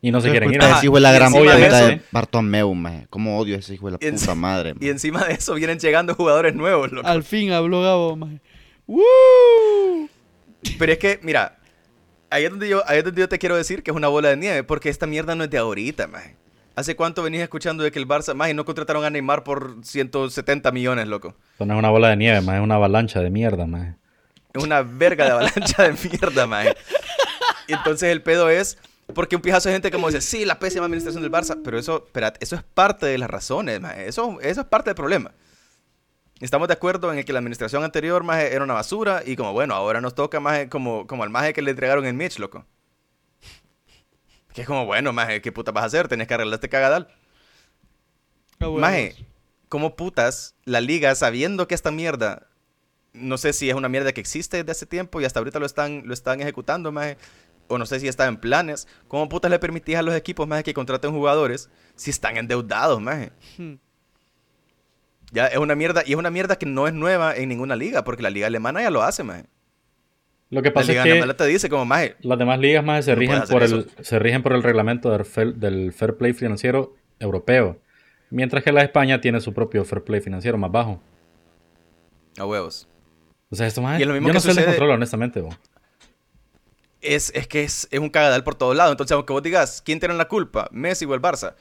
Y no se quieren ir. puta Ajá, ese hijo de la y gran encima puta de de eso- Bartomeu, maje. Cómo odio a ese hijo de la en- puta madre, Y encima de eso vienen llegando jugadores nuevos, loco. Al fin habló Gabo, maje. ¡Woo! Pero es que, mira, ahí es, donde yo, ahí es donde yo te quiero decir que es una bola de nieve, porque esta mierda no es de ahorita, maje. ¿Hace cuánto venís escuchando de que el Barça, maje, no contrataron a Neymar por 170 millones, loco? Esto no es una bola de nieve, maje, es una avalancha de mierda, maje. Es una verga de avalancha de mierda, maje. Y entonces el pedo es, porque un pijazo de gente como dice, sí, la pésima administración del Barça, pero eso, espérate, eso es parte de las razones, maje. Eso, eso es parte del problema. Estamos de acuerdo en el que la administración anterior, maje, era una basura y como, bueno, ahora nos toca, maje, como, como al maje que le entregaron en Mitch, loco. Que es como, bueno, maje, ¿qué puta vas a hacer? Tenés que arreglar este cagadal. Bueno. Maje, ¿cómo putas la liga sabiendo que esta mierda, no sé si es una mierda que existe desde hace tiempo y hasta ahorita lo están, lo están ejecutando, maje, o no sé si está en planes, ¿cómo putas le permitís a los equipos, maje, que contraten jugadores si están endeudados, maje? Hmm. Ya es una mierda, y es una mierda que no es nueva en ninguna liga, porque la liga alemana ya lo hace, maje. Lo que La pasa liga es que te dice como, maje, las demás ligas más se No rigen por el se rigen por el reglamento del fair, del fair play financiero europeo, mientras que la España tiene su propio fair play financiero más bajo. a huevos. O sea, esto más Y es lo mismo yo que no sé el sucede- control, honestamente. bo. es, es que es, es un cagadal por todos lados. Entonces, aunque vos digas, ¿quién tiene la culpa? ¿Messi o el Barça?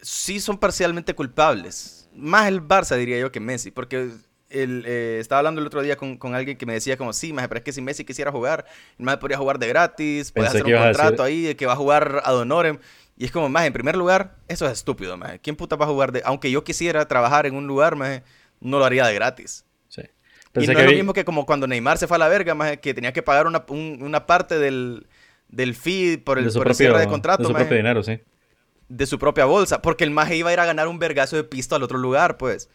Sí son parcialmente culpables. Más el Barça, diría yo, que Messi. Porque el, eh, estaba hablando el otro día con, con alguien que me decía como, sí, maje, pero es que si Messi quisiera jugar, el maje podría jugar de gratis, puede Pensé hacer un a contrato ahí de que va a jugar ad honorem. Y es como, más en primer lugar, eso es estúpido, maje. ¿Quién puta va a jugar de...? Aunque yo quisiera trabajar en un lugar, maje, no lo haría de gratis. Sí. Y Pensé no que es lo mismo que como cuando Neymar se fue a la verga, maje, que tenía que pagar una, un- una parte del, del fee por el, de por el propio, cierre de contrato, de su maje, propio dinero, sí. de su propia bolsa, porque el maje iba a ir a ganar un vergazo de pisto al otro lugar, pues.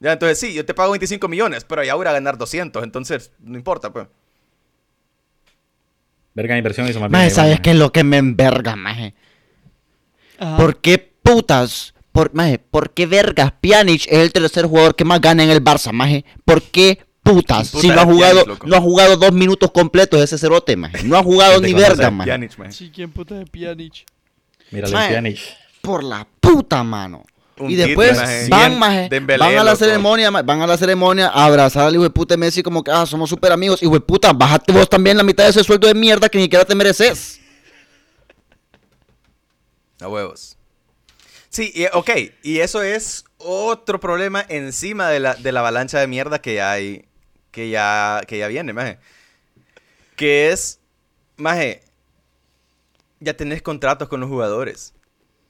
Ya, entonces sí, yo te pago 25 millones, pero ya voy a ganar 200, entonces no importa, pues. Verga inversión hizo más bien. Maje, ¿sabes qué es lo que me enverga, maje? Ajá. ¿Por qué putas? Por, maje, ¿por qué vergas? Pjanic es el tercer jugador que más gana en el Barça, maje. ¿Por qué putas? Puta si no ha jugado, Pjanic, no ha jugado dos minutos completos ese cerote, maje. No ha jugado ni verga, maje. Pjanic, maje. Sí, ¿quién puta es Pjanic? Mira, Maje. Pjanic. Por la puta mano. Y después maje. van, maje, Dembélé, van a la loco. ceremonia, maje, van a la ceremonia a abrazar al hijo de puta Messi como que, ah, somos súper amigos. Hijo de puta, bájate vos también la mitad de ese sueldo de mierda que ni siquiera te mereces. A huevos. Sí, y, ok, y eso es otro problema encima de la, de la avalancha de mierda que ya hay, que ya, que ya viene, maje. Que es, maje, ya tenés contratos con los jugadores.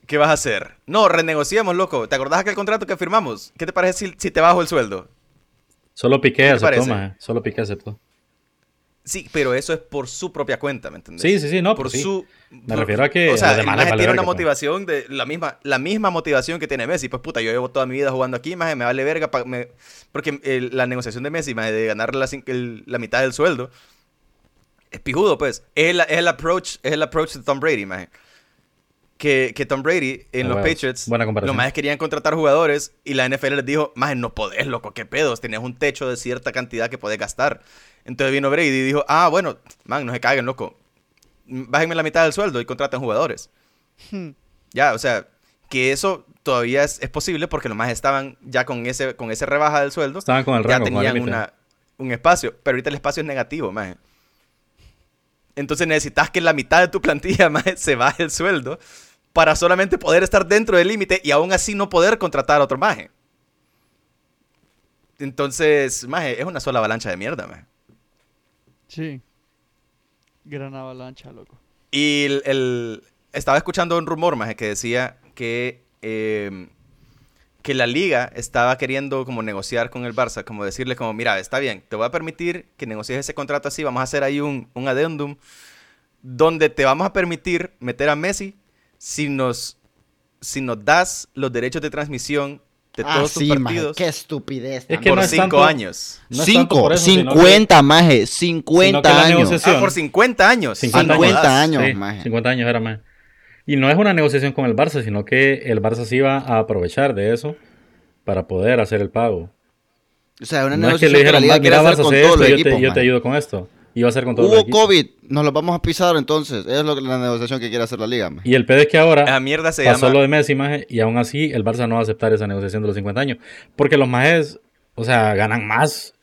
¿Qué vas a hacer? No, renegociemos, loco. ¿Te acordás aquel contrato que firmamos? ¿Qué te parece si, si te bajo el sueldo? Solo Piqué aceptó, maje. Solo Piqué aceptó. Sí, pero eso es por su propia cuenta, ¿me entendés? Sí, sí, sí, no, por pues sí. su... Me refiero a que O sea, el maje tiene una pues. motivación de... La misma, la misma motivación que tiene Messi. Pues puta, yo llevo toda mi vida jugando aquí, maje, me vale verga. pa- me- porque el- la negociación de Messi, maje, de ganar la, cin- el- la mitad del sueldo, es pijudo, pues. Es el, es el approach, es el approach de Tom Brady, maje. Que, que Tom Brady en Ah, los. Patriots, Buena comparación. los majes querían contratar jugadores y la NFL les dijo, maje, no podés, loco, qué pedos, tenés un techo de cierta cantidad que podés gastar. Entonces vino Brady y dijo, ah, bueno, man, no se caguen, loco. Bájenme la mitad del sueldo y contraten jugadores. Hmm. Ya, o sea, que eso todavía es, es posible porque los más estaban ya con ese, con ese rebaja del sueldo. Estaban con el ya rango, con el tenían una. un espacio, pero ahorita el espacio es negativo, maje. Entonces necesitas que la mitad de tu plantilla, maje, se baje el sueldo para solamente poder estar dentro del límite y aún así no poder contratar a otro maje. Entonces, maje, es una sola avalancha de mierda, maje. Sí. Gran avalancha, loco. Y el, el- estaba escuchando un rumor, maje, que decía que, eh, que la liga estaba queriendo como negociar con el Barça, como decirle como, mira, está bien, te voy a permitir que negocies ese contrato así, vamos a hacer ahí un, un adendum donde te vamos a permitir meter a Messi si nos, si nos das los derechos de transmisión de Ah, todos sí, tus maje, partidos Qué estupidez. Es que por no es cinco tanto- años. No es Cinco, eso, sino que- 50, maje, sino que 50 la años. Ah, por 50 años. 50 Ah, no años. jodas. años, Sí, maje. 50 años era más. Y no es una negociación con el Barça, sino que el Barça se iba a aprovechar de eso para poder hacer el pago. O sea, una No es que negociación le que liga "Va, quiere mira, hacer Barça, con hace todos esto, yo, te, equipos, yo te ayudo con esto. Iba a ser con todos los Hubo. COVID, nos lo vamos a pisar entonces. Es lo que la negociación que quiere hacer la liga, maje. Y el pedo es que ahora Esa mierda se pasó llama... lo de Messi, maje, y aún así el Barça no va a aceptar esa negociación de los 50 años. Porque los majes, o sea, ganan más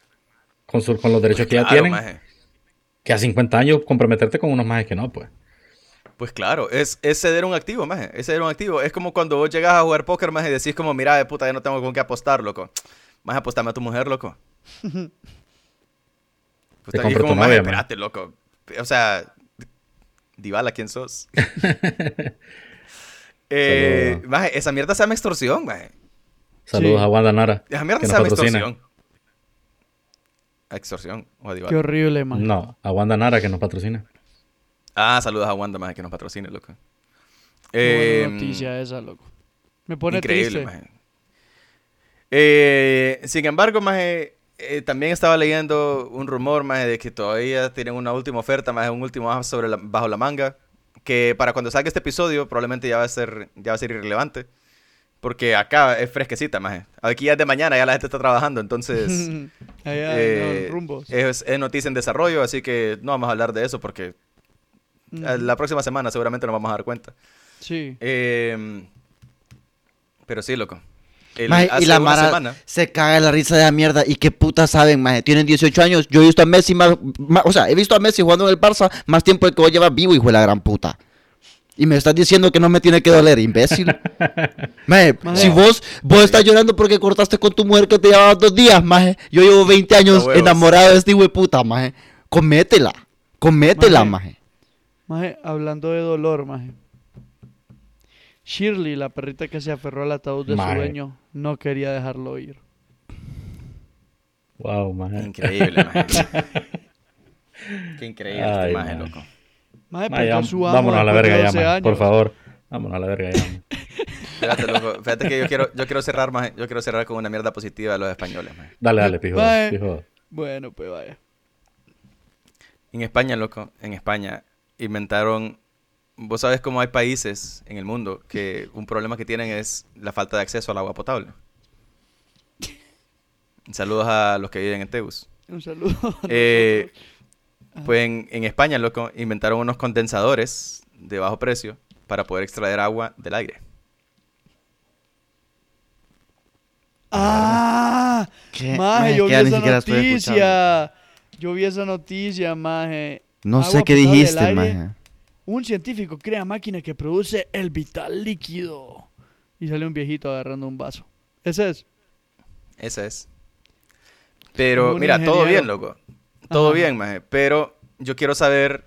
con, su- con los derechos que ya tienen maje. que a 50 años comprometerte con unos majes que no, pues. Pues claro, es, es ceder un activo, maje. Es ceder un activo. Es como cuando vos llegas a jugar póker, maje, y decís como, mira, de puta, ya no tengo con qué apostar, loco. Más apostame a tu mujer, loco. Pues Te como, tu novia, espérate, loco. O sea, Dybala, ¿quién sos? eh, maje, esa mierda se llama extorsión, maje. Saludos Sí. a Wanda Nara. Esa mierda se llama extorsión. A extorsión o a Dybala. Qué horrible, man. No, a Wanda Nara que nos patrocina. Ah, saludos a Wanda, maje, que nos patrocine, loco. Qué Eh, buena noticia esa, loco. Me pone Increíble, triste. maje. Eh, sin embargo, maje, eh, también estaba leyendo un rumor, maje, de que todavía tienen una última oferta, maje, un último sobre la- bajo la manga, que para cuando salga este episodio probablemente ya va a ser, ya va a ser irrelevante, porque acá es fresquecita, maje. Aquí ya es de mañana, ya la gente está trabajando, entonces Allá eh, rumbos. es, es noticia en desarrollo, así que no vamos a hablar de eso porque Ujú. la próxima semana seguramente nos vamos a dar cuenta. Sí. Eh, pero sí, loco. El- Maje, y la una Mara semana- se caga de la risa de la mierda. ¿Y qué puta saben, maje? Tienen 18 años. Yo he visto a Messi más, más- O sea, he visto a Messi jugando en el Barça más tiempo que vos llevas vivo, hijo de la gran puta. Y me estás diciendo que no me tiene que doler, imbécil. maje, Maje. si vos, vos estás llorando porque cortaste con tu mujer que te llevaba dos días, maje. Yo llevo 20 años enamorado de este hijo de puta, maje. Cométela. Cométela, Maje. maje. Maje, hablando de dolor, maje. Shirley, la perrita que se aferró al ataúd de Maje. su dueño, no quería dejarlo ir. Wow, maje. Increíble, maje. Qué increíble este Ay, maje. loco. Maje, Maje, su amo vámonos a la verga ya, 12 maje, por favor. Vámonos a la verga ya. Fíjate, loco. Fíjate que yo quiero, yo quiero cerrar, maje. Yo quiero cerrar con una mierda positiva de los españoles, maje. Dale, dale, pijo. Bueno, pues vaya. En España, loco, en España inventaron. Vos sabes cómo hay países en el mundo que un problema que tienen es la falta de acceso al agua potable. Saludos a los que viven en Tegus. Un saludo. a Eh, nosotros. pues en, en España, loco, inventaron unos condensadores de bajo precio para poder extraer agua del aire. ¡Ah! ¿Qué? Maje, yo vi ya ni esa noticia. Yo vi esa noticia, maje. No Agua sé qué dijiste, aire. maje. Un científico crea máquina que produce el vital líquido. Y sale un viejito agarrando un vaso. Ese es. Ese es. Pero, Un mira, todo bien, loco. Todo Ajá. bien, maje. Pero yo quiero saber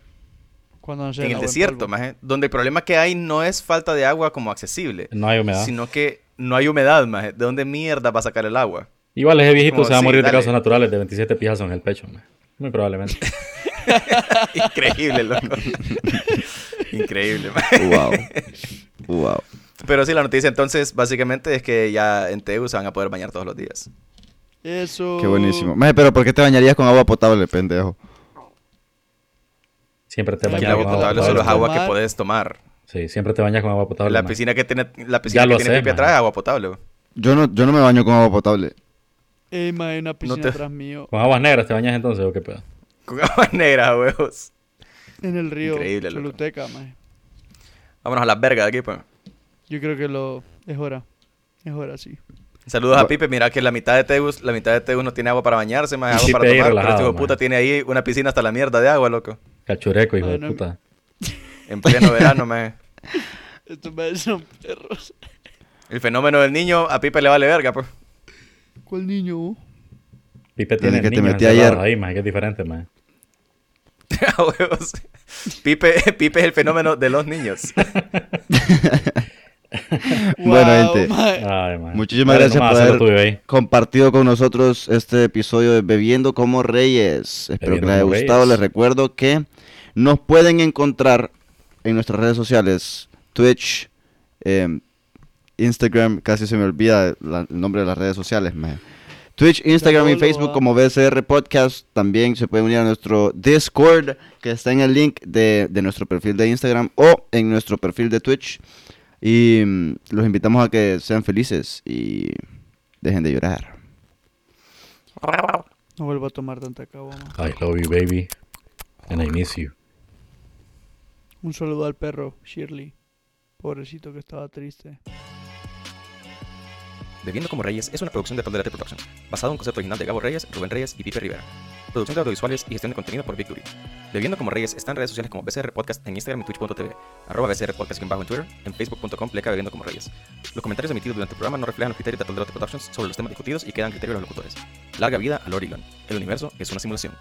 Cuando no en el desierto, polvo. maje, donde el problema que hay no es falta de agua como accesible, No hay humedad. sino que no hay humedad, maje. ¿De dónde mierda va a sacar el agua? Igual ese viejito Como, se va a sí, morir de causas naturales de 27 pijazos en el pecho. maje. Muy probablemente. Increíble, loco. Increíble. Wow. Wow. Pero sí, la noticia entonces básicamente es que ya en Tegu se van a poder bañar todos los días. Eso. Qué buenísimo. Maje, pero ¿por qué te bañarías con agua potable, pendejo? Siempre te bañas con agua potable potable. solo es agua que puedes tomar. Sí, siempre te bañas con agua potable. La maje. piscina que tiene, la piscina que tiene sé, Pipi atrás es agua potable. Yo no, yo no me baño con agua potable. Ey, maje, una piscina te- atrás mío. Con aguas negras te bañas entonces o qué pedo. Con agua negra, huevos. En el río. Increíble. Choluteca, maje. Vámonos a las vergas de aquí, pues. Yo creo que lo. Es hora. Es hora, sí. Saludos a Pipe, mira que la mitad de Tegus, la mitad de Tegus no tiene agua para bañarse, más agua para tomar, pero relajado, este hijo de man. puta tiene ahí una piscina hasta la mierda de agua, loco. Cachureco, hijo de puta. En pleno verano, man. Estos maes son perros. El fenómeno del niño a Pipe le vale verga, pues. ¿Cuál niño? Pipe tiene que te niños metí ayer. ahí, más que es diferente, más. A huevos. Pipe, Pipe es el fenómeno de los niños. Bueno, gente. Ay, man. Muchísimas Dale, gracias nomás, por haber tuyo compartido con nosotros este episodio de Bebiendo como Reyes. Espero Bebiendo que les haya gustado. Reyes. Les recuerdo que nos pueden encontrar en nuestras redes sociales, Twitch, eh, Instagram, casi se me olvida la- el nombre de las redes sociales. maje. Twitch, Instagram y Facebook ah. como BCR Podcast. También se pueden unir a nuestro Discord, que está en el link de, de nuestro perfil de Instagram o en nuestro perfil de Twitch. Y mm, los invitamos a que sean felices y dejen de llorar. No vuelvo a tomar tanta caguama. I love you, baby. And I miss you. Un saludo al perro, Shirley. Pobrecito que estaba triste. Bebiendo como Reyes es una producción de Tolerate Production, basado en un concepto original de Gabo Reyes, Rubén Reyes y Pipe Rivera. Producción de audiovisuales y gestión de contenido por Duty. Bebiendo como Reyes está en redes sociales como BCR Podcast en Instagram y Twitch.tv, arroba BCR Podcast en Twitter, en Facebook.com pleca Bebiendo como Reyes. Los comentarios emitidos durante el programa no reflejan los criterios de Tolerate Productions sobre los temas discutidos y quedan criterios de los locutores. Larga vida a Lord Elon. El universo es una simulación.